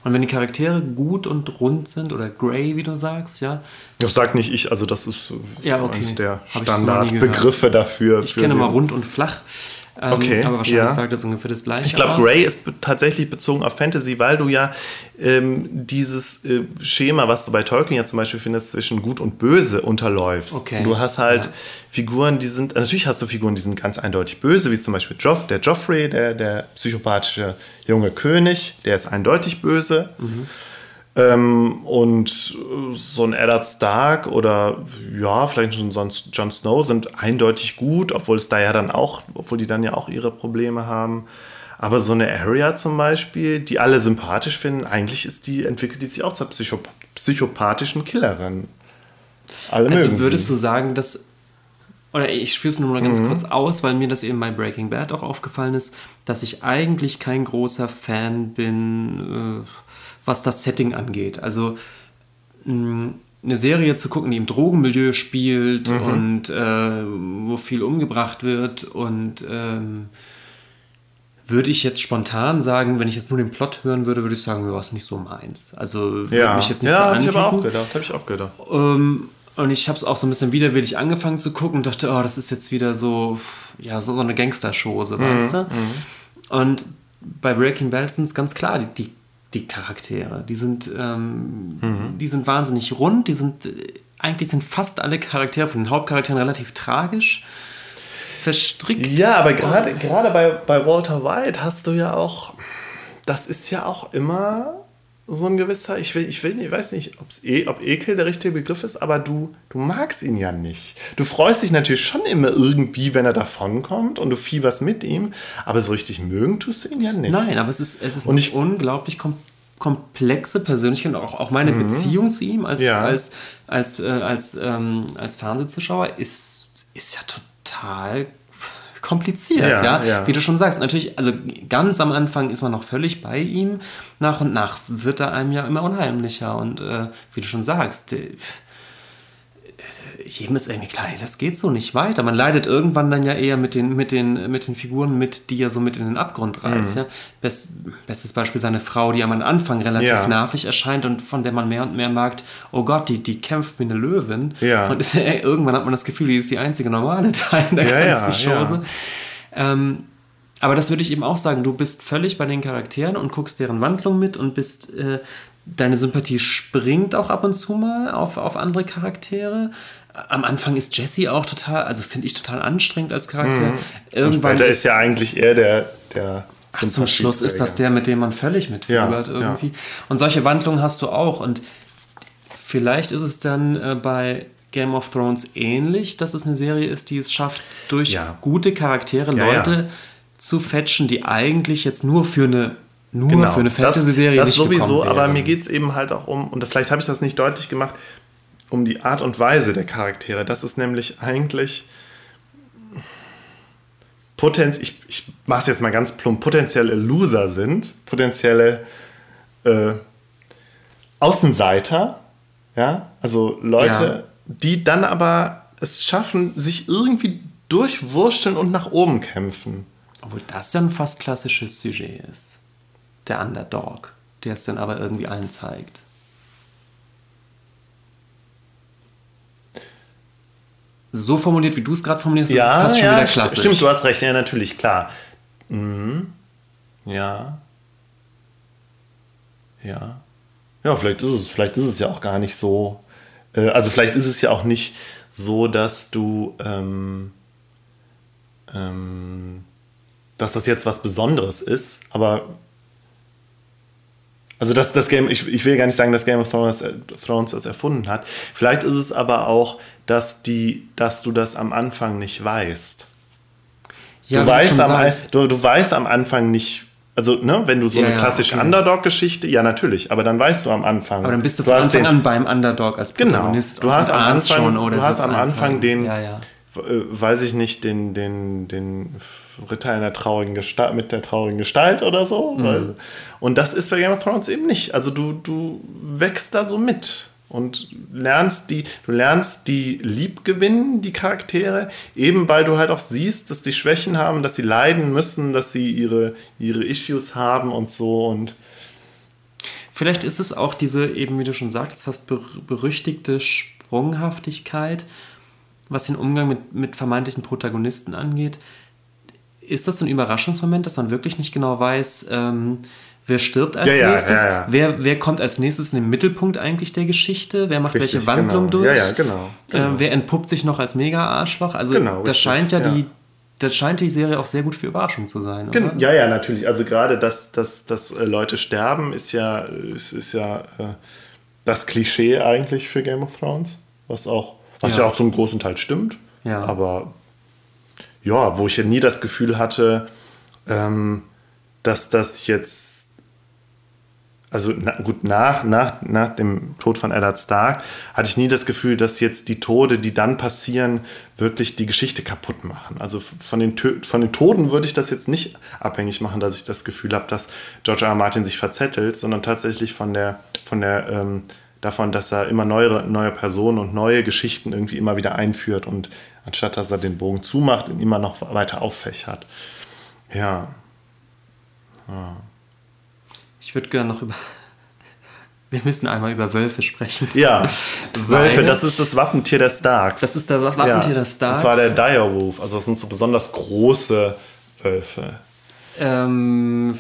Und wenn die Charaktere gut und rund sind oder grey, wie du sagst, ja. Das sagt nicht ich, also das ist ja, okay. eines der Standardbegriffe dafür. Ich kenne mal rund und flach. Ähm, okay, aber wahrscheinlich ja. sagt das ungefähr das gleiche. Ich glaube, Grey ist tatsächlich bezogen auf Fantasy, weil du ja ähm, dieses äh, Schema, was du bei Tolkien ja zum Beispiel findest, zwischen Gut und Böse unterläufst. Okay. Du hast halt ja. Figuren, die sind, natürlich hast du Figuren, die sind ganz eindeutig böse, wie zum Beispiel Joff, der Joffrey, der, der psychopathische junge König, der ist eindeutig böse. Mhm. Ähm, und so ein Eddard Stark oder ja, vielleicht schon sonst Jon Snow sind eindeutig gut, obwohl es da ja dann auch, obwohl die dann ja auch ihre Probleme haben. Aber so eine Area zum Beispiel, die alle sympathisch finden, eigentlich ist die, entwickelt die sich auch zur Psychop psychopathischen Killerin. Alle also würdest sie. du sagen, dass oder ich führe es nur mal ganz mhm. kurz aus, weil mir das eben bei Breaking Bad auch aufgefallen ist, dass ich eigentlich kein großer Fan bin, äh, was das Setting angeht. Also mh, eine Serie zu gucken, die im Drogenmilieu spielt mhm. und äh, wo viel umgebracht wird und ähm, würde ich jetzt spontan sagen, wenn ich jetzt nur den Plot hören würde, würde ich sagen, ja, ist nicht so meins. Also würde ja. mich jetzt nicht ja, so Ja, habe ich aber auch gedacht, habe ich auch gedacht. Ähm, und ich habe es auch so ein bisschen widerwillig angefangen zu gucken und dachte, oh, das ist jetzt wieder so, ja, so eine Gangstershow, so, mhm. weißt du? Mhm. Und bei Breaking Bad sind es ganz klar die, die, die Charaktere. Die sind, ähm, Mhm. die sind wahnsinnig rund, die sind, äh, eigentlich sind fast alle Charaktere von den Hauptcharakteren relativ tragisch verstrickt. Ja, aber gerade gerade bei, bei Walter White hast du ja auch, das ist ja auch immer so ein gewisser, ich will, ich will, ich weiß nicht, ob's eh, ob Ekel der richtige Begriff ist, aber du, du magst ihn ja nicht. Du freust dich natürlich schon immer irgendwie, wenn er davonkommt und du fieberst mit ihm, aber so richtig mögen tust du ihn ja nicht. Nein, aber es ist, es ist Und eine ich- unglaublich kom komplexe Persönlichkeit. Auch, auch meine Beziehung zu ihm als, Mhm. Ja. als, als, äh, als, ähm, als Fernsehzuschauer ist, ist ja total kompliziert, Ja, ja, ja. Wie du schon sagst, natürlich, also ganz am Anfang ist man noch völlig bei ihm. Nach und nach wird er einem ja immer unheimlicher. Und äh, wie du schon sagst, jedem ist irgendwie klar, das geht so nicht weiter. Man leidet irgendwann dann ja eher mit den, mit den, mit den Figuren mit, die er so mit in den Abgrund Mhm. reißt. Ja? Best, bestes Beispiel seine Frau, die am Anfang relativ Ja. nervig erscheint und von der man mehr und mehr merkt, oh Gott, die, die kämpft wie eine Löwin. Ja. Und ist, ey, irgendwann hat man das Gefühl, die ist die einzige normale Teil der Ja, ganzen ja, Chose. Ähm, aber das würde ich eben auch sagen, du bist völlig bei den Charakteren und guckst deren Wandlung mit und bist, äh, deine Sympathie springt auch ab und zu mal auf, auf andere Charaktere. Am Anfang ist Jesse auch total, also finde ich total anstrengend als Charakter. Irgendwann Später ist ja eigentlich er der, der Ach, zum Schluss ist das der, mit dem man völlig mitfiebert Ja, irgendwie. Und solche Wandlungen hast du auch. Und vielleicht ist es dann äh, bei Game of Thrones ähnlich, dass es eine Serie ist, die es schafft, durch Ja. gute Charaktere Ja, Leute ja. zu fetchen, die eigentlich jetzt nur für eine nur Genau. für eine Fantasy-Serie das, nicht das sowieso, gekommen aber mir geht es eben halt auch um, und vielleicht habe ich das nicht deutlich gemacht, um die Art und Weise der Charaktere. Das ist nämlich eigentlich potenz ich, ich mache es jetzt mal ganz plump, potenzielle Loser sind, potenzielle äh, Außenseiter, ja, also Leute, Ja. die dann aber es schaffen, sich irgendwie durchwurschteln und nach oben kämpfen. Obwohl das ja ein fast klassisches Sujet ist. Der Underdog, der es dann aber irgendwie allen zeigt. So formuliert, wie du es gerade formulierst, ist es fast schon wieder st- klassisch. stimmt, du hast recht, ja, natürlich, klar. Mhm. Ja. Ja. Ja, vielleicht ist es, vielleicht ist es ja auch gar nicht so. Äh, also vielleicht ist es ja auch nicht so, dass du, ähm, ähm, dass das jetzt was Besonderes ist, aber also das, das Game, ich, ich will gar nicht sagen, dass Game of Thrones, äh, Thrones das erfunden hat. Vielleicht ist es aber auch, dass, die, dass du das am Anfang nicht weißt. Ja, du, weißt schon am, du, du weißt am Anfang nicht, also ne, wenn du so Ja, eine ja, klassische okay. Underdog-Geschichte, ja natürlich, aber dann weißt du am Anfang. Aber dann bist du von Anfang den, an beim Underdog als Genau. Protagonist. Du und hast am Anfang, oder du hast am Anfang den, Ja, ja. Weiß ich nicht, den, den, den Ritter in der traurigen Gestalt, mit der traurigen Gestalt oder so. Mhm. Und das ist bei Game of Thrones eben nicht. Also du, du wächst da so mit und lernst die, du lernst die lieb gewinnen, die Charaktere, eben weil du halt auch siehst, dass die Schwächen haben, dass sie leiden müssen, dass sie ihre, ihre Issues haben und so und Vielleicht ist es auch diese, eben wie du schon sagtest, fast ber berüchtigte Sprunghaftigkeit, was den Umgang mit, mit vermeintlichen Protagonisten angeht. Ist das so ein Überraschungsmoment, dass man wirklich nicht genau weiß, ähm, wer stirbt als Ja, nächstes? ja, ja. Wer, wer kommt als nächstes in den Mittelpunkt eigentlich der Geschichte? Wer macht welche Richtig, Wandlung genau. durch? Ja, ja, genau, genau. Äh, wer entpuppt sich noch als Mega-Arschloch? Also Genau, das richtig, scheint ja, die das scheint die Serie auch sehr gut für Überraschung zu sein, oder? Ja, ja, natürlich. Also gerade, dass, dass, dass äh, Leute sterben, ist ja, ist, ist ja äh, das Klischee eigentlich für Game of Thrones. Was auch, was ja, Ja. auch zum großen Teil stimmt. Ja. Aber ja, wo ich ja nie das Gefühl hatte, ähm, dass das jetzt. Also na, gut, nach, nach, nach dem Tod von Eddard Stark hatte ich nie das Gefühl, dass jetzt die Tode, die dann passieren, wirklich die Geschichte kaputt machen. Also von den, von den Toten würde ich das jetzt nicht abhängig machen, dass ich das Gefühl habe, dass George R. R. Martin sich verzettelt, sondern tatsächlich von der, von der ähm, davon, dass er immer neue, neue Personen und neue Geschichten irgendwie immer wieder einführt und anstatt dass er den Bogen zumacht, ihn immer noch weiter auffächert. Ja. Ich würde gerne noch über. Wir müssen einmal über Wölfe sprechen. Ja, Wölfe, das ist das Wappentier der Starks. Das ist das Wappentier der Starks. Und zwar der Direwolf. Also das sind so besonders große Wölfe. Ähm,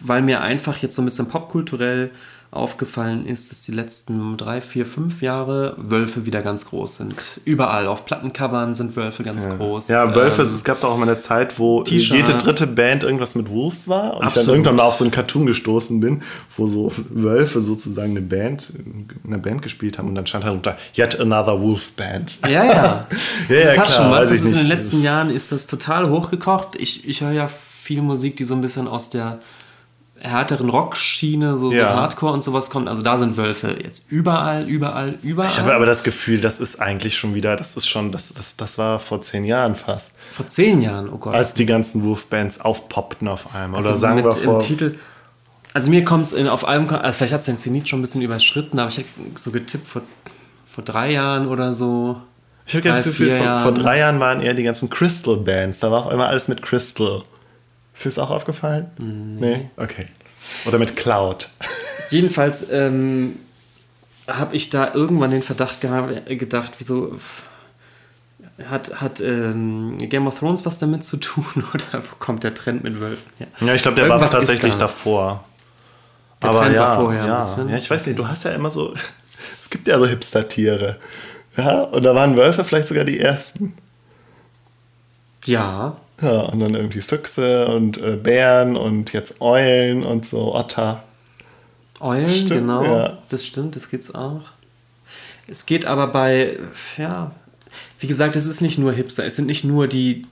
weil mir einfach jetzt so ein bisschen popkulturell aufgefallen ist, dass die letzten drei, vier, fünf Jahre Wölfe wieder ganz groß sind. Überall auf Plattencovern sind Wölfe ganz ja. groß. Ja, Wölfe, ähm, es gab doch auch mal eine Zeit, wo jede dritte Band irgendwas mit Wolf war und Absolut. ich dann irgendwann mal auf so einen Cartoon gestoßen bin, wo so Wölfe sozusagen eine Band, eine Band gespielt haben und dann stand halt unter Yet Another Wolf Band. Ja, ja. ja, das ja, hat klar, schon was. in den letzten Jahren ist das total hochgekocht. Ich, ich höre ja viel Musik, die so ein bisschen aus der härteren Rockschiene, so, ja. so Hardcore und sowas kommt. Also da sind Wölfe jetzt überall, überall, überall. Ich habe aber das Gefühl, das ist eigentlich schon wieder, das ist schon, das, das, das war vor zehn Jahren fast. Vor zehn Jahren, oh Gott. Als die ganzen Wolf-Bands aufpoppten auf einmal. Also Oder sagen wir vor. Titel, also mir kommt es auf allem, also vielleicht hat es den Zenit schon ein bisschen überschritten, aber ich hätte so getippt vor, vor drei Jahren oder so. Ich habe das Gefühl, vor, vor, drei Jahren waren eher die ganzen Crystal Bands. Da war auf einmal alles mit Crystal. Ist dir das auch aufgefallen? Nee. nee? Okay. Oder mit Cloud. Jedenfalls ähm, habe ich da irgendwann den Verdacht gedacht, wieso hat, hat ähm, Game of Thrones was damit zu tun oder wo kommt der Trend mit Wölfen her? Ja, ich glaube, der Irgendwas war tatsächlich davor. Der Aber Trend ja, war vorher. Ja. ja, ich weiß nicht, du hast ja immer so, es gibt ja so Hipster-Tiere. Ja, und da waren Wölfe vielleicht sogar die ersten. Ja. Ja, und dann irgendwie Füchse und äh, Bären und jetzt Eulen und so Otter. Eulen, stimmt, genau. Ja. Das stimmt, das geht's auch. Es geht aber bei, ja, wie gesagt, es ist nicht nur Hipster, es sind nicht nur die,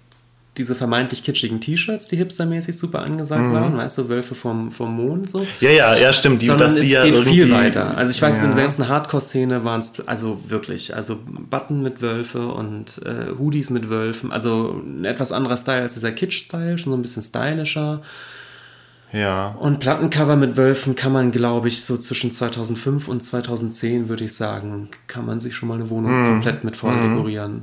diese vermeintlich kitschigen T-Shirts, die hipstermäßig super angesagt mhm. waren, weißt du, Wölfe vom, vom Mond so. Ja, ja, ja, stimmt. Die, Sondern es ja geht viel weiter. Also ich weiß, ja. in der ganzen Hardcore-Szene waren es, also wirklich, also Button mit Wölfe und äh, Hoodies mit Wölfen, also ein etwas anderer Style als dieser Kitsch-Style, schon so ein bisschen stylischer. Ja. Und Plattencover mit Wölfen kann man, glaube ich, so zwischen 2005 und 2010, würde ich sagen, kann man sich schon mal eine Wohnung hm. komplett mit voll hm. dekorieren.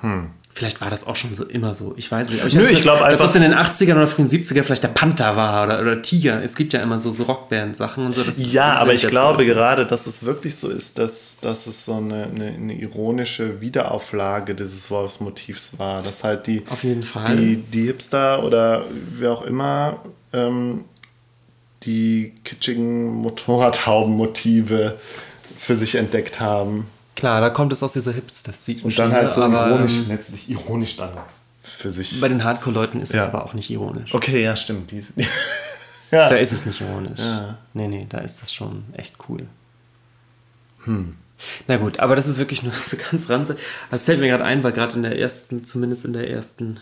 Hm. Vielleicht war das auch schon so immer so. Ich weiß nicht. Aber ich Nö, ich glaube einfach. Dass das in den 80ern oder frühen 70ern vielleicht der Panther war oder, oder Tiger. Es gibt ja immer so, so Rockband-Sachen und so. Das, ja, das aber ich glaube gerade, dass es wirklich so ist, dass, dass es so eine, eine, eine ironische Wiederauflage dieses Wolfsmotivs war. Dass halt die, Auf jeden Fall. die, die Hipster oder wer auch immer ähm, die kitschigen Motorradhaubenmotive für sich entdeckt haben. Klar, da kommt es aus dieser Hips, das sieht Und dann halt so aber, ironisch, ähm, letztlich ironisch dann für sich. Bei den Hardcore-Leuten ist ja. es aber auch nicht ironisch. Okay, ja, stimmt. ja. Da ist es nicht ironisch. Ja. Nee, nee, da ist das schon echt cool. Hm. Na gut, aber das ist wirklich nur so ganz ranzig. Das fällt mir gerade ein, weil gerade in der ersten, zumindest in der ersten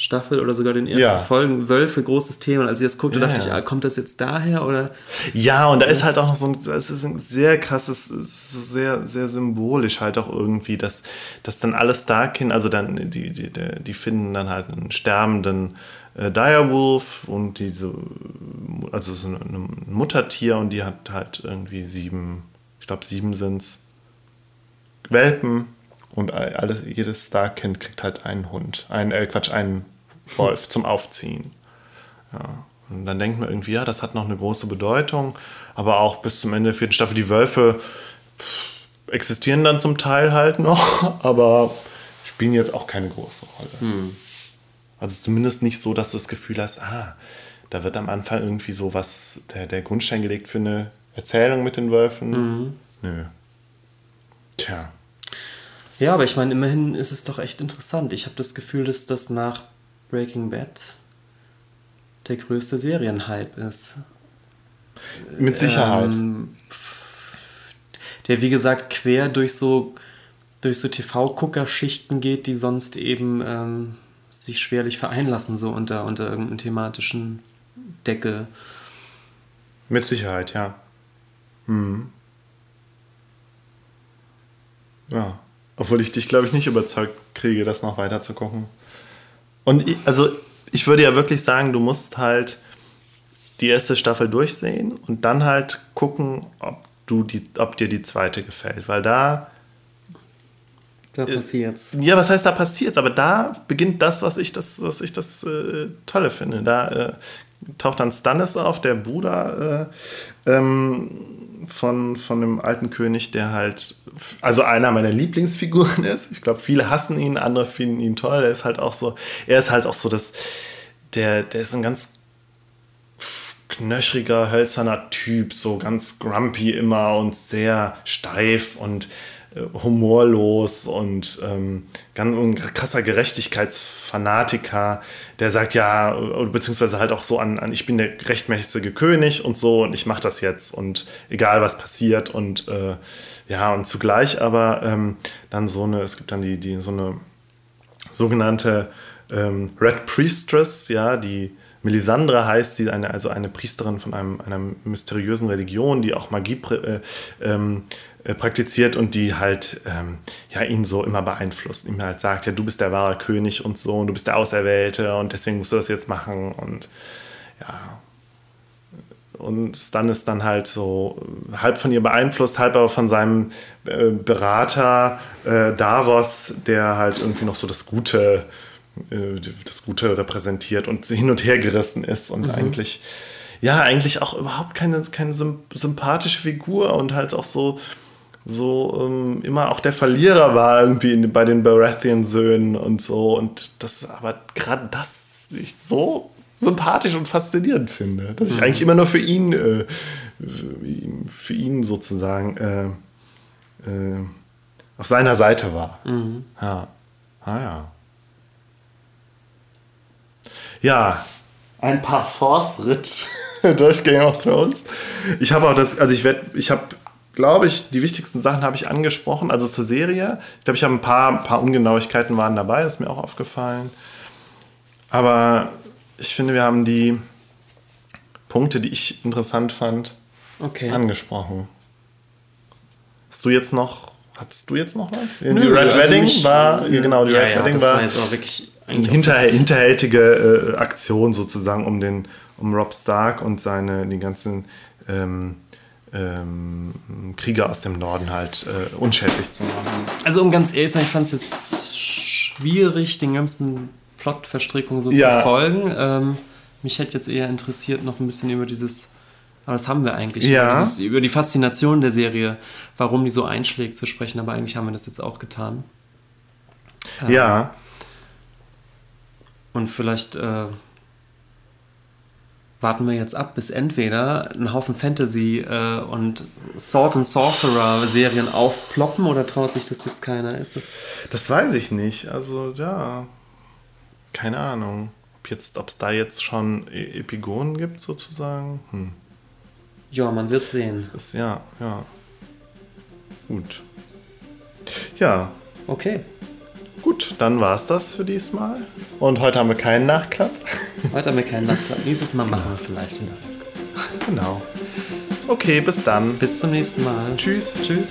Staffel oder sogar den ersten ja. Folgen Wölfe großes Thema. Und als ich das guckte, ja, dachte ich, ah, kommt das jetzt daher oder? Ja, und da ist halt auch noch so ein, es ist ein sehr krasses, sehr, sehr symbolisch halt auch irgendwie, dass, dass dann alles Starkin, also dann, die, die, die finden dann halt einen sterbenden äh, Direwolf und diese, also so ein Muttertier und die hat halt irgendwie sieben, ich glaube sieben sind's, Welpen und alles, jedes Starkind kriegt halt einen Hund. Ein, äh, Quatsch, einen Wolf zum Aufziehen. Ja. Und dann denkt man irgendwie, ja, das hat noch eine große Bedeutung. Aber auch bis zum Ende der vierten Staffel, die Wölfe existieren dann zum Teil halt noch, aber spielen jetzt auch keine große Rolle. Hm. Also zumindest nicht so, dass du das Gefühl hast, ah, da wird am Anfang irgendwie so was, der, der Grundstein gelegt für eine Erzählung mit den Wölfen. Mhm. Nö. Tja. Ja, aber ich meine, immerhin ist es doch echt interessant. Ich habe das Gefühl, dass das nach Breaking Bad der größte Serienhype ist. Mit Sicherheit. Ähm, der, wie gesagt, quer durch so, durch so TV-Gucker-Schichten geht, die sonst eben ähm, sich schwerlich vereinlassen, so unter, unter irgendeinem thematischen Deckel. Mit Sicherheit, ja. Hm. Ja. Obwohl ich dich, glaube ich, nicht überzeugt kriege, das noch weiter zu gucken. Und ich, also ich würde ja wirklich sagen, du musst halt die erste Staffel durchsehen und dann halt gucken, ob, du die, ob dir die zweite gefällt. Weil da. Da passiert's. Ja, was heißt da passiert's? Aber da beginnt das, was ich das, was ich das äh, Tolle finde. Da äh, taucht dann Stannis auf, der Bruder äh, ähm, von, von einem alten König, der halt, also einer meiner Lieblingsfiguren ist. Ich glaube, viele hassen ihn, andere finden ihn toll. Er ist halt auch so, er ist halt auch so das, der, der ist ein ganz knöchriger, hölzerner Typ, so ganz grumpy immer und sehr steif und humorlos und ähm, ganz ein krasser Gerechtigkeitsfanatiker, der sagt ja, beziehungsweise halt auch so an, an ich bin der rechtmäßige König und so und ich mache das jetzt und egal was passiert und äh, ja und zugleich aber ähm, dann so eine, es gibt dann die, die so eine sogenannte ähm, Red Priestress, ja, die Melisandre heißt, die eine, also eine Priesterin von einem, einer mysteriösen Religion, die auch Magie äh, ähm, äh, praktiziert und die halt ähm, ja, ihn so immer beeinflusst. Ihm halt sagt, ja, du bist der wahre König und so und du bist der Auserwählte und deswegen musst du das jetzt machen und ja. Und dann ist dann halt so halb von ihr beeinflusst, halb aber von seinem äh, Berater äh, Davos, der halt irgendwie noch so das Gute äh, das Gute repräsentiert und hin und her gerissen ist und mhm. eigentlich, ja, eigentlich auch überhaupt keine, keine sympathische Figur und halt auch so, so ähm, immer auch der Verlierer war irgendwie bei den Baratheon-Söhnen und so und das, aber gerade das ich so sympathisch und faszinierend finde, dass ich mhm. eigentlich immer nur für ihn, äh, für ihn sozusagen äh, äh, auf seiner Seite war. Mhm. Ja. Ah ja. Ja, ein paar Force-Ritt durch Game of Thrones. Ich habe auch das, also ich werde, ich habe, glaube ich, die wichtigsten Sachen habe ich angesprochen, also zur Serie. Ich glaube, ich habe ein paar, ein paar Ungenauigkeiten waren dabei, das ist mir auch aufgefallen. Aber ich finde, wir haben die Punkte, die ich interessant fand, okay. angesprochen. Hast du jetzt noch, hattest du jetzt noch was? Nö, die Red also Wedding mich, war, genau, die ja, Red ja, Wedding war, war jetzt auch wirklich hinter, hinterhältige äh, Aktion sozusagen um den um Rob Stark und seine die ganzen ähm, ähm, Krieger aus dem Norden halt äh, unschädlich zu machen. Also um ganz ehrlich zu sein, ich fand es jetzt schwierig, den ganzen Plotverstrickungen so Ja. zu folgen. Ähm, mich hätte jetzt eher interessiert, noch ein bisschen über dieses, aber das haben wir eigentlich, Ja. über, dieses, über die Faszination der Serie, warum die so einschlägt, zu sprechen, aber eigentlich haben wir das jetzt auch getan. Ähm, Ja, Und vielleicht äh, warten wir jetzt ab, bis entweder ein Haufen Fantasy äh, und Sword and Sorcerer Serien aufploppen oder traut sich das jetzt keiner? Ist das das weiß ich nicht. Also ja, keine Ahnung. Ob jetzt, ob es da jetzt schon E- Epigonen gibt sozusagen. Hm. ja, man wird sehen. Ist ja, ja. Gut. Ja, Okay, gut, dann war es das für diesmal. Und heute haben wir keinen Nachklapp. heute haben wir keinen Nachklapp. Nächstes Mal machen wir vielleicht wieder. Genau. Okay, bis dann. Bis zum nächsten Mal. Tschüss. Tschüss.